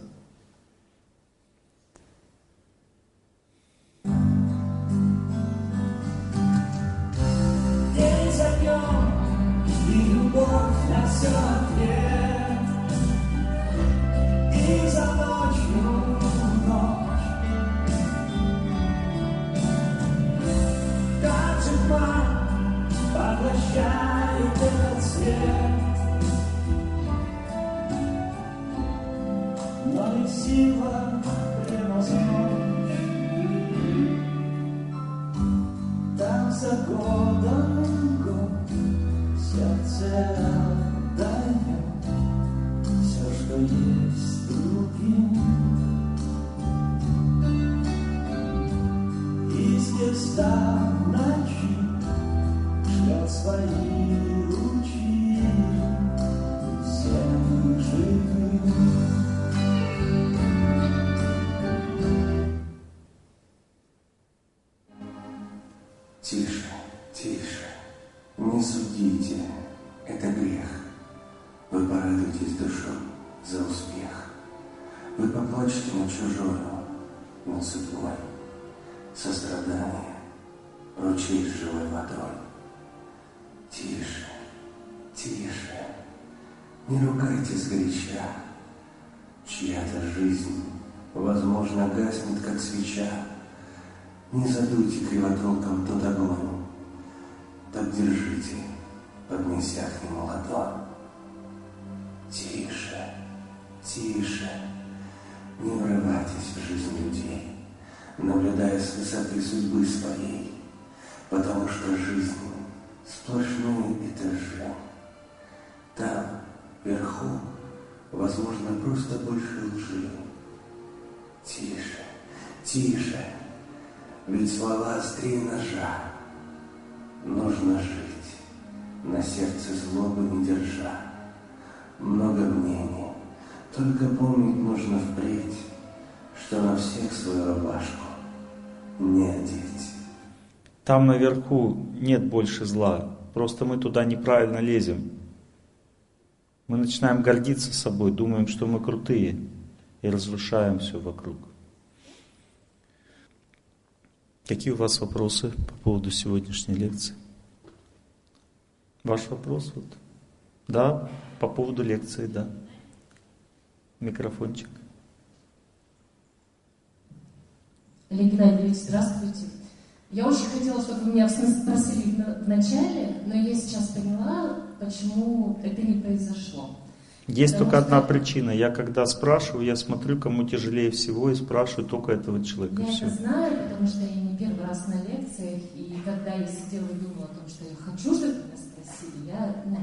чужое, не судьбой, сострадание, ручей с живой водой. Тише, тише, не ругайте сгоряча, чья-то жизнь, возможно, гаснет, как свеча. Не задуйте кривотолком тот огонь, так держите, поднеся к нему ладонь. Тише, тише не врывайтесь в жизнь людей, наблюдая с высоты судьбы своей, потому что жизнь сплошные этажи. Там, вверху, возможно, просто больше лжи. Тише, тише, ведь слова острее ножа. Нужно жить, на сердце злобы не держа. Много мнений, только помнить нужно впредь, что на всех свою рубашку не одеть. Там наверху нет больше зла, просто мы туда неправильно лезем. Мы начинаем гордиться собой, думаем, что мы крутые, и разрушаем все вокруг. Какие у вас вопросы по поводу сегодняшней лекции? Ваш вопрос? Вот. Да, по поводу лекции, да. Микрофончик. Олег Геннадьевич, здравствуйте. Я очень хотела, чтобы вы меня спросили в начале, но я сейчас поняла, почему это не произошло. Есть Потому только что... одна причина. Я когда спрашиваю, я смотрю, кому тяжелее всего, и спрашиваю только этого человека. Я Все. это знаю, потому что я не первый раз на лекциях, и когда я сидела и думала о том, что я хочу, чтобы меня спросили, я ну,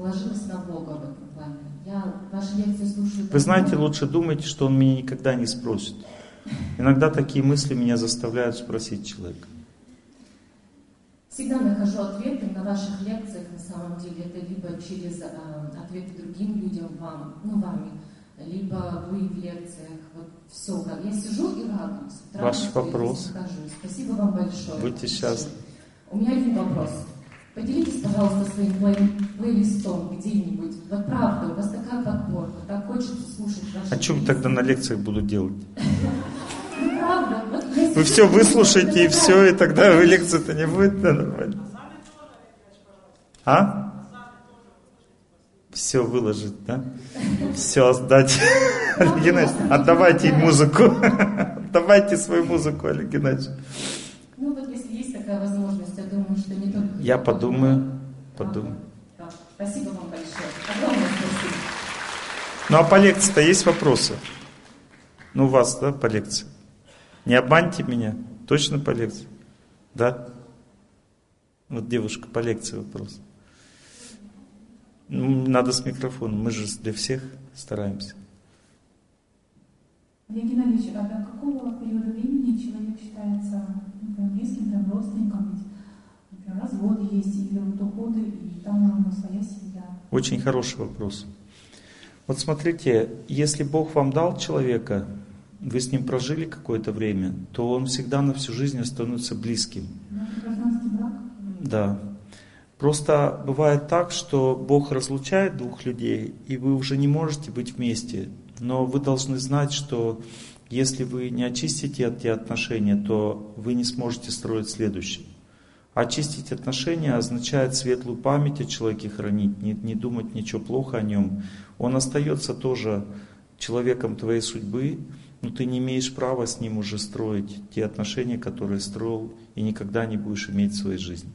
положилась на Бога в этом плане. Я ваши лекции слушаю. Вы знаете, лучше думайте, что Он меня никогда не спросит. Иногда такие мысли меня заставляют спросить человека. Всегда нахожу ответы на ваших лекциях, на самом деле, это либо через э, ответы другим людям, вам, ну, вами, либо вы в лекциях, вот все. Я сижу и радуюсь. Ваш вопрос. Спасибо вам большое. Будьте счастливы. У меня один вопрос. Поделитесь, пожалуйста, своим плей плейлистом где-нибудь. Вот правда, у вас такая подборка, так хочется слушать ваши А что вы тогда на лекциях буду делать? Ну, правда. Вот вы все выслушаете и все, и тогда вы лекции-то не будет, да, нормально. А? Все выложить, да? Все отдать. Олег Геннадьевич, отдавайте им музыку. Отдавайте свою музыку, Олег Геннадьевич. Ну вот если есть такая возможность, я думаю, что не только... Я подумаю, подумаю. Да. Спасибо вам большое. Огромное спасибо. Ну а по лекции-то есть вопросы? Ну у вас, да, по лекции? Не обманьте меня. Точно по лекции? Да? Вот девушка по лекции вопрос. Ну, надо с микрофоном, мы же для всех стараемся. Олег Геннадьевич, а до какого периода времени человек считается ну, близким, там, родственником? Ведь, например, развод есть, или вот уходы, и там нужна своя семья. Очень хороший вопрос. Вот смотрите, если Бог вам дал человека, вы с ним прожили какое-то время, то он всегда на всю жизнь становится близким. Брак? Да. Просто бывает так, что Бог разлучает двух людей, и вы уже не можете быть вместе. Но вы должны знать, что если вы не очистите эти отношения, то вы не сможете строить следующие. Очистить отношения означает светлую память о человеке хранить, не, не думать ничего плохо о нем. Он остается тоже человеком твоей судьбы, но ты не имеешь права с ним уже строить те отношения, которые строил, и никогда не будешь иметь в своей жизни.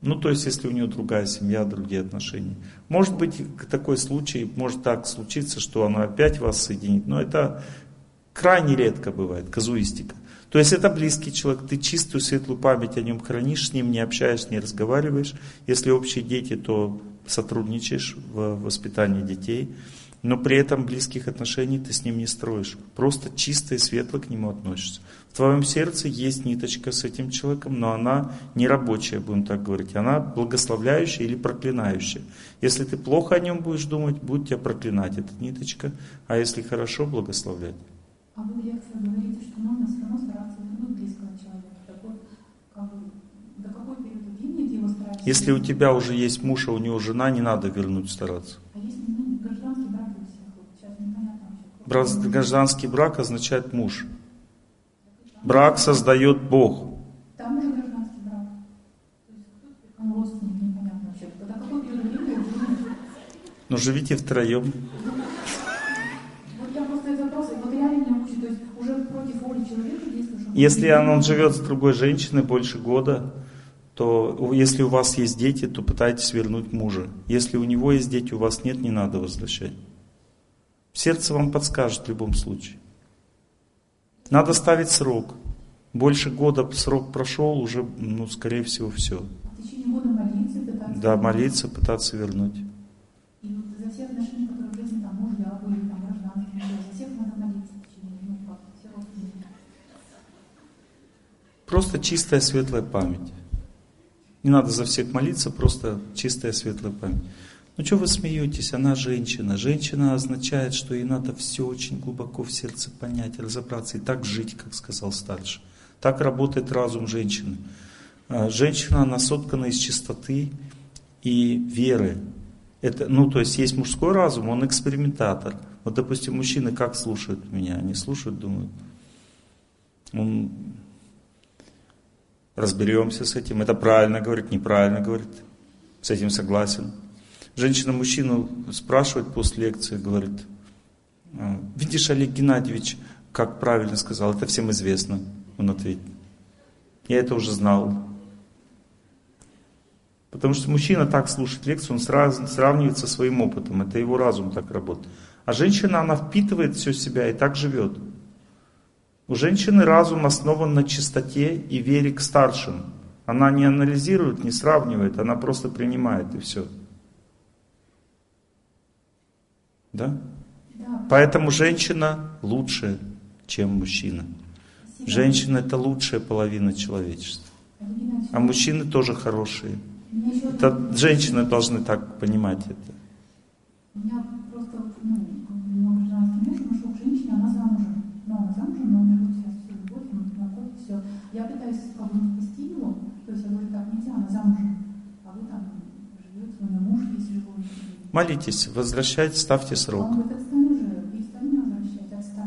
Ну, то есть, если у него другая семья, другие отношения. Может быть, такой случай, может так случиться, что оно опять вас соединит, но это крайне редко бывает, казуистика. То есть это близкий человек, ты чистую светлую память о нем хранишь, с ним не общаешься, не разговариваешь. Если общие дети, то сотрудничаешь в воспитании детей но при этом близких отношений ты с ним не строишь. Просто чисто и светло к нему относишься. В твоем сердце есть ниточка с этим человеком, но она не рабочая, будем так говорить. Она благословляющая или проклинающая. Если ты плохо о нем будешь думать, будет тебя проклинать эта ниточка, а если хорошо, благословлять. А вы лекции говорите, что нужно все равно стараться вернуть близкого человека. Так вот, как бы, до какой период времени его стараешься? Если у тебя уже есть муж, а у него жена, не надо вернуть стараться. А если ну, гражданский брак у всех, вот сейчас непонятно вообще. Гражданский брак означает муж. Брак создает Бог. Там уже гражданский брак. То есть родственник, непонятно вообще. Ну, живите втроем. Вот я просто этот вопрос, вот реально меня мучает, то есть уже против воли человека действуешь. Если он живет с другой женщиной больше года, то если у вас есть дети, то пытайтесь вернуть мужа. Если у него есть дети, у вас нет, не надо возвращать. Сердце вам подскажет в любом случае. Надо ставить срок. Больше года срок прошел, уже, ну, скорее всего, все. В течение года молиться, пытаться... Да, молиться, пытаться вернуть. И вот за все отношения, которые в жизни, там, мужья были, там, гражданские, мужья, за всех надо молиться в течение, ну, как, все родственники. Просто чистая светлая память. Не надо за всех молиться, просто чистая светлая память. Ну что вы смеетесь? Она женщина. Женщина означает, что ей надо все очень глубоко в сердце понять, разобраться и так жить, как сказал старший. Так работает разум женщины. А, Женщина, она соткана из чистоты и веры. Это, ну, то есть есть мужской разум, он экспериментатор. Вот, допустим, мужчины как слушают меня? Они слушают, думают, он разберемся с этим. Это правильно говорит, неправильно говорит. С этим согласен. Женщина мужчину спрашивает после лекции, говорит, «А, видишь, Олег Геннадьевич, как правильно сказал, это всем известно. Он ответит. Я это уже знал. Потому что мужчина так слушает лекцию, он сразу сравнивает со своим опытом. Это его разум так работает. А женщина, она впитывает все себя и так живет. У женщины разум основан на чистоте и вере к старшим. Она не анализирует, не сравнивает, она просто принимает и все. Да? Да, Поэтому женщина лучше, чем мужчина. спасибо. Женщина это лучшая половина человечества. Геннадьевич, А мужчины тоже хорошие. Это женщины должны так понимать это. У меня просто, ну, как бы, мой гражданский муж нашел к женщине, она замужем. Но она замужем, но у него сейчас все любовь, он находит все. Я пытаюсь как бы спасти его, то есть я говорю, так нельзя, она замужем. А вы там живете, у меня муж есть живой. Молитесь, возвращайте, ставьте срок.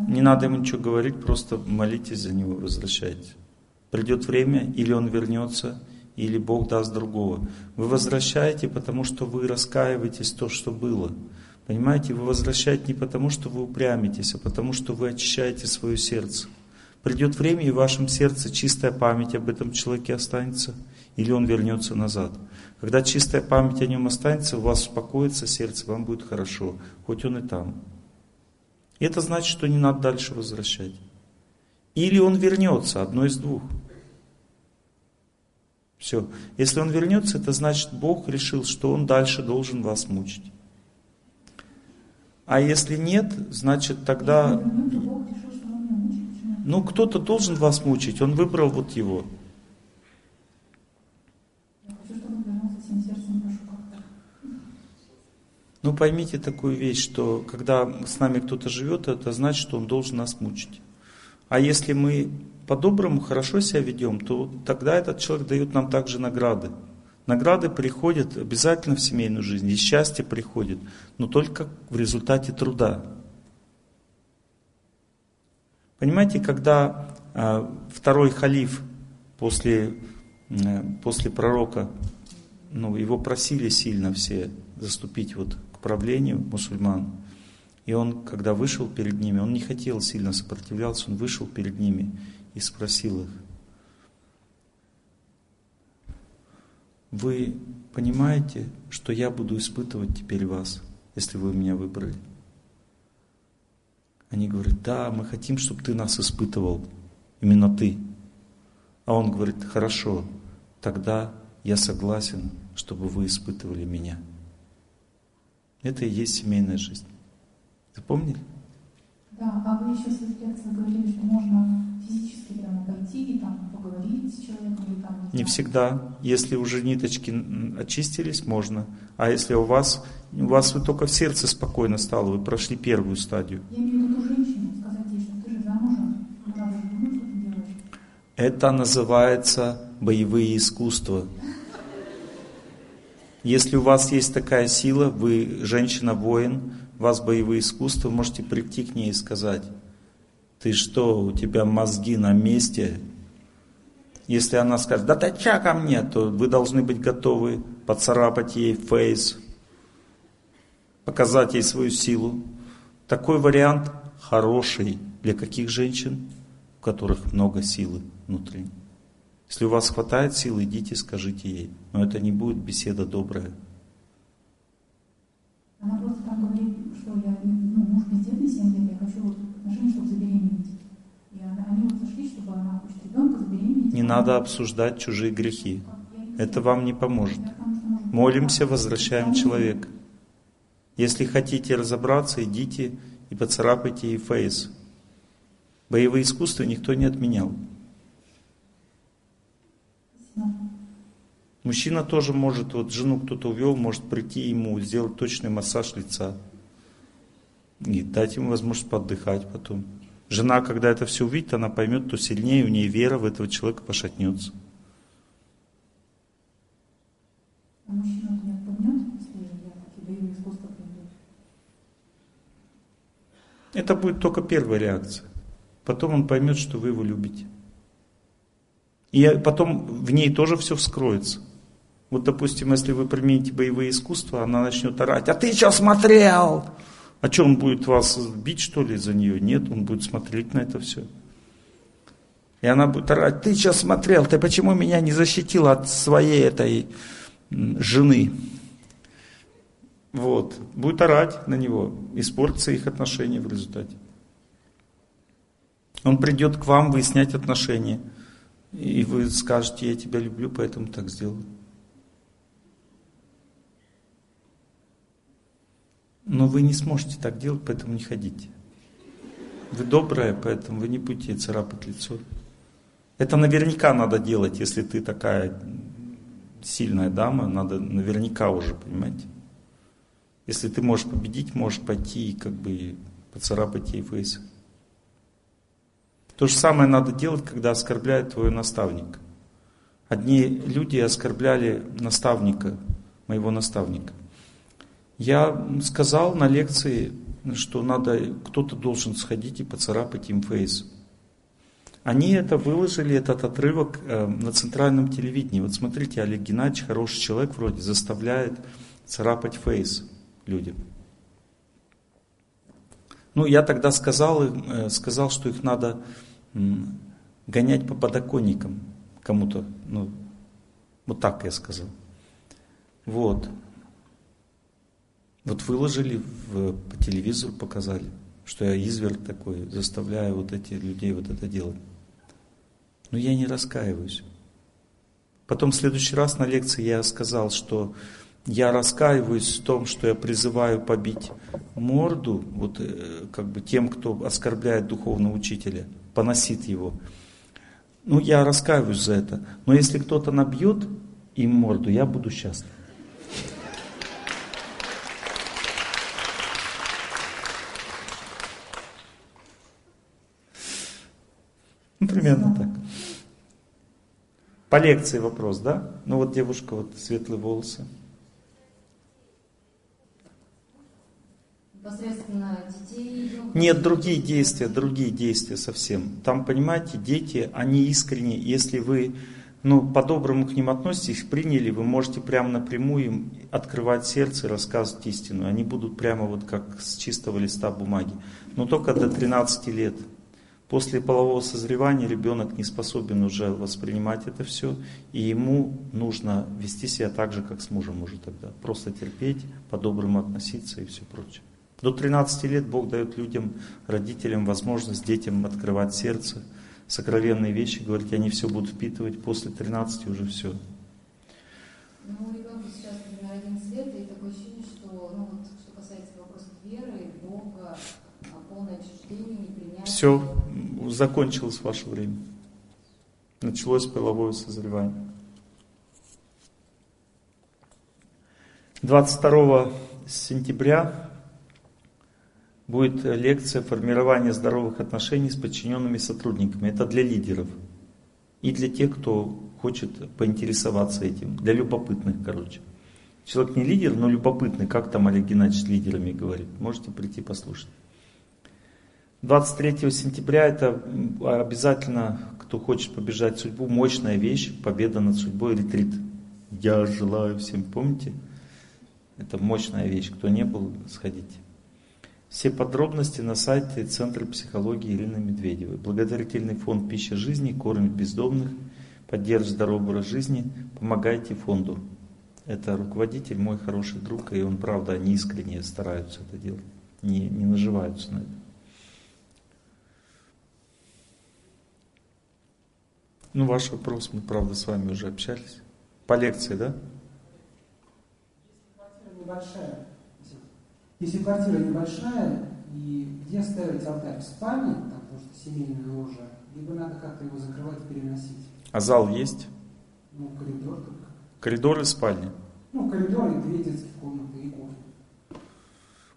Не надо ему ничего говорить, просто молитесь за него, возвращайте. Придет время, или он вернется, или Бог даст другого. Вы возвращаете, потому что вы раскаиваетесь то, что было. Понимаете, вы возвращаете не потому, что вы упрямитесь, а потому, что вы очищаете свое сердце. Придет время, и в вашем сердце чистая память об этом человеке останется, или он вернется назад. Когда чистая память о нем останется, у вас успокоится сердце, вам будет хорошо, хоть он и там. И это значит, что не надо дальше возвращать. Или он вернется, одно из двух. Все. Если он вернется, это значит, Бог решил, что он дальше должен вас мучить. А если нет, значит тогда, Я говорю, «Ну, Бог решил, что он меня мучит, почему? ну кто-то должен вас мучить, он выбрал вот его. Я хочу, чтобы он вернулся всем сердцем, прошу как-то. Ну поймите такую вещь, что когда с нами кто-то живет, это значит, что он должен нас мучить. А если мы по-доброму, хорошо себя ведем, то тогда этот человек дает нам также награды. Награды приходят обязательно в семейную жизнь, и счастье приходит, но только в результате труда. Понимаете, когда э, второй халиф после, э, после пророка, ну, его просили сильно все заступить вот правлению мусульман, и он, когда вышел перед ними, он не хотел сильно сопротивляться, он вышел перед ними и спросил их, вы понимаете, что я буду испытывать теперь вас, если вы меня выбрали? Они говорят, да, мы хотим, чтобы ты нас испытывал, именно ты. А он говорит, хорошо, тогда я согласен, чтобы вы испытывали меня. Это и есть семейная жизнь. Запомнили? Да, а вы еще в своих лекциях говорили, что можно физически прямо пойти и там поговорить с человеком или там... Не знаю, всегда. Если уже ниточки очистились, можно. А если у вас, у вас вы только в сердце спокойно стало, вы прошли первую стадию. Я имею в виду женщину, сказать ей, что ты же замужем, ну надо же что ты делаешь. Это называется боевые искусства. Если у вас есть такая сила, вы женщина-воин, у вас боевые искусства, можете прийти к ней и сказать, ты что, у тебя мозги на месте? Если она скажет, да ты ча ко мне, то вы должны быть готовы поцарапать ей фейс, показать ей свою силу. Такой вариант хороший для каких женщин, у которых много силы внутренней. Если у вас хватает силы, идите, скажите ей. Но это не будет беседа добрая. Она просто там говорит, что я, ну, муж бездетный 7 лет, я хочу вот отношения, чтобы забеременеть. И она, они вот сошли, чтобы она хочет ребенка забеременеть. Не надо обсуждать чужие грехи. Это вам не поможет. Молимся, возвращаем человека. Если хотите разобраться, идите и поцарапайте ей фейс. Боевые искусства никто не отменял. Мужчина тоже может, вот жену кто-то увел, может прийти ему, сделать точный массаж лица. И дать ему возможность подыхать потом. Жена, когда это все увидит, она поймет, то сильнее у нее вера в этого человека пошатнется. А мужчина если я применю? Это будет только первая реакция. Потом он поймет, что вы его любите. И потом в ней тоже все вскроется. Вот, допустим, если вы примените боевые искусства, она начнет орать, а ты что смотрел? А что, он будет вас бить, что ли, за нее? Нет, он будет смотреть на это все. И она будет орать, ты что смотрел, ты почему меня не защитил от своей этой жены? Вот, будет орать на него, испортится их отношения в результате. Он придет к вам выяснять отношения. И вы скажете, я тебя люблю, поэтому так сделаю. Но вы не сможете так делать, поэтому не ходите. Вы добрая, поэтому вы не будете царапать лицо. Это наверняка надо делать, если ты такая сильная дама, надо наверняка уже, понимаете. Если ты можешь победить, можешь пойти и как бы поцарапать ей фейс. То же самое надо делать, когда оскорбляет твоего наставника. Одни люди оскорбляли наставника, моего наставника. Я сказал на лекции, что надо, кто-то должен сходить и поцарапать им фейс. Они это выложили, этот отрывок э, на центральном телевидении. Вот смотрите, Олег Геннадьевич, хороший человек вроде, заставляет царапать фейс людям. Ну, я тогда сказал, э, сказал, что их надо гонять по подоконникам кому-то. Ну, вот так я сказал. Вот. Вот выложили в, по телевизору, показали, что я изверг такой, заставляю вот этих людей вот это делать. Но я не раскаиваюсь. Потом в следующий раз на лекции я сказал, что я раскаиваюсь в том, что я призываю побить морду вот, э, как бы тем, кто оскорбляет духовного учителя – поносит его. Ну, я раскаиваюсь за это. Но если кто-то набьет им морду, я буду счастлив. Ну, примерно так. По лекции вопрос, да? Ну вот девушка, вот светлые волосы. детей? Нет, другие действия, другие действия совсем. Там, понимаете, дети, они искренне, если вы ну, по-доброму к ним относитесь, их приняли, вы можете прямо напрямую им открывать сердце и рассказывать истину. Они будут прямо вот как с чистого листа бумаги. Но только до 13 лет. После полового созревания ребенок не способен уже воспринимать это все, и ему нужно вести себя так же, как с мужем уже тогда. Просто терпеть, по-доброму относиться и все прочее. До 13 лет Бог дает людям, родителям возможность детям открывать сердце, сокровенные вещи, говорить, они все будут впитывать, после 13 уже все. Ну, ребенку сейчас, например, 11 лет, и такое ощущение, что, ну, вот, что касается вопросов веры, Бога, а, полное отчуждение, непринятие. Все, закончилось ваше время. Началось половое созревание. 22 сентября будет лекция формирования здоровых отношений с подчиненными сотрудниками. Это для лидеров. И для тех, кто хочет поинтересоваться этим. Для любопытных, короче. Человек не лидер, но любопытный. Как там Олег Геннадьевич с лидерами говорит. Можете прийти послушать. 23 сентября это обязательно, кто хочет побежать судьбу, мощная вещь, победа над судьбой, ретрит. Я желаю всем, помните? Это мощная вещь. Кто не был, сходите. Все подробности на сайте Центра психологии Ирины Медведевой. Благотворительный фонд «Пища жизни» кормит бездомных, поддерживает здоровый образ жизни. Помогайте фонду. Это руководитель, мой хороший друг, и он, правда, они искренне стараются это делать. Не, не наживаются на это. Ну, ваш вопрос, мы, правда, с вами уже общались. По лекции, да? Небольшая. Если квартира небольшая, и где ставить алтарь? В спальне, там, потому что семейное ложе, либо надо как-то его закрывать и переносить? А зал есть? Ну, коридор только. Коридор и спальня? Ну, коридор и две детские комнаты и кухня.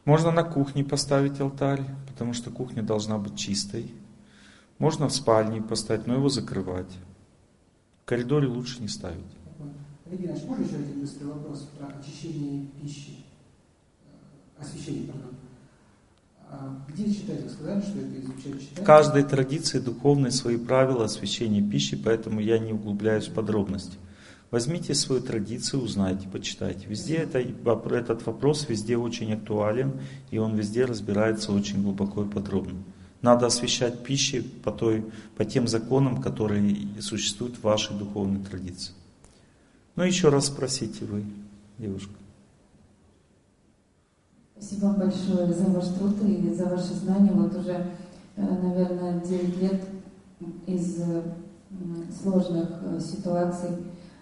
Можно на кухне поставить алтарь, потому что кухня должна быть чистой. Можно в спальне поставить, но его закрывать. Коридоре лучше не ставить. Регина, можно еще один быстрый вопрос про очищение пищи? освящение, пардон. А где читать? Вы сказали, что это изучать читать? В каждой традиции духовной свои правила освящения пищи, поэтому я не углубляюсь в подробности. Возьмите свою традицию, узнайте, почитайте. Везде это, этот вопрос везде очень актуален, и он везде разбирается очень глубоко и подробно. Надо освещать пищи по, той, по тем законам, которые существуют в вашей духовной традиции. Ну еще раз спросите вы, девушка. Спасибо вам большое за ваш труд и за ваши знания. Вот уже, э, наверное, 9 лет из сложных э, ситуаций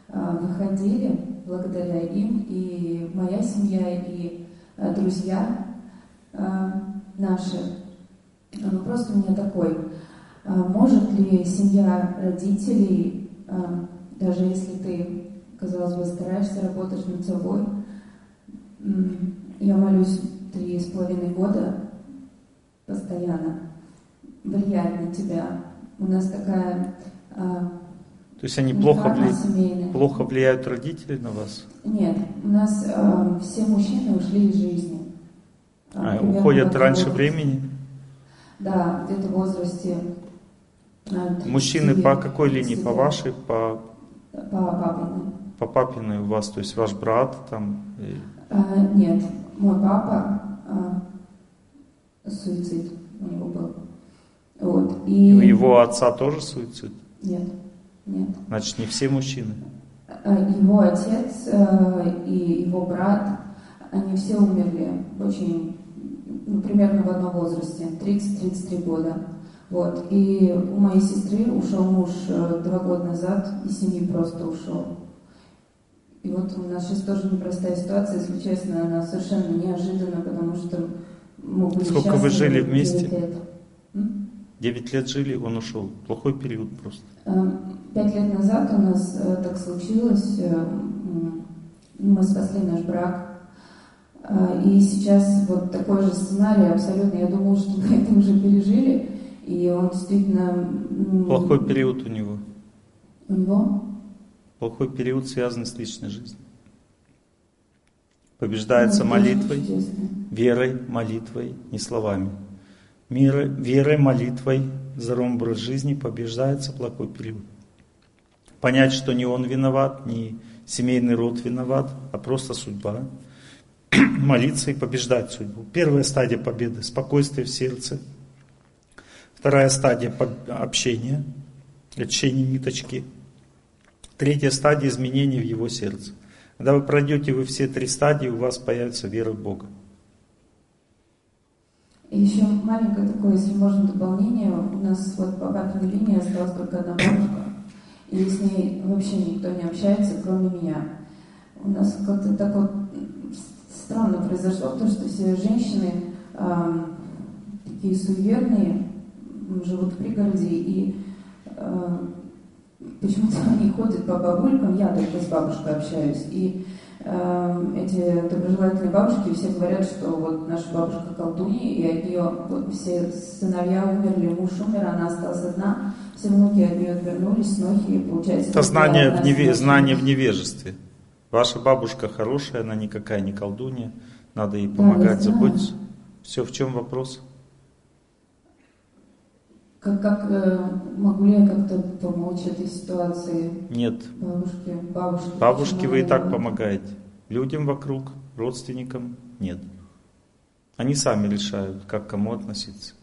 э, выходили благодаря им. И моя семья, и друзья наши. Вопрос у меня такой. Может ли семья родителей, даже если ты, казалось бы, стараешься, работать над собой, я молюсь три с половиной года постоянно, влияет на тебя. У нас такая... А, То есть они плохо, вли... плохо влияют родители на вас? Нет, у нас а, все мужчины ушли из жизни. А, уходят раньше возрасте. времени? Да, где-то в возрасте... Мужчины по какой линии? По вашей? По, по папиной. По папиной у вас, то есть ваш брат там? А, нет, мой папа, а, суицид у него был. Вот. И... У его отца тоже суицид? Нет, нет. Значит, не все мужчины? А, его отец и его брат, они все умерли очень, ну, примерно в одном возрасте, 30-33 года. Вот. И у моей сестры ушел муж э, два года назад, и семьи просто ушел. И вот у нас сейчас тоже непростая ситуация, если честно, она совершенно неожиданна, потому что мы были Сколько вы жили вместе? 9 лет. Девять лет жили, он ушел. Плохой период просто. Э, пять лет назад у нас э, так случилось, мы спасли наш брак. И сейчас вот такой же сценарий абсолютно. Я думала, что мы это уже пережили, и он действительно... Плохой период у него. У него? Плохой период связан с личной жизнью. Побеждается ну, молитвой, верой, молитвой, не словами. Мира, верой, молитвой, здоровым образ жизни побеждается плохой период. Понять, что не он виноват, не семейный род виноват, а просто судьба. Молиться и побеждать судьбу. Первая стадия победы – спокойствие в сердце. Вторая стадия – общения, лечение ниточки – Третья стадия изменений в его сердце. Когда вы пройдете вы все три стадии, у вас появится вера в Бога. И еще маленькое такое, если можно, дополнение. У нас вот по папиной линии осталась только одна бабушка. И с ней вообще никто не общается, кроме меня. У нас как-то так вот странно произошло, потому что все женщины э, такие суеверные, живут в пригороде, и э, почему-то они ходят по бабулькам, я только с бабушкой общаюсь, и э, эти доброжелательные бабушки все говорят, что вот наша бабушка колдунья, и от нее вот, все сыновья умерли, муж умер, она осталась одна, все внуки от нее отвернулись, снохи, получается... Это знание в, неве... знание в невежестве. Ваша бабушка хорошая, она никакая не колдунья, надо ей помогать, да, заботиться. Все, в чем вопрос? Как, как э, могу ли я как-то помочь этой ситуации? Нет. Бабушке, бабушке. Бабушке вы и так помогаете. Людям вокруг родственникам нет. Они сами решают, как к кому относиться.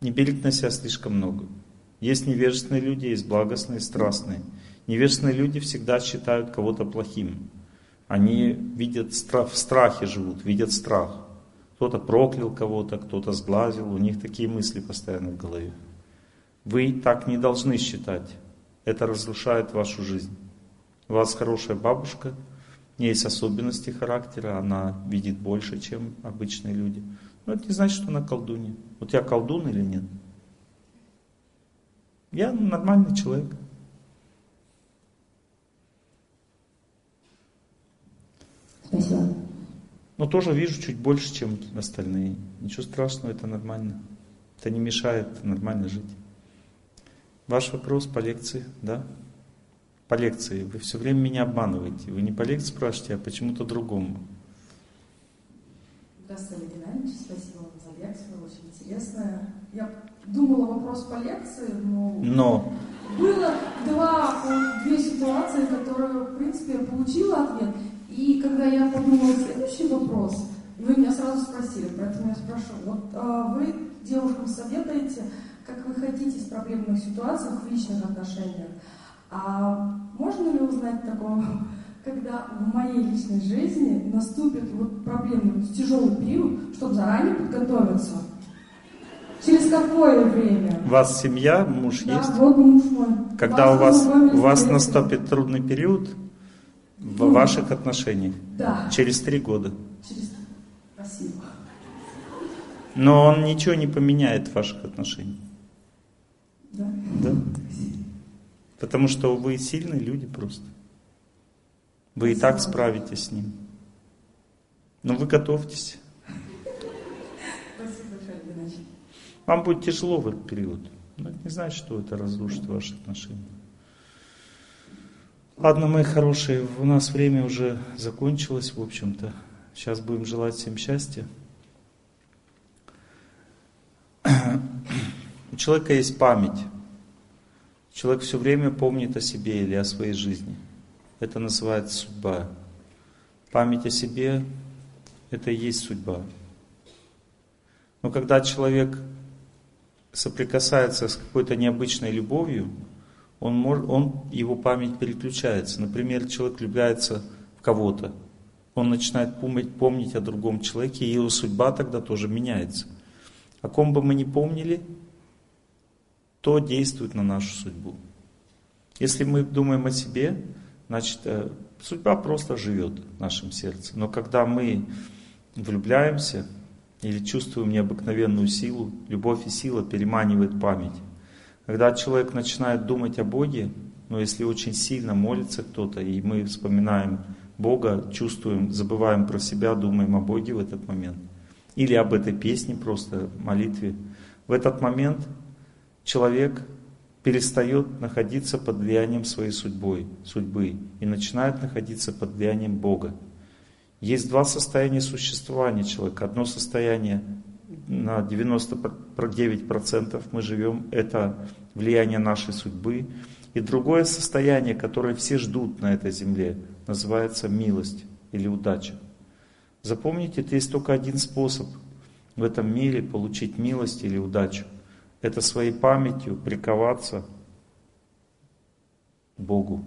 Не берите на себя слишком много. Есть невежественные люди, есть благостные, страстные. Невежественные люди всегда считают кого-то плохим. Они видят в страхе живут, видят страх. Кто-то проклял кого-то, кто-то сглазил, у них такие мысли постоянно в голове. Вы так не должны считать. Это разрушает вашу жизнь. У вас хорошая бабушка, есть особенности характера, она видит больше, чем обычные люди. Но это не значит, что она колдунья. Вот я колдун или нет? Я нормальный человек. Спасибо. Но тоже вижу чуть больше, чем остальные. Ничего страшного, это нормально. Это не мешает нормально жить. Ваш вопрос по лекции, да? По лекции. Вы все время меня обманываете. Вы не по лекции спрашиваете, а почему-то другому. Здравствуйте, Геннадьевич. Спасибо вам за лекцию. Очень интересная. Я думала вопрос по лекции, но... Но. Было два, две ситуации, которые, в принципе, я получила ответ. И когда я подумала следующий вопрос, вы меня сразу спросили, поэтому я спрошу. Вот а, вы девушкам советуете, как вы хотите в проблемных ситуациях, в личных отношениях. А можно ли узнать такого, когда в моей личной жизни наступит вот проблемный, тяжелый период, чтобы заранее подготовиться? Через какое время? У вас семья, муж да, есть? вот муж мой. Когда у вас, у вас наступит трудный период в ваших отношениях? Да. Через три года. Через... Спасибо. Но он ничего не поменяет в ваших отношениях. Да. Да? Потому что вы сильные люди просто. Вы и так справитесь с ним. Но вы готовьтесь. Спасибо. Вам будет тяжело в этот период. Но это не значит, что это разрушит ваши отношения. Ладно, мои хорошие, у нас время уже закончилось, в общем-то. Сейчас будем желать всем счастья. У человека есть память. Человек все время помнит о себе или о своей жизни. Это называется судьба. Память о себе – это и есть судьба. Но когда человек соприкасается с какой-то необычной любовью, он, мож, он, его память переключается. Например, человек влюбляется в кого-то, он начинает помнить, помнить о другом человеке, и его судьба тогда тоже меняется. О ком бы мы ни помнили, то действует на нашу судьбу. Если мы думаем о себе, значит, э, судьба просто живет в нашем сердце. Но когда мы влюбляемся или чувствуем необыкновенную силу, любовь и сила переманивает память. Когда человек начинает думать о Боге, но если очень сильно молится кто-то, и мы вспоминаем Бога, чувствуем, забываем про себя, думаем о Боге в этот момент, или об этой песне просто, молитве, в этот момент человек перестает находиться под влиянием своей судьбой, судьбы и начинает находиться под влиянием Бога. Есть два состояния существования человека. Одно состояние на 99% мы живем, это влияние нашей судьбы. И другое состояние, которое все ждут на этой земле, называется милость или удача. Запомните, это есть только один способ в этом мире получить милость или удачу. Это своей памятью приковаться к Богу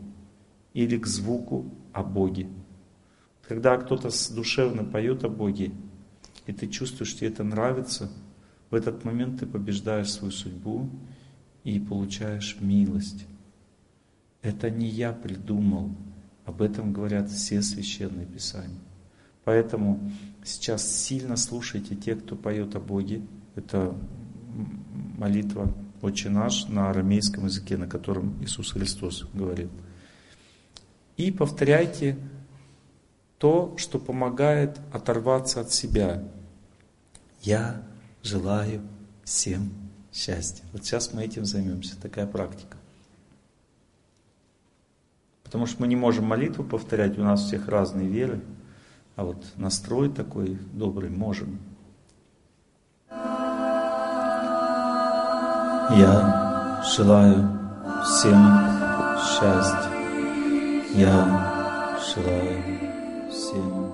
или к звуку о Боге. Когда кто-то душевно поет о Боге, и ты чувствуешь, тебе это нравится, в этот момент ты побеждаешь свою судьбу и получаешь милость. Это не я придумал, об этом говорят все священные писания. Поэтому сейчас сильно слушайте тех, кто поет о Боге. Это молитва «Отче наш» на арамейском языке, на котором Иисус Христос говорил. И повторяйте то, что помогает оторваться от себя. Я желаю всем счастья. Вот сейчас мы этим займемся. Такая практика. Потому что мы не можем молитву повторять, у нас у всех разные веры. А вот настрой такой добрый можем. Я желаю всем счастья. Я желаю семь,